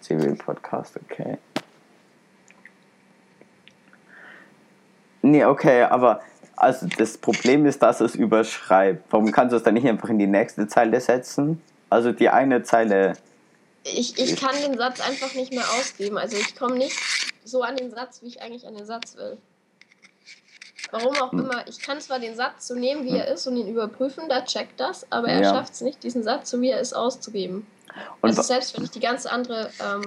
CW Podcast, okay. Nee, okay, aber also das Problem ist, dass es überschreibt. Warum kannst du es dann nicht einfach in die nächste Zeile setzen? Also die eine Zeile. Ich, ich kann den Satz einfach nicht mehr ausgeben. Also ich komme nicht so an den Satz, wie ich eigentlich an den Satz will. Warum Hm. auch immer. Ich kann zwar den Satz so nehmen, wie er ist und ihn überprüfen, da checkt das, aber er Ja. schafft es nicht, diesen Satz so wie er ist auszugeben. Und also selbst wenn ich die ganze andere ähm,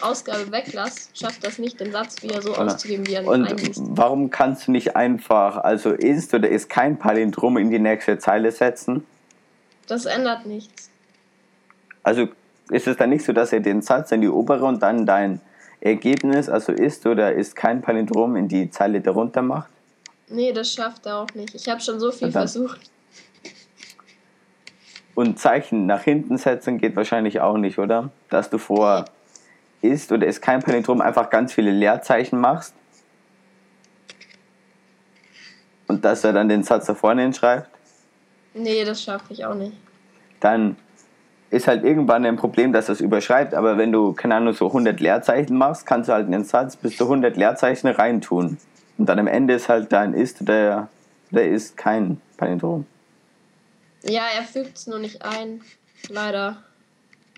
Ausgabe weglasse, schafft das nicht, den Satz wieder so auszugeben, wie er Und einliest. warum kannst du nicht einfach, also ist oder ist kein Palindrom in die nächste Zeile setzen? Das ändert nichts. Also ist es dann nicht so, dass er den Satz in die obere und dann dein Ergebnis, also ist oder ist kein Palindrom in die Zeile darunter macht? Nee, das schafft er auch nicht. Ich habe schon so viel dann- versucht. Und Zeichen nach hinten setzen geht wahrscheinlich auch nicht, oder? Dass du vor ist oder ist kein Palindrom einfach ganz viele Leerzeichen machst. Und dass er dann den Satz da vorne hinschreibt. Nee, das schaffe ich auch nicht. Dann ist halt irgendwann ein Problem, dass das überschreibt. Aber wenn du, keine Ahnung, so 100 Leerzeichen machst, kannst du halt in den Satz bis zu 100 Leerzeichen reintun. Und dann am Ende ist halt dein ist oder der ist kein Palindrom. Ja, er fügt es nur nicht ein. Leider.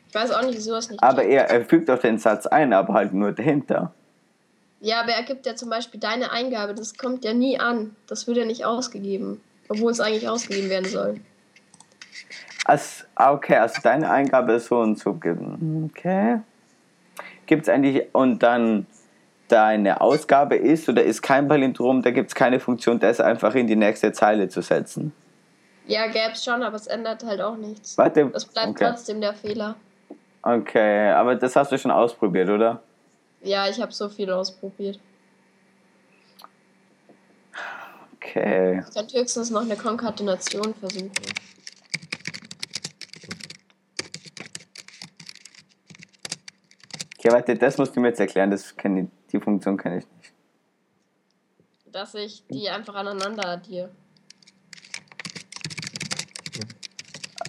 Ich weiß auch nicht, wieso es nicht Aber er, er fügt auch den Satz ein, aber halt nur dahinter. Ja, aber er gibt ja zum Beispiel deine Eingabe, das kommt ja nie an. Das wird ja nicht ausgegeben. Obwohl es eigentlich ausgegeben werden soll. Also, okay, also deine Eingabe ist so und so. Okay. Gibt es eigentlich, und dann deine Ausgabe ist oder ist kein Palindrom, da gibt es keine Funktion, das einfach in die nächste Zeile zu setzen. Ja, gäb's schon, aber es ändert halt auch nichts. Warte. Es bleibt okay. trotzdem der Fehler. okay, aber das hast du schon ausprobiert, oder? Ja, ich habe so viel ausprobiert. Okay. Ich könnte höchstens noch eine Konkatenation versuchen. Okay, warte, das musst du mir jetzt erklären, das kenn ich, die Funktion kenne ich nicht. dass ich die einfach aneinander addiere.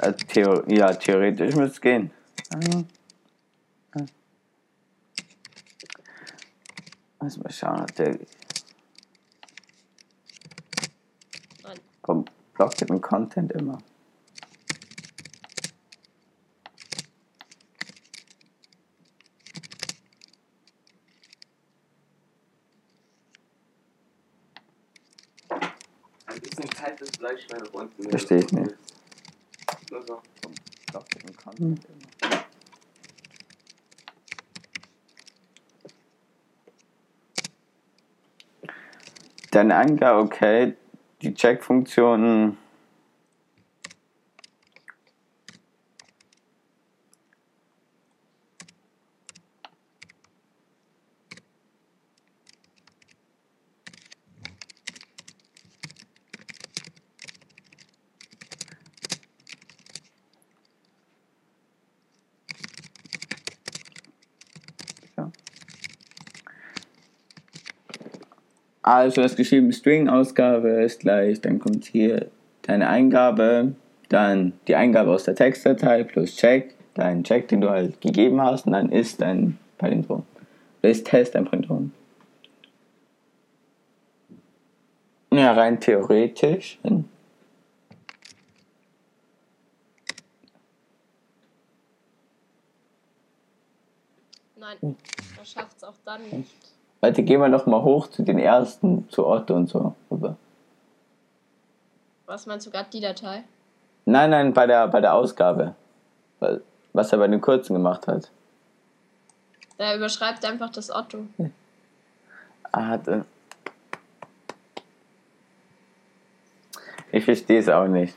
Äh, Theo ja, theoretisch müsste es gehen. Lass mal schauen, ob der. Nein. Komm, blockt den Content immer. Runden. Verstehe ich nicht. Nur so. Komm, blockt den Content immer. Deine Angabe, okay. Die Check-Funktionen. Also das geschrieben String-Ausgabe ist gleich, dann kommt hier deine Eingabe, dann die Eingabe aus der Textdatei plus Check, dein Check, den du halt gegeben hast, und dann ist dein Palindrom. Ist Test ein Palindrom. Ja, rein theoretisch. Nein, er schafft es auch dann nicht. Warte, gehen wir noch mal hoch zu den ersten, zu Otto und so. rüber. Was meinst du gerade die Datei? Nein, nein, bei der, bei der Ausgabe. Was er bei den kurzen gemacht hat. Der überschreibt einfach das Otto. Ah, hat, ich verstehe es auch nicht.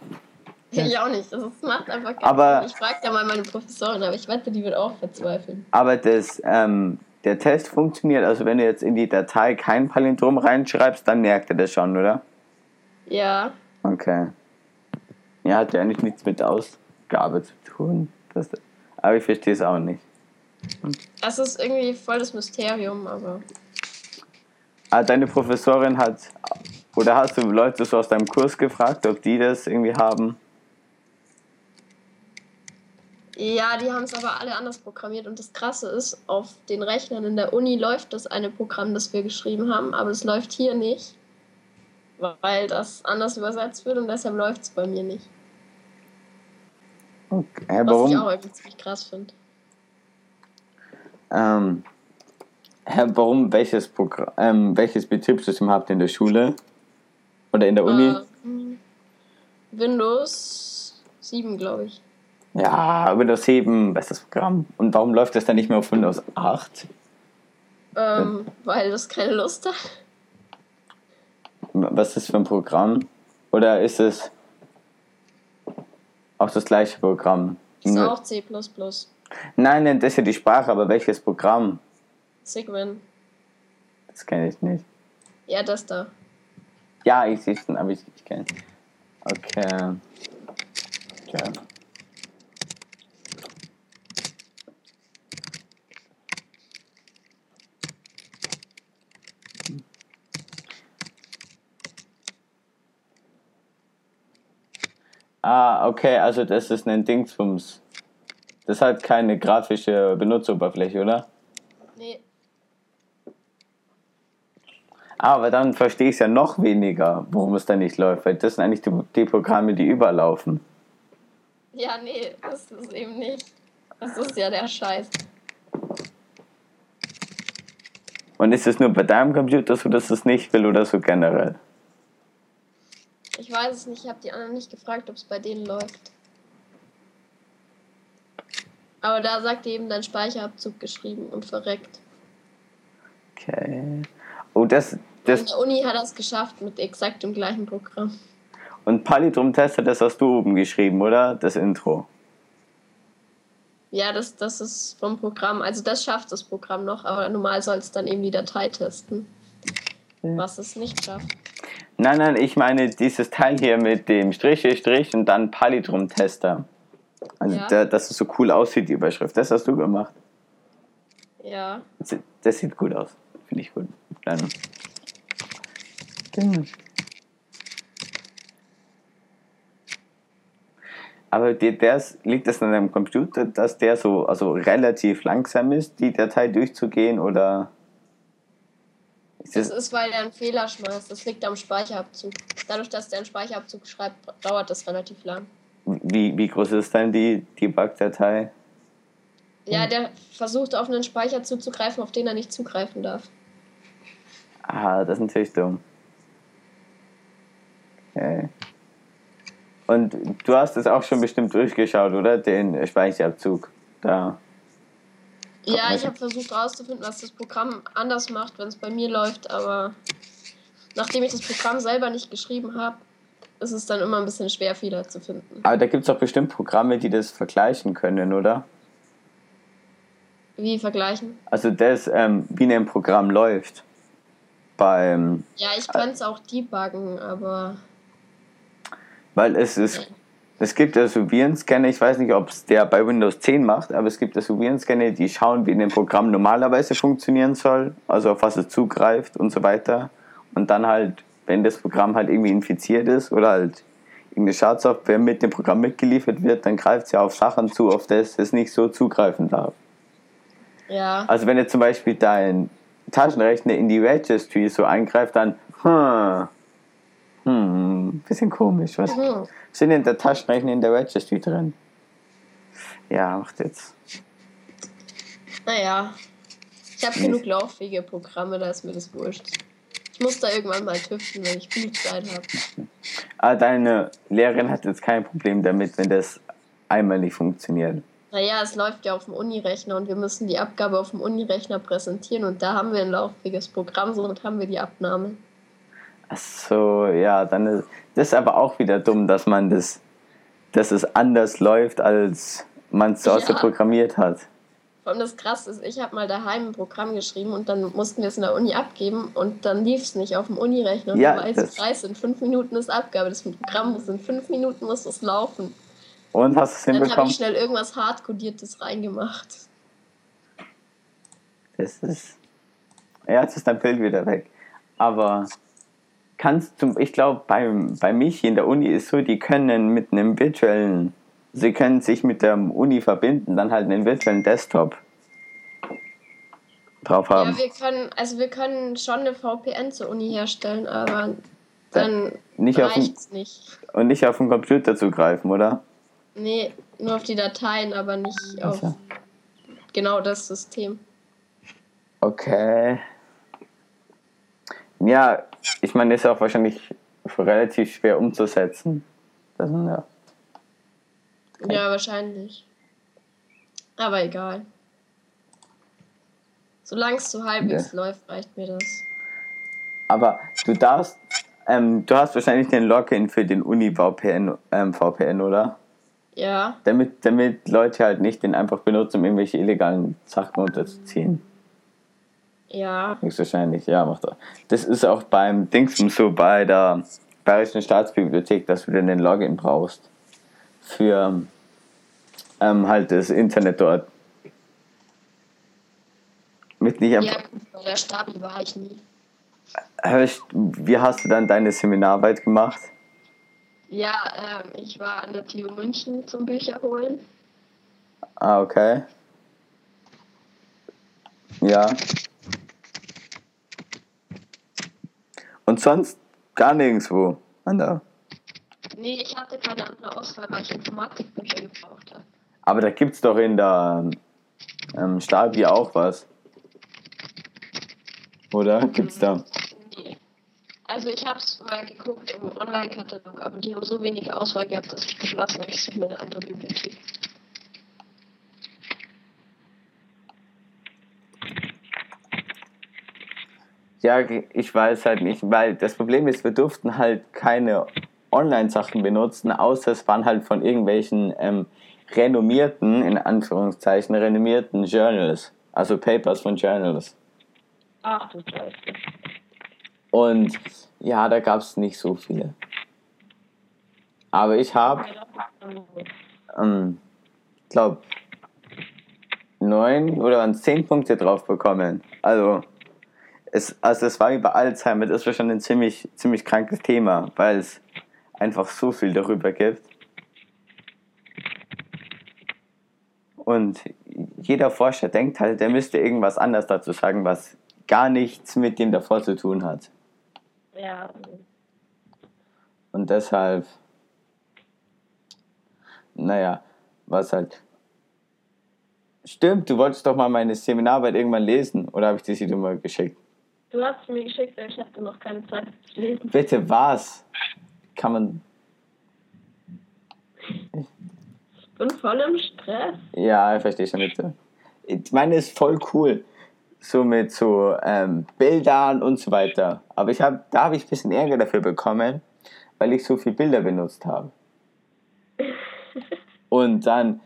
Ich auch nicht. Das macht einfach keinen Aber- Sinn. Ich frage ja mal meine Professorin, aber ich wette, die wird auch verzweifeln. Aber das, ähm, der Test funktioniert, also wenn du jetzt in die Datei kein Palindrom reinschreibst, dann merkt er das schon, oder? Ja, Okay. Ja, hat ja eigentlich nichts mit Ausgabe zu tun. Das, aber ich verstehe es auch nicht. es ist irgendwie voll das Mysterium, aber Ah, deine Professorin hat, oder hast du Leute so aus deinem Kurs gefragt, ob die das irgendwie haben? Ja, die haben es aber alle anders programmiert und das Krasse ist, auf den Rechnern in der Uni läuft das eine Programm, das wir geschrieben haben, aber es läuft hier nicht, weil das anders übersetzt wird und deshalb läuft es bei mir nicht. Okay. Was ich auch warum, irgendwie ziemlich krass finde. ähm, warum welches, Programm, ähm, welches Betriebssystem habt ihr in der Schule? Oder in der Uni? Ähm, Windows 7, glaube ich. Ja, Windows 7, bestes Programm. Und warum läuft das dann nicht mehr auf Windows 8? Ähm, weil das keine Lust hat. Was ist das für ein Programm? Oder ist es auch das gleiche Programm? Ist Nur- auch C. Nein, nein, das ist ja die Sprache, aber welches Programm? Sigwin. Das kenne ich nicht. Ja, das da. Ja, ich sehe schon, aber ich, ich kenne Okay. okay. Ah, okay, also das ist ein Dingsbums. Das hat keine grafische Benutzeroberfläche, oder? Nee, Ah, Aber dann verstehe ich es ja noch weniger, warum es da nicht läuft, weil das sind eigentlich die, die Programme, die überlaufen. ja, nee, das ist eben nicht. Das ist ja der Scheiß. Und ist es nur bei deinem Computer so, dass es nicht will oder so generell? Ich weiß es nicht, ich habe die anderen nicht gefragt, ob es bei denen läuft. Aber da sagt eben dein Speicherabzug geschrieben und verreckt. Okay. Oh, das, das der Uni hat es geschafft mit exakt dem gleichen Programm. und Palindrom-Tester, das hast du oben geschrieben, oder? Das Intro. Ja, das, das ist vom Programm. Also das schafft das Programm noch, aber normal soll es dann eben die Datei testen. Was es nicht schafft. Nein, nein, ich meine dieses Teil hier mit dem Strich, Strich und dann Palindrom-Tester. Also, Ja. da, dass es so cool aussieht, die Überschrift. Das hast du gemacht. Ja. Das, das sieht gut aus. Finde ich gut. Dann. Genau. Aber dir, der's, liegt das an deinem Computer, dass der so also relativ langsam ist, die Datei durchzugehen? Oder Das ist, weil er einen Fehler schmeißt. Das liegt am Speicherabzug. Dadurch, dass der einen Speicherabzug schreibt, dauert das relativ lang. wie, wie groß ist dann die Debug-Datei? Ja, der versucht auf einen Speicher zuzugreifen, auf den er nicht zugreifen darf. Ah, das ist natürlich dumm. Okay. Und du hast es auch schon bestimmt durchgeschaut, oder? Den Speicherabzug. Da. Ja, ich habe versucht herauszufinden, was das Programm anders macht, wenn es bei mir läuft, aber nachdem ich das Programm selber nicht geschrieben habe, ist es dann immer ein bisschen schwer, Fehler zu finden. Aber da gibt es doch bestimmt Programme, die das vergleichen können, oder? Wie vergleichen? Also das, ähm, wie ein Programm läuft. Beim, Ja, ich kann es auch debuggen, aber weil es ist, es gibt also Virenscanner, ich weiß nicht, ob es der bei Windows 10 macht, aber es gibt also Virenscanner, die schauen, wie ein Programm normalerweise funktionieren soll, also auf was es zugreift und so weiter. Und dann halt, wenn das Programm halt irgendwie infiziert ist oder halt irgendeine Schadsoftware mit dem Programm mitgeliefert wird, dann greift es ja auf Sachen zu, auf das es nicht so zugreifen darf. ja. Also wenn jetzt zum Beispiel dein Taschenrechner in die Registry so eingreift, dann hm, hm, bisschen komisch. Was Hm. sind denn der Taschenrechner in der Registry drin? Ja, macht jetzt. Naja, ich habe Nee. genug lauffähige Programme, da ist mir das wurscht. Ich muss da irgendwann mal tüfteln, wenn ich viel Zeit habe. Ah, deine Lehrerin hat jetzt kein Problem damit, wenn das einmal nicht funktioniert. Naja, es läuft ja auf dem Unirechner und wir müssen die Abgabe auf dem Unirechner präsentieren und da haben wir ein lauffähiges Programm, somit haben wir die Abnahme. Ach so, ja, dann ist das ist aber auch wieder dumm, dass man das, dass es anders läuft, als man es zu Hause Ja. programmiert hat. Vor allem das Krasse ist, ich habe mal daheim ein Programm geschrieben und dann mussten wir es in der Uni abgeben und dann lief es nicht auf dem Unirechner. Und Ja, du weißt, Preis in fünf Minuten ist Abgabe. Das Programm muss in fünf Minuten muss es laufen. Und hast du es Dann habe hinbekommen? ich schnell irgendwas hardcodiertes reingemacht. Das ist. Ja, jetzt ist dein Bild wieder weg. Aber kannst du, ich glaube, bei, bei mich in der Uni ist so, die können mit einem virtuellen, sie können sich mit der Uni verbinden, dann halt einen virtuellen Desktop drauf haben. Ja, wir können, also wir können schon eine VPN zur Uni herstellen, aber dann nicht auf reicht's nicht. und nicht auf den Computer zugreifen, oder? Nee, nur auf die Dateien, aber nicht auf genau das System. Okay. Ja, ich meine, ist auch wahrscheinlich relativ schwer umzusetzen. Das ja. Ja, wahrscheinlich. Aber egal. Solange es so halbwegs läuft, reicht mir das. Aber du darfst, ähm, du hast wahrscheinlich den Login für den Uni-VPN, ähm, VPN, oder? Ja, Damit, damit Leute halt nicht den einfach benutzen, um irgendwelche illegalen Sachen runterzuziehen. Ja. Höchstwahrscheinlich, ja, macht er. Das ist auch beim Dingsum so bei der Bayerischen Staatsbibliothek, dass du dann den Login brauchst. Für ähm, halt das Internet dort. Mit nicht einfach. Ja, bei der Stabi war ich nie. Hörst, wie hast du dann deine Seminararbeit gemacht? Ja, ähm, ich war an der TU München zum Bücher holen. Ah, okay. Ja. Und sonst gar nirgendwo. Ah, da. Nee, ich hatte keine andere Auswahl, weil ich Informatikbücher gebraucht habe. Aber da gibt's doch in der ähm, Stabi auch was. Oder? Gibt's da? Nee. Also ich habe es mal geguckt im Online-Katalog, aber die haben so wenig Auswahl gehabt, dass ich beschlossen habe, ich suche mir eine andere Bibliothek. Ja, ich weiß halt nicht, weil das Problem ist, wir durften halt keine Online-Sachen benutzen, außer es waren halt von irgendwelchen ähm, renommierten, in Anführungszeichen, renommierten Journals. Also Papers von Journals. Ach du Scheiße. Und ja, da gab es nicht so viele. Aber ich habe, ähm, glaube neun oder zehn Punkte drauf bekommen. Also es, also es war über Alzheimer, das war schon ein ziemlich, ziemlich krankes Thema, weil es einfach so viel darüber gibt. Und jeder Forscher denkt halt, er müsste irgendwas anders dazu sagen, was gar nichts mit dem davor zu tun hat. Ja. Und deshalb, naja, was halt. Stimmt, du wolltest doch mal meine Seminararbeit irgendwann lesen, oder habe ich dir sie dir mal geschickt? Du hast es mir geschickt, aber ich hatte noch keine Zeit zu lesen. Bitte was? Kann man. Ich bin voll im Stress. Ja, ich verstehe schon bitte. Ich meine, ist voll cool. So mit so ähm, Bildern und so weiter. Aber ich hab, da habe ich ein bisschen Ärger dafür bekommen, weil ich so viele Bilder benutzt habe. Und dann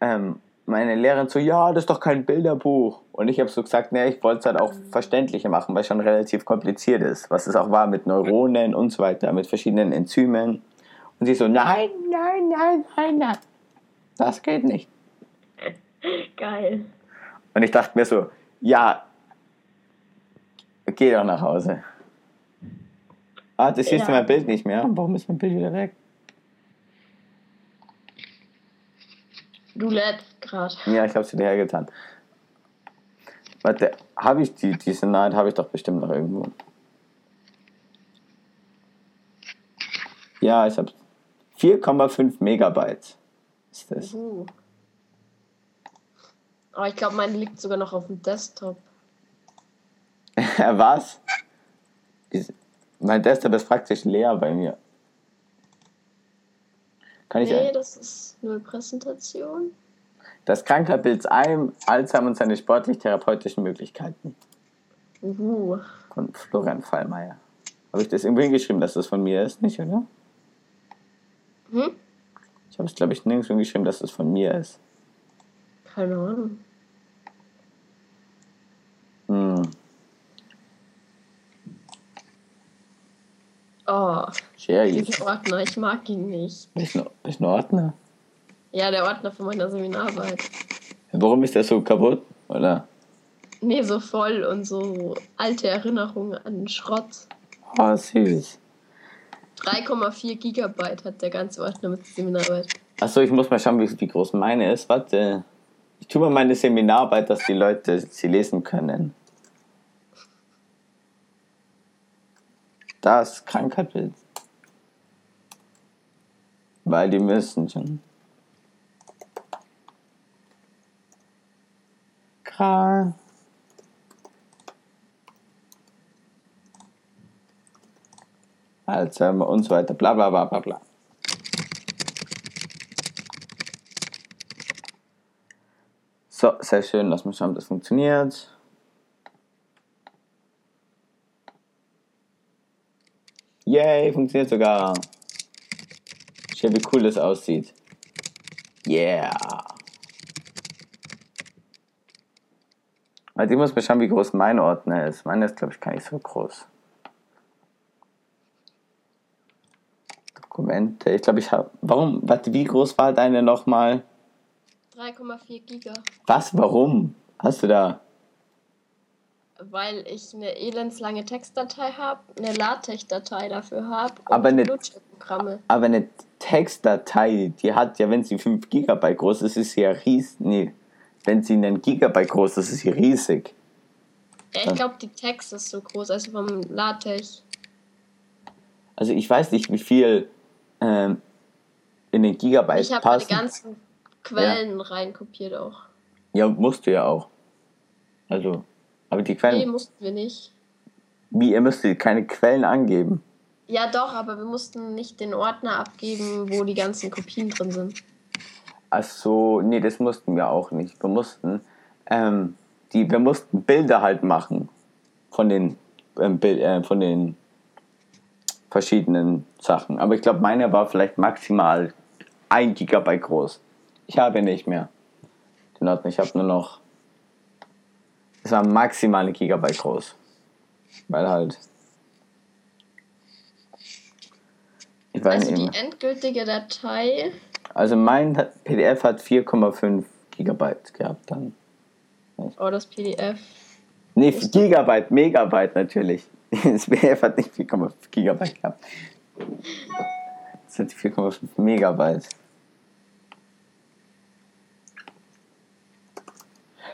ähm, meine Lehrerin so, ja, das ist doch kein Bilderbuch. Und ich habe so gesagt, nee, ich wollte es halt auch verständlicher machen, weil es schon relativ kompliziert ist. Was es auch war mit Neuronen und so weiter, mit verschiedenen Enzymen. Und sie so, nein, nein, nein, nein, nein. Das geht nicht. Geil. Und ich dachte mir so, ja, geh doch nach Hause. Ah, das siehst du Ja. mein Bild nicht mehr. Warum ist mein Bild wieder weg? Du lädst gerade. Ja, ich habe sie dir hergetan. Warte, habe ich die, diese Night habe ich doch bestimmt noch irgendwo. Ja, ich habe 4,5 Megabyte. Ist das? Uh. Aber ich glaube, meine liegt sogar noch auf dem Desktop. Was? Mein Desktop ist praktisch leer bei mir. Kann ich Nee, das ist nur Präsentation. Das Krankheitsbild Alzheimer und seine sportlich-therapeutischen Möglichkeiten Uhu. von Florian Fallmeier. Habe ich das irgendwo hingeschrieben, dass das von mir ist? Nicht, oder? Hm? Ich habe es, glaube ich, nirgends hingeschrieben, dass es von mir ist. Keine Ahnung. Oh, Sherry. dieser Ordner, ich mag ihn nicht. Du bist du ein Ordner? Ja, der Ordner von meiner Seminararbeit. Warum ist der so kaputt? Oder? Nee, so voll und so alte Erinnerungen an Schrott. Oh, süß. 3,4 Gigabyte hat der ganze Ordner mit der Seminararbeit. Achso, ich muss mal schauen, wie, wie groß meine ist. Warte. Ich tue mal meine Seminararbeit, dass die Leute sie lesen können. Das Krankheitsbild. Weil die müssen schon. Krank. Alzheimer und so weiter, bla bla bla bla bla. So, sehr schön. Lass mal schauen, ob das funktioniert. Yay, funktioniert sogar. Schau, wie cool das aussieht. Yeah. Also ich muss mal schauen, wie groß mein Ordner ist. Meiner ist, glaube ich, gar nicht so groß. Dokumente. Ich glaube, ich habe. Warum? Warte, wie groß war deine nochmal? 3,4 Giga. Was? Warum? Hast du da? Weil ich eine elendslange Textdatei habe, eine LaTeX-Datei dafür habe und Aber eine- Bluetooth-Programme. Aber eine Textdatei, die hat ja, wenn sie 5 GB groß ist, ist sie ja riesig. Nee, wenn sie einen Gigabyte groß ist, ist sie riesig. Ja, ich glaube, die Text ist so groß, also vom LaTeX. Also ich weiß nicht, wie viel ähm, in den Gigabyte Ich habe meine passen. ganzen Quellen reinkopiert auch. ja, musst du ja auch. Also, aber die Nee, Quellen, mussten wir nicht. wie, ihr müsst keine Quellen angeben. Ja, doch, aber wir mussten nicht den Ordner abgeben, wo die ganzen Kopien drin sind. Ach so, nee, das mussten wir auch nicht. Wir mussten, ähm, die, wir mussten Bilder halt machen von den, ähm, Bil- äh, von den verschiedenen Sachen. Aber ich glaube, meine war vielleicht maximal ein Gigabyte groß. Ich habe nicht mehr den Ordner. Ich habe nur noch, es war maximal ein Gigabyte groß. Weil halt, ich weiß Also nicht die endgültige Datei, Also mein PDF hat 4,5 Gigabyte gehabt dann. oh, das PDF. Nee, Gigabyte, Megabyte natürlich. Das BF hat nicht 4,5 Gigabyte gehabt. Das hat 4,5 Megabyte.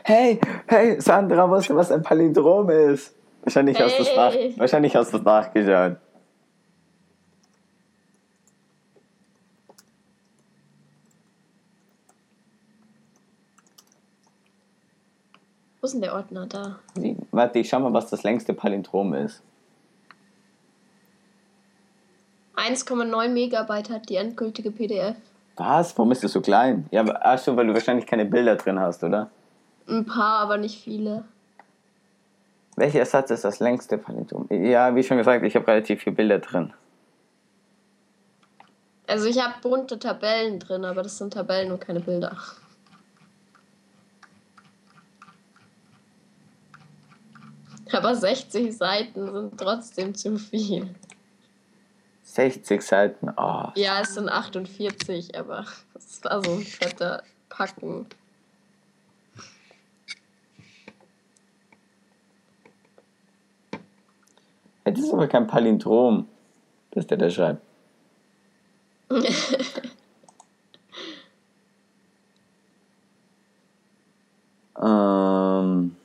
Hey, hey, Sandra, weißt du, was ein Palindrom ist? Wahrscheinlich hast du es nach, wahrscheinlich hast du's nachgeschaut. Wo ist denn der Ordner da? Warte, ich schau mal, was das längste Palindrom ist. 1,9 Megabyte hat die endgültige PDF. Was? Warum ist das so klein? Ja, ach so, weil du wahrscheinlich keine Bilder drin hast, oder? Ein paar, aber nicht viele. Welcher Satz ist das längste Palindrom? Ja, wie schon gesagt, ich habe relativ viele Bilder drin. Also ich habe bunte Tabellen drin, aber das sind Tabellen und keine Bilder. Aber 60 Seiten sind trotzdem zu viel. 60 Seiten. Oh, Ja, es sind 48, aber das war so ein fetter Packen. Das ist aber kein Palindrom, das der da schreibt. ähm.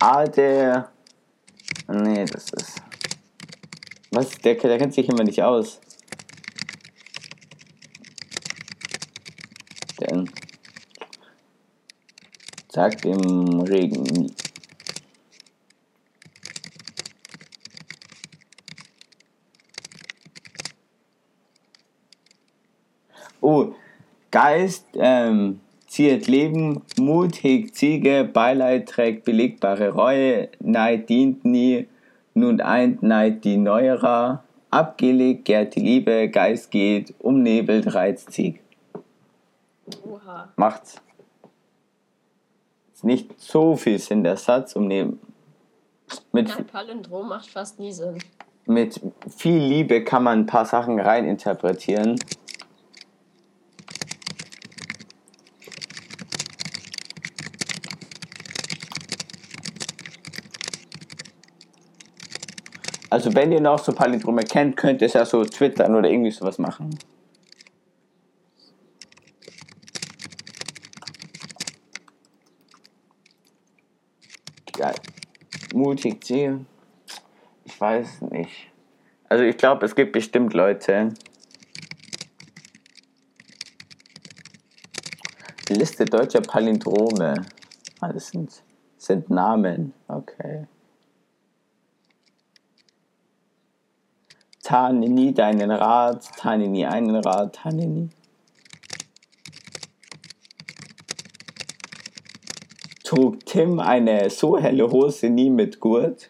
Ah, der. Nee, das ist. Was? Der, der kennt sich immer nicht aus. Denn. Sagt im Regen. Oh, Geist ähm, ziert Leben, Mut hegt Ziege, Beileid trägt belegbare Reue, Neid dient nie, nun eint Neid die Neuerer, abgelegt gärt die Liebe, Geist geht, umnebelt reizt Zieg. Oha. Macht's. Ist nicht so viel Sinn, der Satz, um neben. Mit, Ein Palindrom macht fast nie Sinn. mit viel Liebe kann man ein paar Sachen reininterpretieren. Also wenn ihr noch so Palindrome kennt, könnt ihr es ja so twittern oder irgendwie sowas machen. Ja, mutig ziehen. Ich weiß nicht. Also ich glaube, es gibt bestimmt Leute. Liste deutscher Palindrome. Ah, das sind, sind Namen. Okay. Tane nie deinen Rat, tane nie einen Rat, tane nie. Trug Tim eine so helle Hose nie mit Gurt?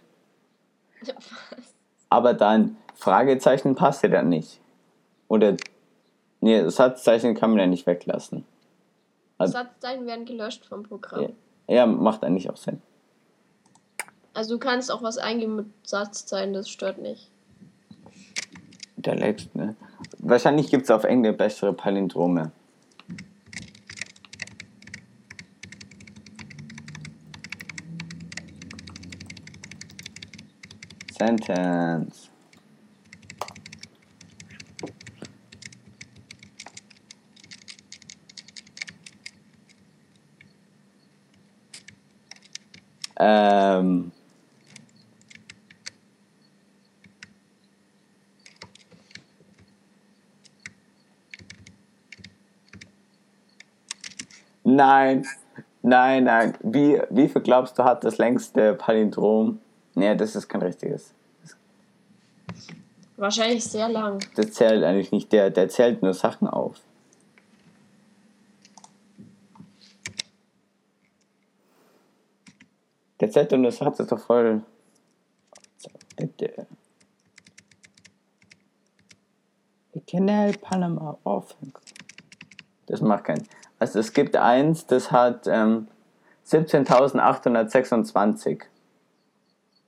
Aber dann Fragezeichen passte dann nicht. Oder, nee, Satzzeichen kann man ja nicht weglassen. Also- Satzzeichen werden gelöscht vom Programm. Ja, ja macht eigentlich auch Sinn. Also du kannst auch was eingeben mit Satzzeichen, das stört nicht. Der lebt, ne? Wahrscheinlich gibt es auf Englisch bessere Palindrome. Sentence. Ähm. Nein, nein, nein. Wie, wie viel glaubst du hat das längste Palindrom? Nee, das ist kein richtiges. Wahrscheinlich sehr lang. Das zählt eigentlich nicht. Der, der zählt nur Sachen auf. Der zählt nur Sachen, das ist doch voll. Der- Canal Panama offen. Das macht keinen. Also es gibt eins, das hat ähm, 17.826.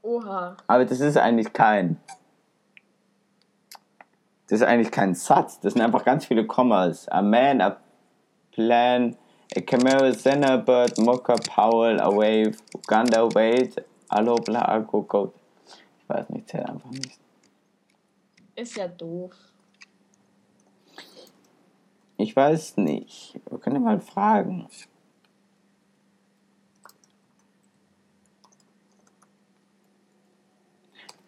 Oha. Aber das ist eigentlich kein. Das ist eigentlich kein Satz. Das sind einfach ganz viele Kommas. A man, a plan, A Camaro, Zenabird, Mocha, Powell, Away, Uganda, Wade, Alobla, Agro, Goat. Ich weiß nicht, zähl einfach nicht. Ist ja doof. Ich weiß nicht. Wir können mal fragen.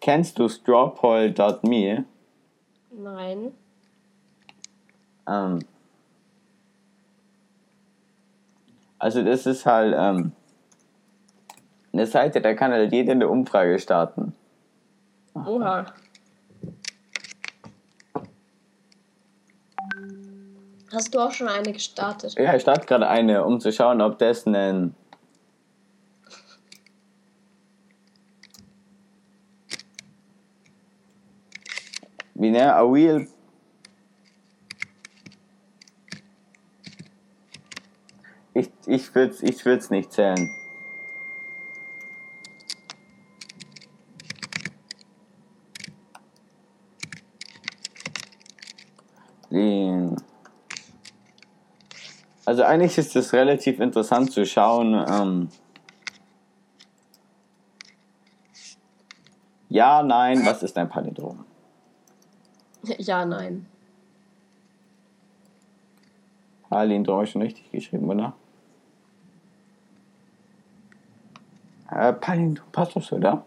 Kennst du strawpoll.me? Nein. Ähm, also das ist halt ähm, eine Seite, da kann halt jeder eine Umfrage starten. Oha. Hast du auch schon eine gestartet? Ja, ich starte gerade eine, um zu schauen, ob das ein wie ne, a wheel Ich, ich würde es ich würd's nicht zählen. Den. Also eigentlich ist es relativ interessant zu schauen. Ähm ja, nein, was ist ein Palindrom? Ja, nein. Palindrom habe ich schon richtig geschrieben, oder? Äh, Palindrom passt doch so, oder?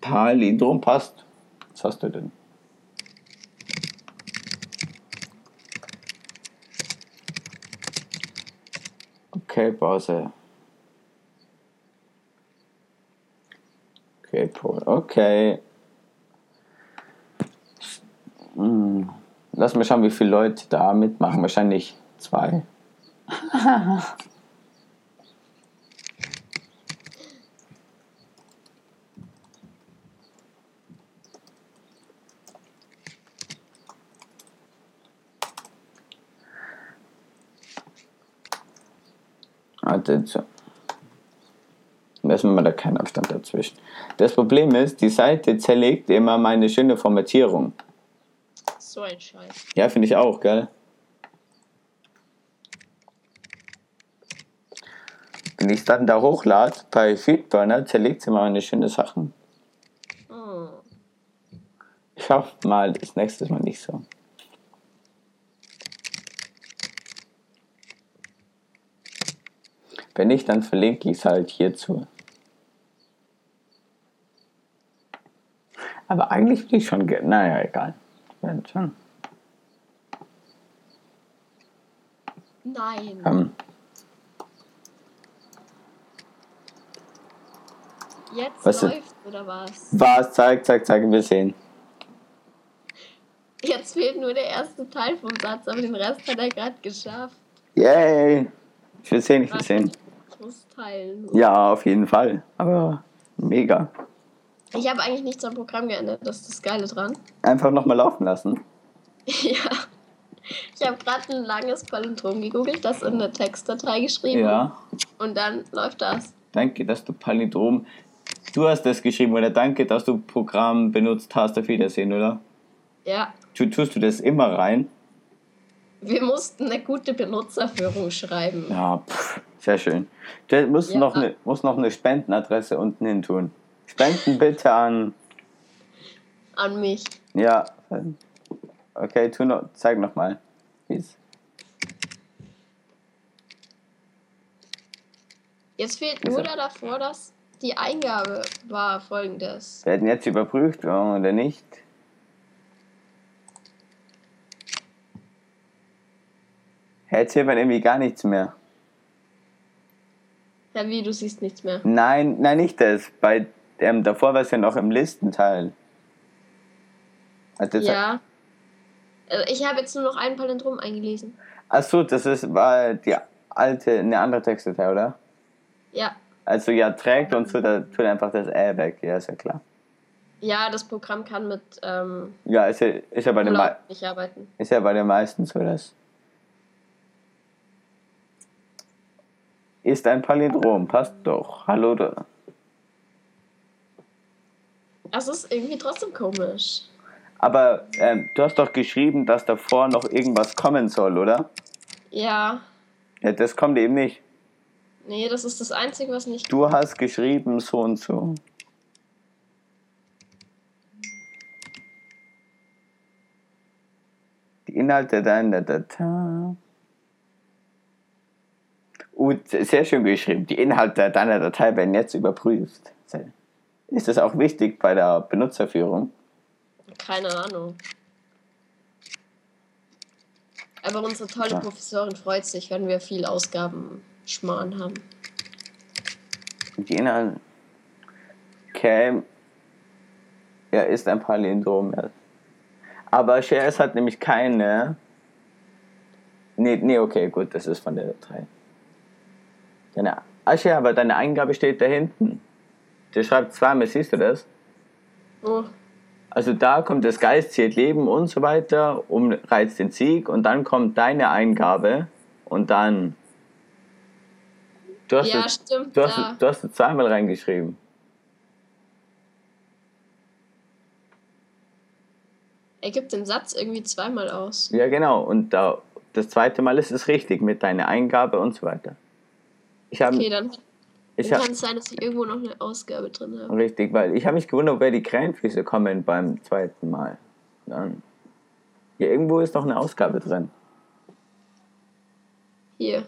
Palindrom passt. Was hast du denn? Okay, Pause. Okay, Paul. Okay. Hm. Lass mal schauen, wie viele Leute da mitmachen. Wahrscheinlich zwei. So. Lassen wir mal da keinen Abstand dazwischen. Das Problem ist, die Seite zerlegt immer meine schöne Formatierung. So ein Scheiß. Ja, finde ich auch, gell? Wenn ich es dann da hochlade, bei Feedburner, zerlegt sie mal meine schöne Sachen. Hm. Ich hoffe mal, das nächste Mal nicht so. Wenn nicht, dann verlinke ich es halt hierzu. Aber eigentlich will ich schon. Naja, egal. Ja, schon. Nein. Ähm, Jetzt was läuft oder was? was? Zeig, zeig, zeig, wir sehen. Jetzt fehlt nur der erste Teil vom Satz, aber den Rest hat er gerade geschafft. Yay! Ich will sehen, ich will sehen. Ich muss teilen. Ja, auf jeden Fall. Aber mega. Ich habe eigentlich nichts am Programm geändert, das ist das Geile dran. Einfach nochmal laufen lassen. ja. Ich habe gerade ein langes Palindrom gegoogelt, das in eine Textdatei geschrieben. Ja. Und dann läuft das. Danke, dass du Palindrom. Du hast das geschrieben, oder danke, dass du Programm benutzt hast. Auf Wiedersehen, oder? Ja. Tu, tust du das immer rein? Wir mussten eine gute Benutzerführung schreiben. Ja, pff, sehr schön. Du musst, Ja. noch eine, musst noch eine Spendenadresse unten hin tun. Spenden bitte an. An mich. Ja. Okay, tu noch, zeig nochmal. Wie's- Jetzt fehlt nur da davor, dass die Eingabe war folgendes. Werden jetzt überprüft oder nicht? Jetzt sieht man irgendwie gar nichts mehr. Ja, wie, du siehst nichts mehr. Nein, nein, nicht das. Bei ähm, davor war es ja noch im Listenteil. Also Ja. Also ich habe jetzt nur noch einen Palindrom eingelesen. Achso, das ist war die alte, eine andere Textdatei, oder? Ja. Also ja, trägt und da tut einfach das Ä weg, ja, ist ja klar. Ja, das Programm kann mit ähm, Ja, ist ja, ist ja, bei, den Umlaut mei- nicht arbeiten. ist ja bei den meisten so, das. Ist ein Palindrom, passt doch. Hallo da. Das ist irgendwie trotzdem komisch. Aber ähm, du hast doch geschrieben, dass davor noch irgendwas kommen soll, oder? Ja. Ja, das kommt eben nicht. Nee, das ist das Einzige, was nicht. Du hast geschrieben so und so. Die Inhalte deiner Datei. Uh, sehr schön geschrieben. Die Inhalte deiner Datei werden jetzt überprüft. Ist das auch wichtig bei der Benutzerführung? Keine Ahnung. Aber unsere tolle Ja. Professorin freut sich, wenn wir viel Ausgabenschmarrn haben. Die Inhalte. Okay. Er ist ein Palindrom. ja. Aber Shares hat nämlich keine. Nee, nee, okay, gut, das ist von der Datei. Deine, Asche, aber deine Eingabe steht da hinten. Der schreibt zweimal, siehst du das? Oh, Also da kommt das Geist zielt Leben und so weiter, umreizt den Sieg und dann kommt deine Eingabe und dann. Du hast, Ja, es, stimmt, du, hast, da. du hast es zweimal reingeschrieben. er gibt den Satz irgendwie zweimal aus. Ja, genau. Und da, das zweite Mal ist es richtig mit deiner Eingabe und so weiter. Ich habe Okay, dann, ich kann es sein, dass ich irgendwo noch eine Ausgabe drin habe. richtig, weil ich habe mich gewundert, wer die Krähenfüße kommen beim zweiten Mal. Dann, ja, irgendwo ist noch eine Ausgabe drin. Hier.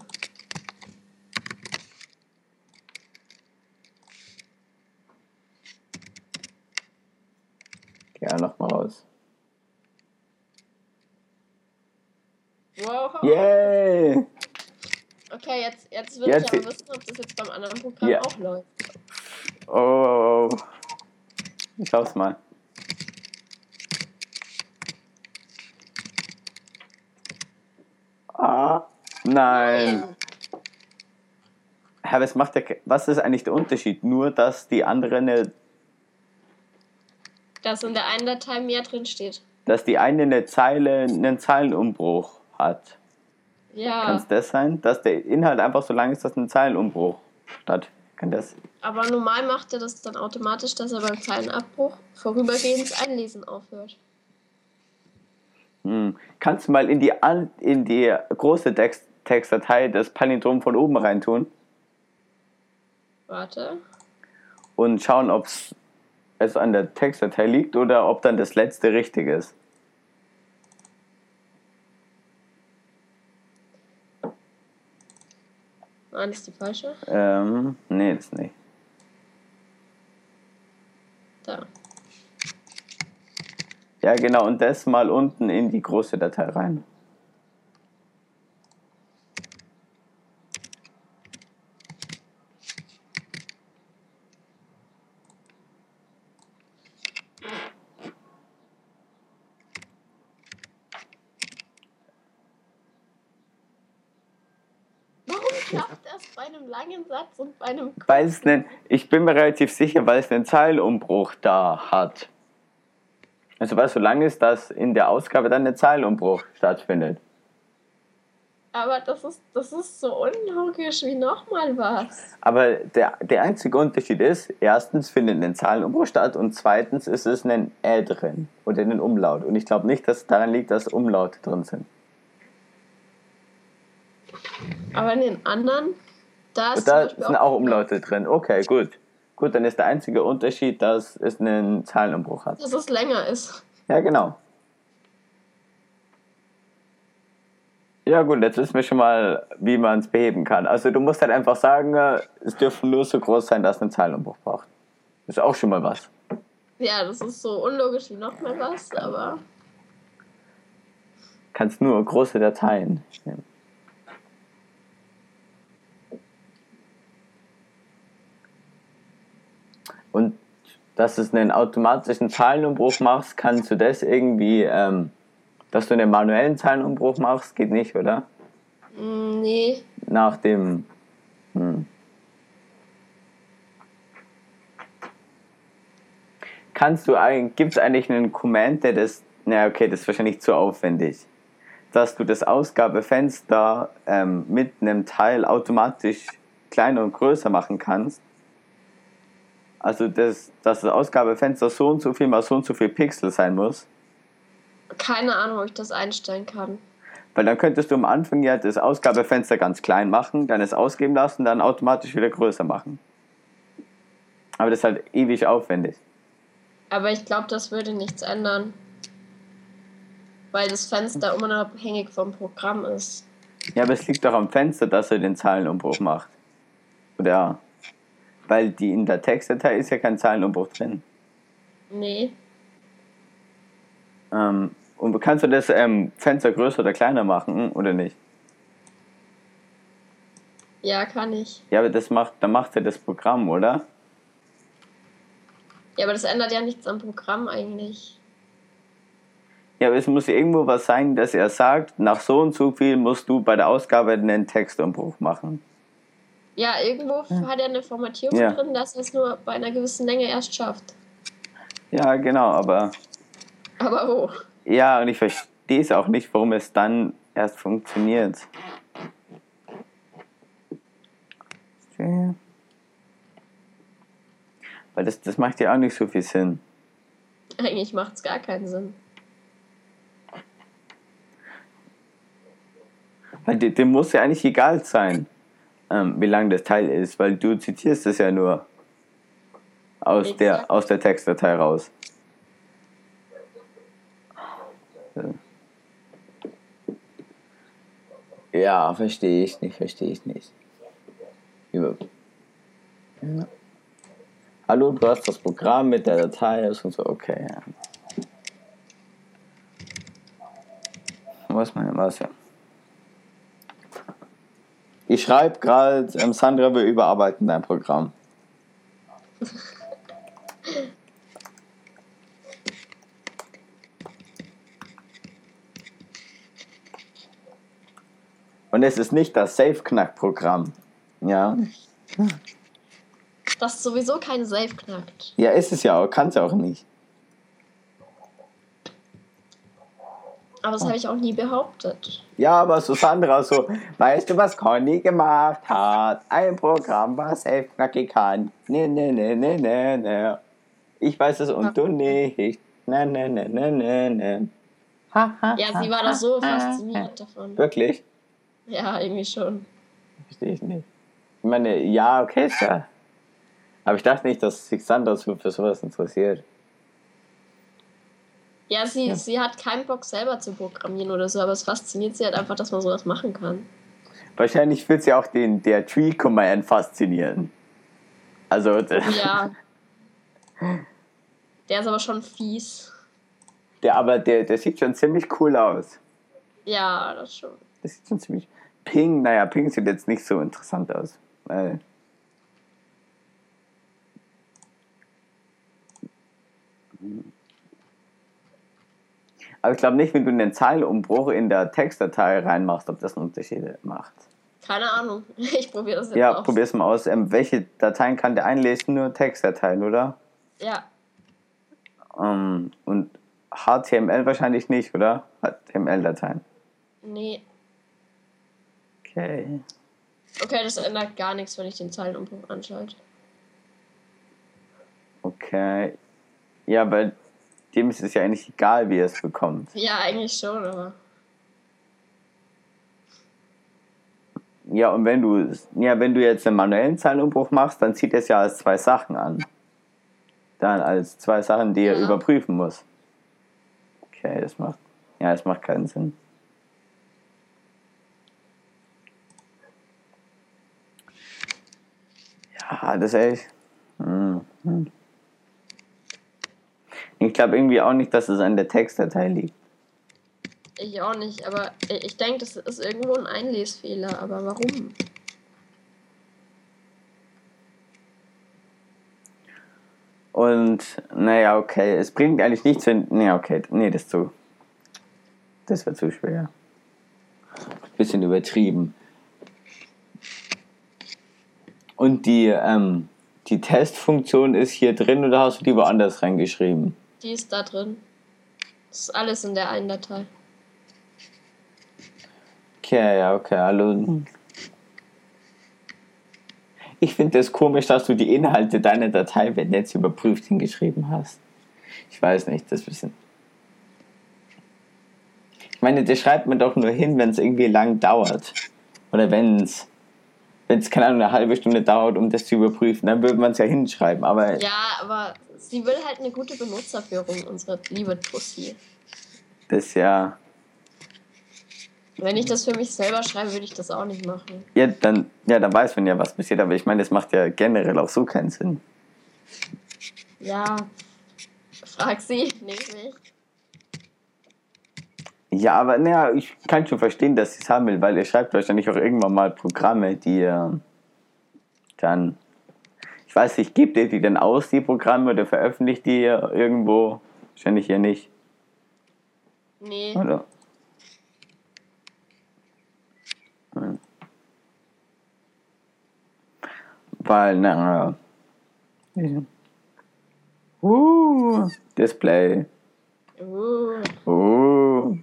Ja, noch mal raus. Wow. Yay! Okay, jetzt, jetzt will Jetzt- ich aber wissen, ob das jetzt beim anderen Programm Ja. auch läuft. Oh, ich schaff's mal. Ah, nein. Herr, was macht der, was ist eigentlich der Unterschied? Nur, dass die andere eine, Dass in der einen Datei mehr drin steht. dass die eine eine Zeile, einen Zeilenumbruch hat. Ja, Kann es das sein? Dass der Inhalt einfach so lang ist, dass ein Zeilenumbruch statt. Kann das? aber normal macht er das dann automatisch, dass er beim kleinen Abbruch vorübergehend Einlesen aufhört. Hm. Kannst du mal in die, an, in die große Text, Textdatei das Palindrom von oben reintun Warte. und schauen, ob es an der Textdatei liegt oder ob dann das letzte richtig ist? Nein, das ist die falsche. Ähm, nee, das nicht. Da. Ja, genau, und das mal unten in die große Datei rein. Warum klappt das bei einem langen Satz und bei einem Weil es einen, ich bin mir relativ sicher, weil es einen Zeilenumbruch da hat. Also weil es so lang ist, dass in der Ausgabe dann ein Zeilenumbruch stattfindet. Aber das ist, das ist so unlogisch wie nochmal was. Aber der, der einzige Unterschied ist, erstens findet ein Zahlenumbruch statt und zweitens ist es ein Ä drin oder ein Umlaut. Und ich glaube nicht, dass es daran liegt, dass Umlaute drin sind. Aber in den anderen, da ist da sind auch Umlaute drin. Okay, gut. Gut, dann ist der einzige Unterschied, dass es einen Zahlenumbruch hat. dass es länger ist. Ja, genau. Ja gut, jetzt wissen wir schon mal, wie man es beheben kann. Also du musst halt einfach sagen, äh, es dürfen nur so groß sein, dass es einen Zeilenumbruch braucht. Ist auch schon mal was. Ja, das ist so unlogisch wie nochmal was, aber Kannst nur große Dateien nehmen. Und dass du einen automatischen Zeilenumbruch machst, kannst du das irgendwie, ähm, dass du einen manuellen Zeilenumbruch machst, geht nicht, oder? mm, nee. Nach dem. Hm. Kannst du eigentlich, gibt es eigentlich einen Command, der das, na okay, das ist wahrscheinlich zu aufwendig, dass du das Ausgabefenster ähm, mit einem Teil automatisch kleiner und größer machen kannst? Also, das, dass das Ausgabefenster so und so viel mal so und so viel Pixel sein muss. Keine Ahnung, ob ich das einstellen kann. Weil dann könntest du am Anfang ja das Ausgabefenster ganz klein machen, dann es ausgeben lassen, dann automatisch wieder größer machen. Aber das ist halt ewig aufwendig. Aber ich glaube, das würde nichts ändern. Weil das Fenster unabhängig vom Programm ist. Ja, aber es liegt doch am Fenster, dass er den Zeilenumbruch macht. Oder? Weil die in der Textdatei ist ja kein Zeilenumbruch drin. Nee. Ähm, und kannst du das ähm, Fenster größer oder kleiner machen, oder nicht? Ja, kann ich. Ja, aber das macht, dann macht ja das Programm, oder? Ja, aber das ändert ja nichts am Programm eigentlich. Ja, aber es muss irgendwo was sein, dass er sagt, nach so und so viel musst du bei der Ausgabe einen Textumbruch machen. Ja, irgendwo hat er eine Formatierung Ja. drin, dass er es nur bei einer gewissen Länge erst schafft. Ja, genau, aber Aber wo? ja, und ich verstehe es auch nicht, warum es dann erst funktioniert. Weil das, das macht ja auch nicht so viel Sinn. Eigentlich macht es gar keinen Sinn. Weil dem, dem muss ja eigentlich egal sein, ähm, wie lang das Teil ist, weil du zitierst es ja nur aus der, aus der Textdatei raus. Ja, verstehe ich nicht, verstehe ich nicht. Über ja. Hallo, du hast das Programm mit der Datei, und so, okay. Was meine was ja. Ich schreibe gerade, ähm, Sandra, wir überarbeiten dein Programm. Und es ist nicht das Safe-Knack-Programm. Ja. Das sowieso kein Safe knackt. Ja, ist es ja auch, kann es auch nicht. Aber das habe ich auch nie behauptet. Ja, aber so Sandra so, weißt du, was Conny gemacht hat? Ein Programm, was safe knackig kann. Ne, ne, ne, ne, ne, ne. Ich weiß es und du nicht. Ne, ne, ne, ne, ne, ne. Ha, ha, Ja, sie war doch so fasziniert davon. Wirklich? Ja, irgendwie schon. Verstehe ich nicht. Ich meine, ja, okay, ja. Aber ich dachte nicht, dass sich Sandra so für sowas interessiert. Ja, sie, sie hat keinen Bock selber zu programmieren oder so, aber es fasziniert sie halt einfach, dass man sowas machen kann. Wahrscheinlich wird sie auch den, der Tree Command faszinieren. Also, Ja. Der ist aber schon fies. der, aber der, der sieht schon ziemlich cool aus. Ja, das schon. Das sieht schon ziemlich. Ping, naja, Ping sieht jetzt nicht so interessant aus. Weil Aber ich glaube nicht, wenn du einen Zeilenumbruch in der Textdatei reinmachst, ob das einen Unterschied macht. Keine Ahnung. Ich probiere das jetzt Ja, aus. probier's mal aus. Ähm, welche Dateien kann der einlesen? Nur Textdateien, oder? Ja. Ähm, und HTML wahrscheinlich nicht, oder? HTML-Dateien. Nee. Okay. Okay, das ändert gar nichts, wenn ich den Zeilenumbruch anschalte. Okay. Ja, weil dem ist es ja eigentlich egal, wie er es bekommt. Ja, eigentlich schon, aber. Ja, und wenn du, ja, wenn du jetzt einen manuellen Zeilenumbruch machst, dann zieht es ja als zwei Sachen an. Dann als zwei Sachen, die er Ja. überprüfen muss. Okay, das macht, ja, das macht keinen Sinn. Ja, das ist echt. hm, hm. Ich glaube irgendwie auch nicht, dass es an der Textdatei liegt. Ich auch nicht, aber ich denke, das ist irgendwo ein Einlesfehler, aber warum? Und naja, okay, es bringt eigentlich nichts, wenn. Nee, okay, nee, das ist zu. Das wird zu schwer. Bisschen übertrieben. Und die, ähm, die Testfunktion ist hier drin oder hast du die woanders reingeschrieben? Die ist da drin. Das ist alles in der einen Datei. Okay, ja, okay, hallo. Ich finde es komisch, dass du die Inhalte deiner Datei, wenn jetzt überprüft, hingeschrieben hast. Ich weiß nicht, das bisschen. Ich meine, das schreibt man doch nur hin, wenn es irgendwie lang dauert. Oder wenn es, wenn es, keine Ahnung, eine halbe Stunde dauert, um das zu überprüfen, dann würde man es ja hinschreiben. Aber Ja, aber sie will halt eine gute Benutzerführung, unsere liebe Tussi. das ja, Wenn ich das für mich selber schreibe, würde ich das auch nicht machen. ja, dann, ja, dann weiß man ja, was passiert. Aber ich meine, das macht ja generell auch so keinen Sinn. Ja, frag sie, nicht mich. Ja, aber naja, ich kann schon verstehen, dass sie es haben will, weil ihr schreibt wahrscheinlich auch irgendwann mal Programme, die ihr dann, ich weiß nicht, gebt ihr die dann aus, die Programme, oder veröffentlicht die ihr irgendwo? Wahrscheinlich hier nicht, Nee, oder? Hm. Weil, naja. Uh, Display. uh, Oh.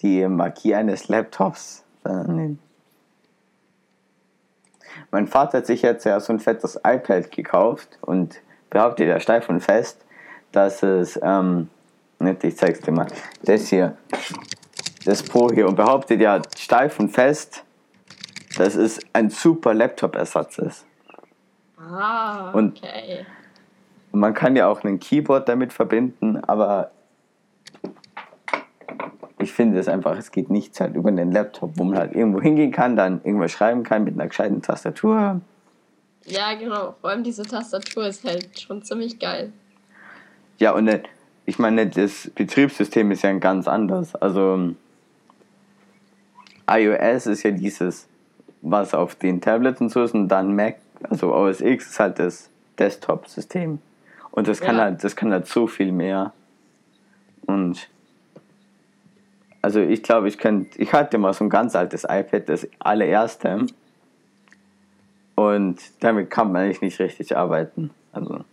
Die Markie eines Laptops. vernehmen. Mein Vater hat sich jetzt ja so ein fettes iPad gekauft und behauptet ja steif und fest, dass es, ähm, nicht, ich zeig's dir mal, das hier, das Pro hier und behauptet ja steif und fest, dass es ein super Laptop-Ersatz ist. ah, okay. Und man kann ja auch ein Keyboard damit verbinden, aber ich finde es einfach, es geht nichts halt über den Laptop, wo man halt irgendwo hingehen kann, dann irgendwas schreiben kann mit einer gescheiten Tastatur. Ja, genau. Vor allem diese Tastatur ist halt schon ziemlich geil. Ja, und dann- ich meine, das Betriebssystem ist ja ein ganz anderes. Also iOS ist ja dieses, was auf den Tablets und so ist, und dann Mac, also OS X ist halt das Desktop-System. Und das kann Ja. halt, das kann halt so viel mehr. Und also ich glaube, ich könnte, ich hatte mal so ein ganz altes iPad, das allererste. Und damit kann man eigentlich nicht richtig arbeiten. Also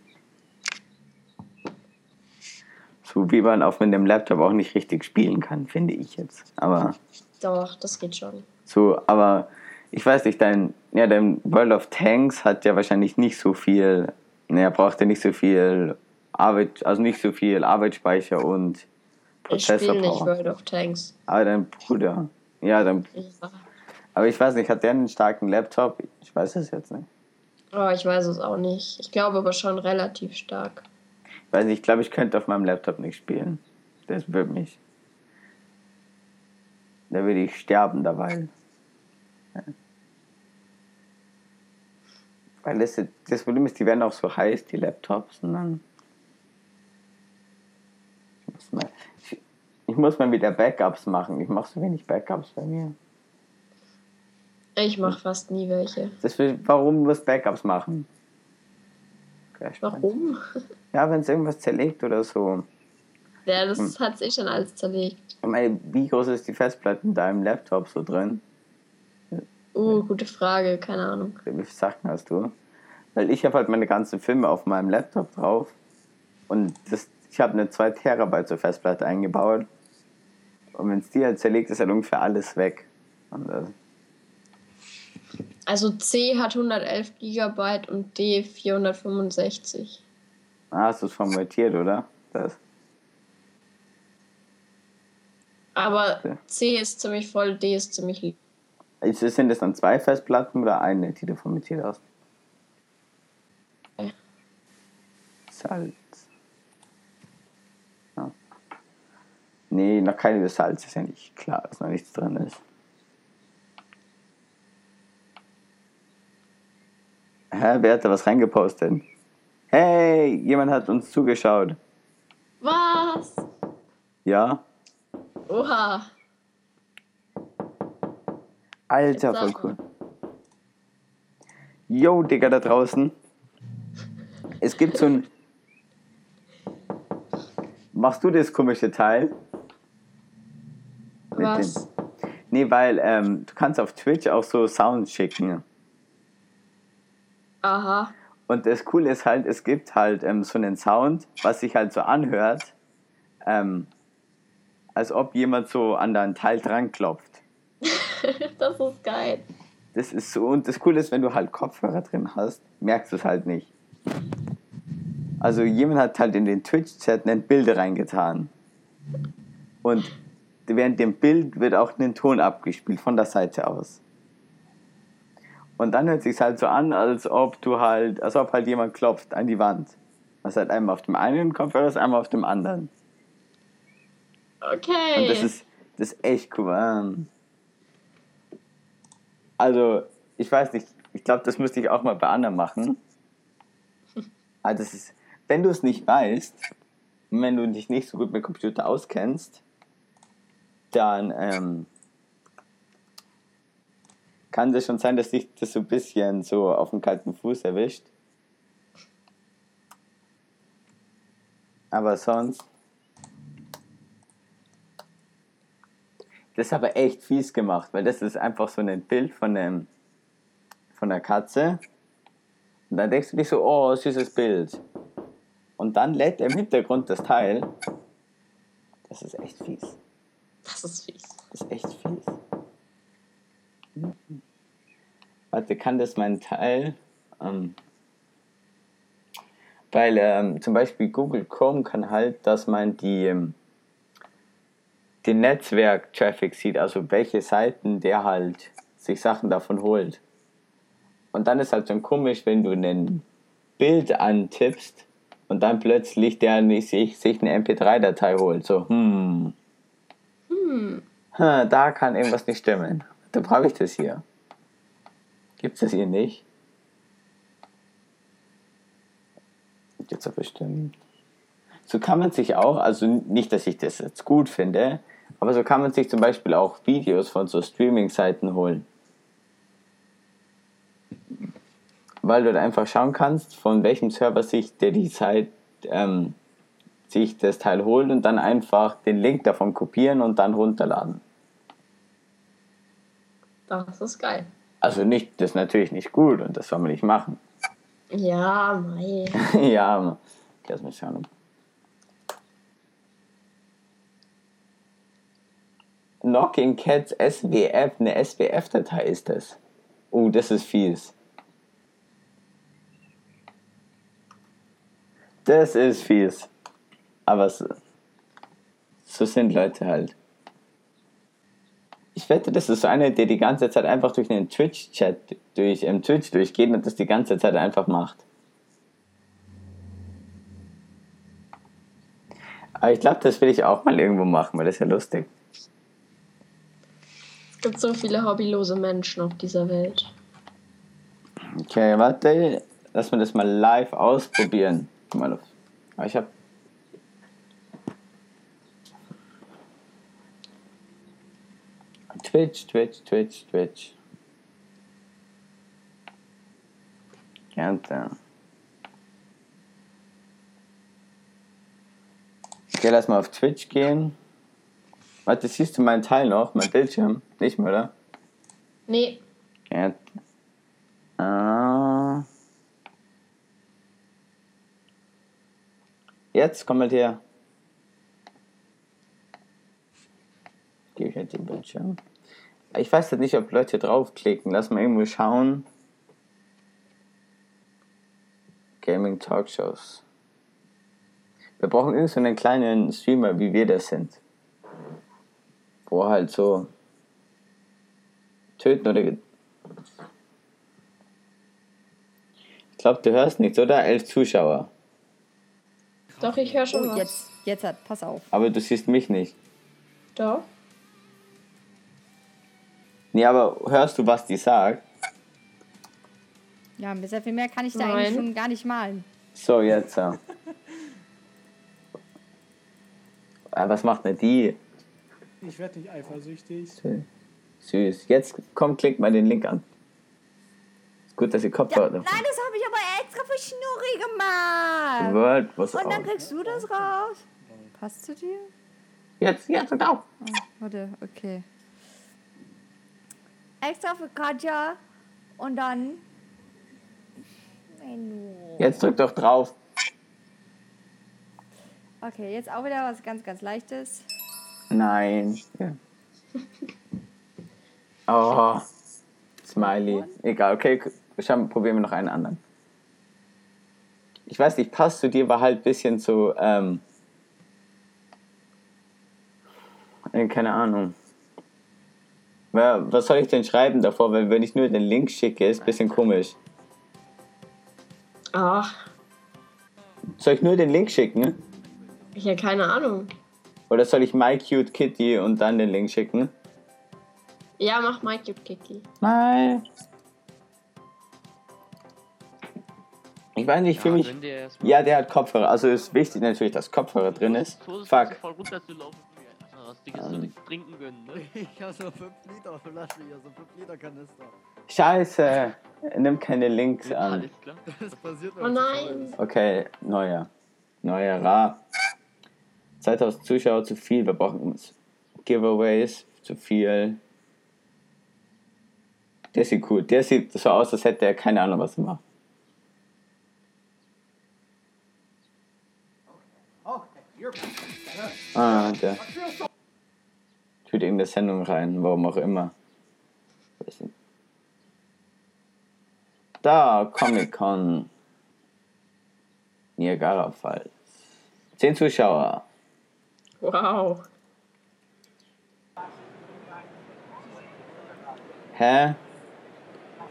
so wie man auf mit dem Laptop auch nicht richtig spielen kann, finde ich jetzt. Aber Doch, das geht schon. so, aber ich weiß nicht, dein, ja, dein World of Tanks hat ja wahrscheinlich nicht so viel, naja, braucht ja nicht so viel Arbeit, also nicht so viel Arbeitsspeicher und Ich spiele nicht Prozessorpower. World of Tanks. Aber dein Bruder, ja, dein, Ja. aber ich weiß nicht, hat der einen starken Laptop? Ich weiß es jetzt nicht. Oh, ich weiß es auch nicht. Ich glaube aber schon relativ stark. Ich weiß nicht, ich glaube, ich könnte auf meinem Laptop nicht spielen. Das würde mich. Da würde ich sterben dabei. Ja. Weil das, das Problem ist, die werden auch so heiß, die Laptops, und dann. Ich muss mal, ich, ich muss mal wieder Backups machen. Ich mache so wenig Backups bei mir. Ich mache fast nie welche. Das will, warum muss Backups machen? Warum? Ja, wenn es irgendwas zerlegt oder so. Ja, das Hm. hat sich schon alles zerlegt. Ich meine, wie groß ist die Festplatte in deinem Laptop so drin? Uh, gute Frage, keine Ahnung. Wie viele Sachen hast du? Weil ich habe halt meine ganzen Filme auf meinem Laptop drauf. Und das, ich habe eine 2 Terabyte zur Festplatte eingebaut. Und wenn es die halt zerlegt, ist halt ungefähr alles weg. Und das, Also C hat 111 Gigabyte und D 465. ah, hast du es formatiert, oder? Das. Aber. C ist ziemlich voll, D ist ziemlich lieb. Ist, sind das dann zwei Festplatten oder eine, die du formatiert hast? Ja. Salz. Ja. Nee, noch keine das Salz ist ja nicht klar, dass noch nichts drin ist. Hä, wer hat da was reingepostet? Hey, jemand hat uns zugeschaut. Was? Ja? Oha. Alter, voll cool. Yo, Digga, da draußen. Es gibt so ein. Machst du das komische Teil? Was? Nee, weil ähm, du kannst auf Twitch auch so Sounds schicken. Aha. Und das Coole ist halt, es gibt halt ähm, so einen Sound, was sich halt so anhört, ähm, als ob jemand so an dein Teil dran klopft. das ist geil. Das ist so, und das Coole ist, wenn du halt Kopfhörer drin hast, merkst du es halt nicht. Also jemand hat halt in den Twitch-Chat ein Bild reingetan. Und während dem Bild wird auch ein Ton abgespielt von der Seite aus. Und dann hört sich halt so an, als ob du halt, als ob halt jemand klopft an die Wand. Was halt einmal auf dem einen Kopfhörer ist, einmal auf dem anderen. Okay. Und das ist, das ist echt cool. Ähm, Also, ich weiß nicht, ich glaube, das müsste ich auch mal bei anderen machen. Also, das ist, wenn du es nicht weißt, wenn du dich nicht so gut mit Computer auskennst, dann ähm, kann es schon sein, dass dich das so ein bisschen so auf den kalten Fuß erwischt. Aber sonst. Das ist aber echt fies gemacht, weil das ist einfach so ein Bild von, einem, von einer Katze. Und dann denkst du dich so, oh, süßes Bild. Und dann lädt er im Hintergrund das Teil. Das ist echt fies. Das ist fies. Das ist echt fies. Warte, kann das mein Teil? Ähm, weil ähm, zum Beispiel Google Chrome kann halt, dass man die, ähm, den Netzwerk-Traffic sieht, also welche Seiten der halt sich Sachen davon holt. Und dann ist halt so komisch, wenn du ein Bild antippst und dann plötzlich der sich, sich eine MP3-Datei holt. So, hm. Hm. Da kann irgendwas nicht stimmen. Da brauche ich das hier. Gibt's das hier nicht? Gibt's doch bestimmt. So kann man sich auch, also nicht, dass ich das jetzt gut finde, aber so kann man sich zum Beispiel auch Videos von so Streaming-Seiten holen. Weil du da einfach schauen kannst, von welchem Server sich der die Zeit ähm, sich das Teil holt und dann einfach den Link davon kopieren und dann runterladen. Das ist geil. Also nicht, das ist natürlich nicht gut und das soll man nicht machen. Ja, mei. ja, lass mich schauen. Knocking Cats SWF, eine SWF-Datei ist das. Oh, das ist fies. Das ist fies. Aber so, so sind Leute halt. Ich wette, das ist so einer, der die ganze Zeit einfach durch einen Twitch-Chat, durch ähm, Twitch durchgeht und das die ganze Zeit einfach macht. Aber ich glaube, das will ich auch mal irgendwo machen, weil das ist ja lustig. Es gibt so viele hobbylose Menschen auf dieser Welt. Okay, warte. Lass mal das mal live ausprobieren. Mal auf. Ich hab. Twitch, Twitch, Twitch, Twitch. Countdown. Okay, lass mal auf Twitch gehen. Warte, siehst du meinen Teil noch? Mein Bildschirm? Nicht mehr, oder? Nee, Ja. Ah. Jetzt komm mal her. Gebe ich jetzt den Bildschirm. Ich weiß halt nicht, ob Leute draufklicken. Lass mal irgendwo schauen. Gaming Talkshows. Wir brauchen irgend so einen kleinen Streamer, wie wir das sind. Wo halt so töten oder Ich glaube, du hörst nichts, oder? Elf Zuschauer. doch, ich höre schon Oh, was. jetzt, jetzt hat, pass auf. Aber du siehst mich nicht. Doch. Nee, aber hörst du, was die sagt? Ja, sehr viel mehr kann ich da Nein. eigentlich schon gar nicht malen. So, jetzt. Ja. Ah, Was macht denn die? Ich werde nicht eifersüchtig. Süß. Jetzt komm, klick mal den Link an. Ist gut, dass ihr Ja, Kopfhörer nein, das habe ich aber extra für Schnurri gemacht. World was Und dann out. kriegst du das raus. Passt zu dir? Jetzt, jetzt und auf. Warte, okay. Extra für Katja und dann. Menü. Jetzt drück doch drauf. Okay, jetzt auch wieder was ganz, ganz Leichtes. Nein. Ja. Oh. Smiley. Egal, okay, schauen, probieren wir noch einen anderen. Ich weiß nicht, passt zu dir, war halt ein bisschen so, ähm, Äh, Keine Ahnung. Ja, was soll ich denn schreiben davor? Weil wenn ich nur den Link schicke, ist ein bisschen komisch. Ach, Soll ich nur den Link schicken? ich habe keine Ahnung. Oder soll ich My Cute Kitty und dann den Link schicken? Ja, mach My Cute Kiki. My. Ich weiß nicht, für mich. der erstmal Ja, der hat Kopfhörer. Also ist wichtig natürlich, dass Kopfhörer drin ist, Fuck. Das Ding ist so Ähm. nichts trinken gönnen, ne? Ich habe so 5 Liter Flasche hier, so 5 Liter Kanister. Scheiße. Nimm keine Links an. Alles klar. Das passiert Oh nein. Okay, neuer. Neuer Ra. 2000 Zuschauer zu viel. Wir brauchen Giveaways zu viel. Der sieht cool. Der sieht so aus, als hätte er keine Ahnung, was er macht. Ah, der. In der Sendung rein, warum auch immer. Da, Comic Con. Niagara Falls. Zehn Zuschauer. Wow. Hä?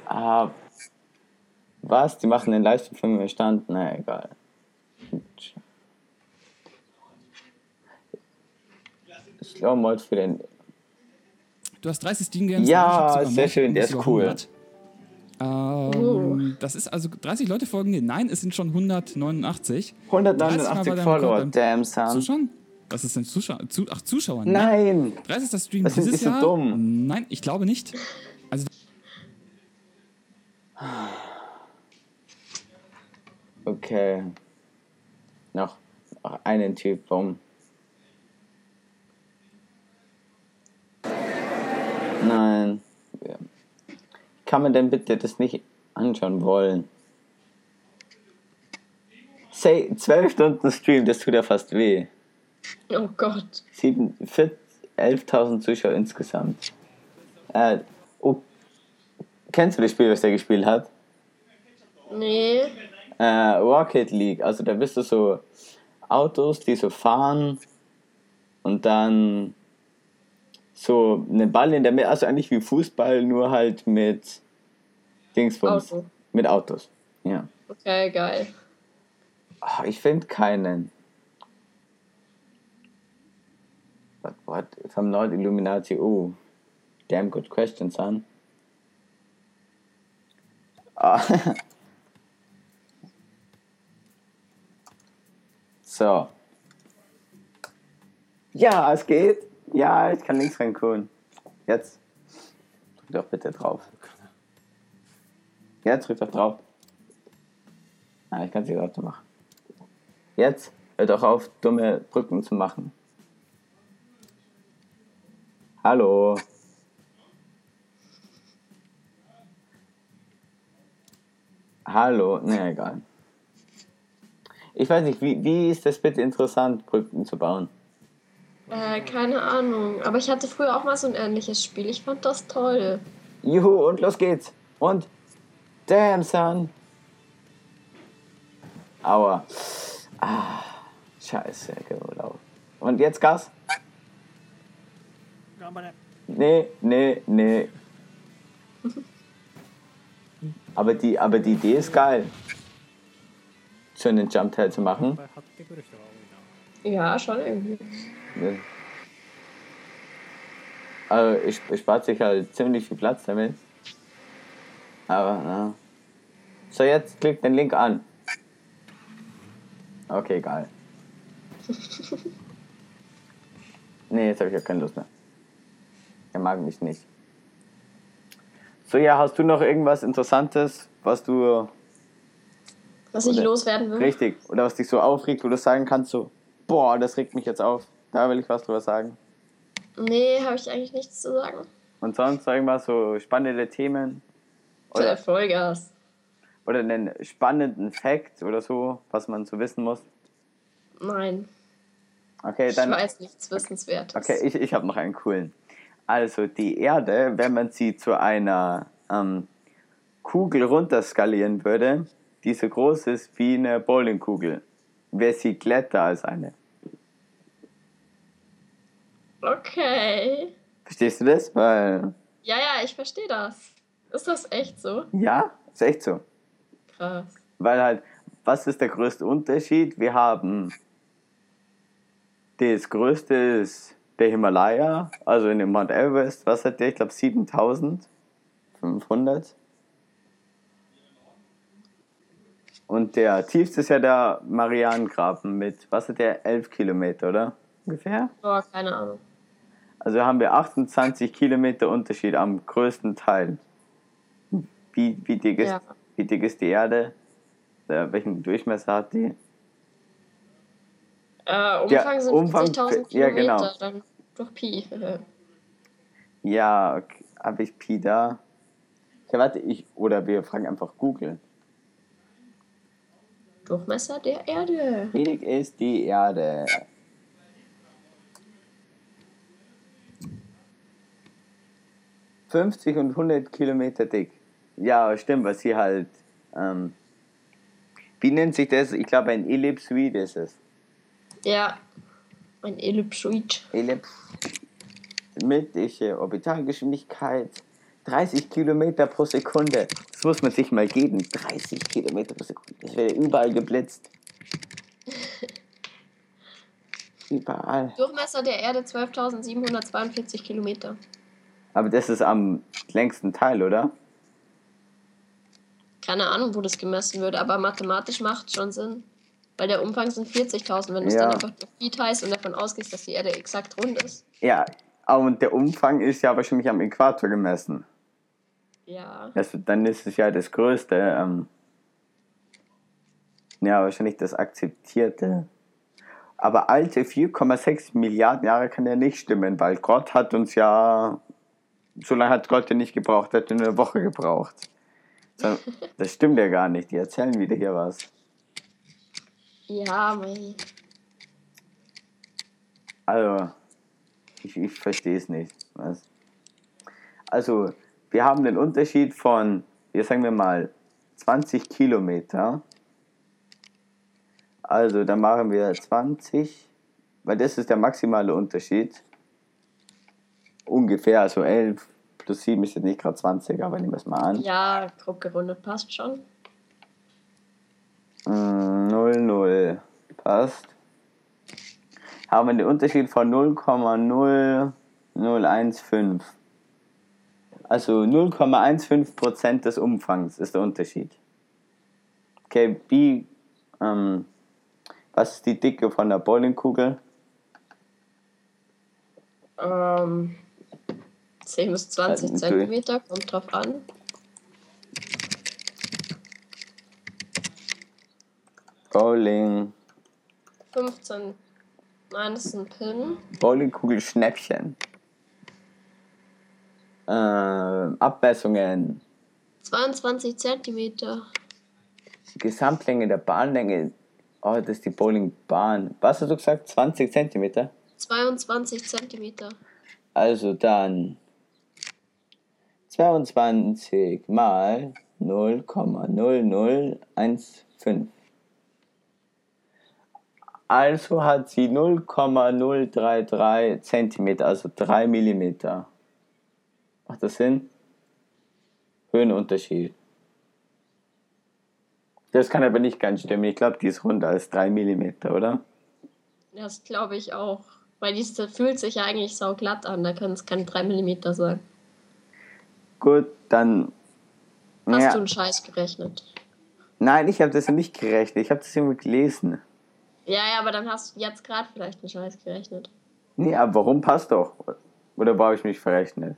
Ah. Was? Die machen den Livestream von mir Stand? Na egal. Slow Mode für den. Du hast 30 Steam Games. Ja, sehr schön, der ist cool. 100. Ähm, Das ist also 30 Leute folgen dir. Nein, es sind schon 189. 189 30 Mal Follower, damn son. Zuschauen? Was ist denn Zuschauer? Zu, ach, Zuschauer? Nein! 30. Stream Was sind dieses die so Jahr? dumm? Nein, ich glaube nicht. Also Okay. Noch, noch einen Typ, bumm. Nein. Kann man denn bitte das nicht anschauen wollen? Say, 12 Stunden Stream, das tut ja fast weh. Oh Gott. Sieben- vier- 11.000 Zuschauer insgesamt. Äh, oh, kennst du das Spiel, was der gespielt hat? Nee. äh, Rocket League. Also da bist du so Autos, die so fahren und dann so einen Ball in der Mitte, also eigentlich wie Fußball, nur halt mit Dingsbums. Auto. Mit Autos. Ja. Okay, geil. Ah, ich finde keinen. What, what? If I'm not Illuminati, oh. Damn good question, son. Ah. so. Ja, es geht. Ja, ich kann links reinkommen. Jetzt. Drück doch bitte drauf. Jetzt drück doch drauf. Ah, ich kann es gerade machen. Jetzt hör doch auf, dumme Brücken zu machen. Hallo. Hallo, ne, egal. Ich weiß nicht, wie, wie ist das bitte interessant, Brücken zu bauen? Äh, keine Ahnung. Aber ich hatte früher auch mal so ein ähnliches Spiel. Ich fand das toll. Juhu, und los geht's. Und damn, son. Aua. Ah, scheiße, Urlaub. Und jetzt Gas? Nee, nee, nee. Aber die, aber die Idee ist geil. Schön den Jump-Teil zu machen. Ja, schon irgendwie. Ne? Also ich, ich spart sich halt ziemlich viel Platz damit. Aber, na. So, jetzt klick den Link an. Okay, egal. nee, jetzt habe ich ja keine Lust mehr. Er mag mich nicht. So, ja, hast du noch irgendwas Interessantes, was du Was ich loswerden will. richtig oder was dich so aufregt, wo du sagen kannst, so, boah, das regt mich jetzt auf. Da will ich was drüber sagen. Nee, habe ich eigentlich nichts zu sagen. Und sonst irgendwas so spannende Themen Oder Vollgas. oder einen spannenden Fact oder so, was man so wissen muss. Nein. Okay, Ich dann. weiß nichts Wissenswertes. Okay, ich, ich habe noch einen coolen. Also die Erde, wenn man sie zu einer ähm, Kugel runterskalieren würde, die so groß ist wie eine Bowlingkugel, wäre sie glatter als eine. Okay. Verstehst du das? Weil, Ja, ja, ich verstehe das. Ist das echt so? ja, ist echt so. Krass. Weil halt, was ist der größte Unterschied? Wir haben das größte ist der Himalaya, also in dem Mount Everest, was hat der? Ich glaube 7500. Und der tiefste ist ja der Marianengraben mit, was hat der? 11 Kilometer, oder? Ungefähr? Oh, keine Ahnung. Also haben wir 28 Kilometer Unterschied am größten Teil. Wie, wie, dick, ist, Ja. wie dick ist die Erde? Äh, welchen Durchmesser hat die? Äh, Umfang Ja, sind Umfang- 50.000 ja, Kilometer, genau. dann durch Pi. Ja, okay. habe ich Pi da? Ja, warte, ich, oder wir fragen einfach Google. Durchmesser der Erde. Wie dick ist die Erde? ...50 und 100 Kilometer dick. Ja, stimmt, was sie halt... Ähm, wie nennt sich das? Ich glaube, ein Ellipsoid ist es. Ja. Ein Ellipsoid. Ellips mit ich, äh, Orbitalgeschwindigkeit 30 Kilometer pro Sekunde. Das muss man sich mal geben. 30 Kilometer pro Sekunde. Das wäre überall geblitzt. Überall. Durchmesser der Erde 12.742 Kilometer. Aber das ist am längsten Teil, oder? Keine Ahnung, wo das gemessen wird, aber mathematisch macht schon Sinn. Weil der Umfang sind 40.000, wenn du es Ja. dann einfach durch Pi teilst und davon ausgehst, dass die Erde exakt rund ist. Ja. Und der Umfang ist ja wahrscheinlich am Äquator gemessen. Ja. Also dann ist es ja das größte. Ähm, ja, wahrscheinlich das akzeptierte. Aber alte 4,6 Milliarden Jahre kann ja nicht stimmen, weil Gott hat uns ja. So lange hat Gott ja nicht gebraucht, hat nur eine Woche gebraucht. Das stimmt ja gar nicht, die erzählen wieder hier was. Ja, mei. Also, ich, ich verstehe es nicht. Was? Also, wir haben den Unterschied von, hier sagen wir mal, 20 Kilometer. Also, dann machen wir 20, weil das ist der maximale Unterschied. Ungefähr, also 11 plus 7 ist jetzt nicht gerade 20, aber nehmen wir es mal an. Ja, grob gerundet passt schon. Mm, 0, 0. Passt. Haben wir den Unterschied von 0,0015. Also 0,15% des Umfangs ist der Unterschied. Okay, wie, ähm, was ist die Dicke von der Bowlingkugel? Ähm, 10 bis 20 Äh, Zentimeter, kommt drauf an. Bowling, 15. Nein, das ist ein Pin. Bowlingkugel Schnäppchen. Ähm, Abmessungen, 22 Zentimeter. die Gesamtlänge der Bahnlänge. Oh, das ist die Bowlingbahn. Was hast du gesagt? 20 Zentimeter? 22 Zentimeter. Also dann 22 mal 0,0015. Also hat sie 0,033 Zentimeter, also 3 Millimeter. Macht das Sinn? Höhenunterschied. Das kann aber nicht ganz stimmen. Ich glaube, die ist runder als 3 Millimeter, oder? Das glaube ich auch. Weil die fühlt sich ja eigentlich sauglatt an. Da können es keine 3 mm sein. Gut, dann. Hast ja. du einen Scheiß gerechnet? Nein, ich habe das nicht gerechnet. Ich habe das irgendwie gelesen. Ja, ja, aber dann hast du jetzt gerade vielleicht einen Scheiß gerechnet. Nee, aber warum passt doch? Oder habe ich mich verrechnet?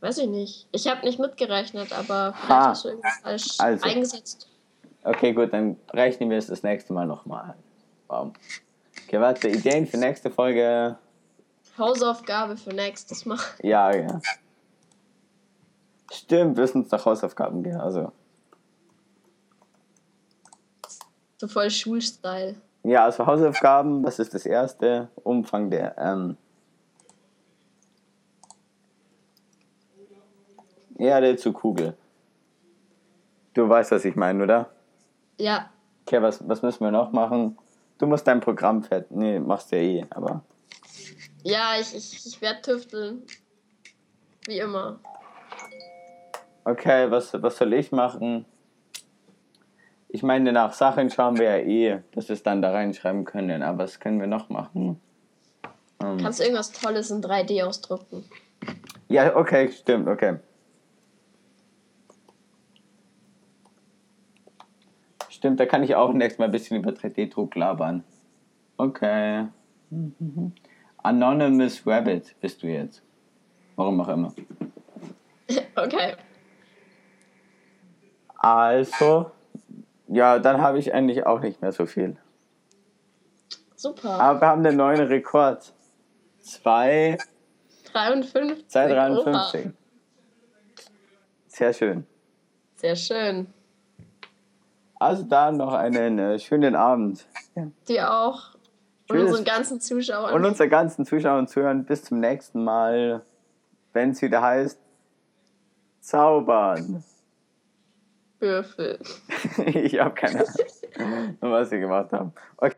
Weiß ich nicht. Ich habe nicht mitgerechnet, aber vielleicht Ha. hast du irgendwas falsch Also. eingesetzt. Okay, gut, dann rechnen wir es das nächste Mal nochmal. Wow. Okay, warte, Ideen für nächste Folge. Hausaufgabe für nächstes Mal. Ja, ja. Stimmt, wir müssen uns nach Hausaufgaben gehen. Also, So voll Schulstyle. ja, also Hausaufgaben, was ist das erste? Umfang der, ähm, Erde zu Kugel. Du weißt, was ich meine, oder? Ja, Okay, was, was müssen wir noch machen? Du musst dein Programm fertig. Nee, machst du ja eh, aber. Ja, ich, ich, ich werde tüfteln. Wie immer. Okay, was, was soll ich machen? Ich meine, nach Sachen schauen wir ja eh, dass wir es dann da reinschreiben können. Aber was können wir noch machen? Ähm, Kannst du irgendwas Tolles in 3D ausdrucken? ja, okay, stimmt, okay. Stimmt, da kann ich auch nächstes Mal ein bisschen über 3D-Druck labern. Okay. Anonymous Rabbit bist du jetzt. Warum auch immer. Okay. Also, ja, dann habe ich eigentlich auch nicht mehr so viel. Super. Aber wir haben den neuen Rekord. Zwei, 53. 253. Oha. Sehr schön. Sehr schön. Also dann noch einen äh, schönen Abend. Dir auch. Und Tschüss. unseren ganzen Zuschauern. Und unsere ganzen Zuschauer und Zuhörer bis zum nächsten Mal, wenn es wieder heißt Zaubern. Würfel. ich habe keine Ahnung, was sie gemacht haben. Okay.